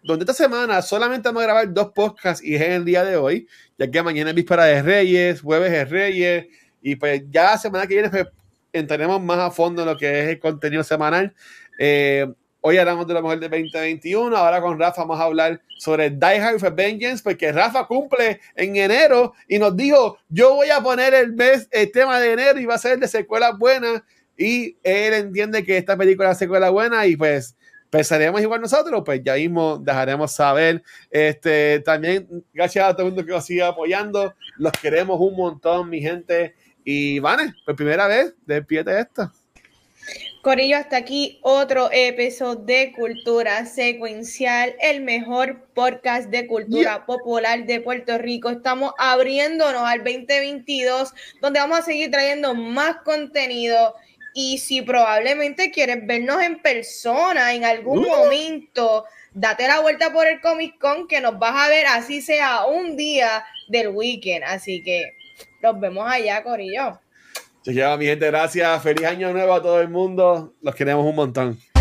Donde esta semana solamente vamos a grabar dos podcasts y es en el día de hoy, ya que mañana es víspera de Reyes, jueves es Reyes, y pues ya la semana que viene pues, entraremos más a fondo en lo que es el contenido semanal. Eh, Hoy hablamos de lo mejor de 2021. Ahora con Rafa vamos a hablar sobre Die Hard for Vengeance, porque Rafa cumple en enero y nos dijo: Yo voy a poner el, mes, el tema de enero y va a ser de secuela buena. Y él entiende que esta película es secuela buena y pues pensaremos igual nosotros, pues ya mismo dejaremos saber. Este, también gracias a todo el mundo que nos sigue apoyando. Los queremos un montón, mi gente. Y Vane, por primera vez, despierte esto. Corillo, hasta aquí otro episodio de Cultura Secuencial, el mejor podcast de cultura popular de Puerto Rico. Estamos abriéndonos al 2022, donde vamos a seguir trayendo más contenido. Y si probablemente quieres vernos en persona en algún uh. momento, date la vuelta por el Comic Con que nos vas a ver así sea un día del weekend. Así que nos vemos allá, Corillo. Lleva mi gente, gracias. Feliz año nuevo a todo el mundo. Los queremos un montón.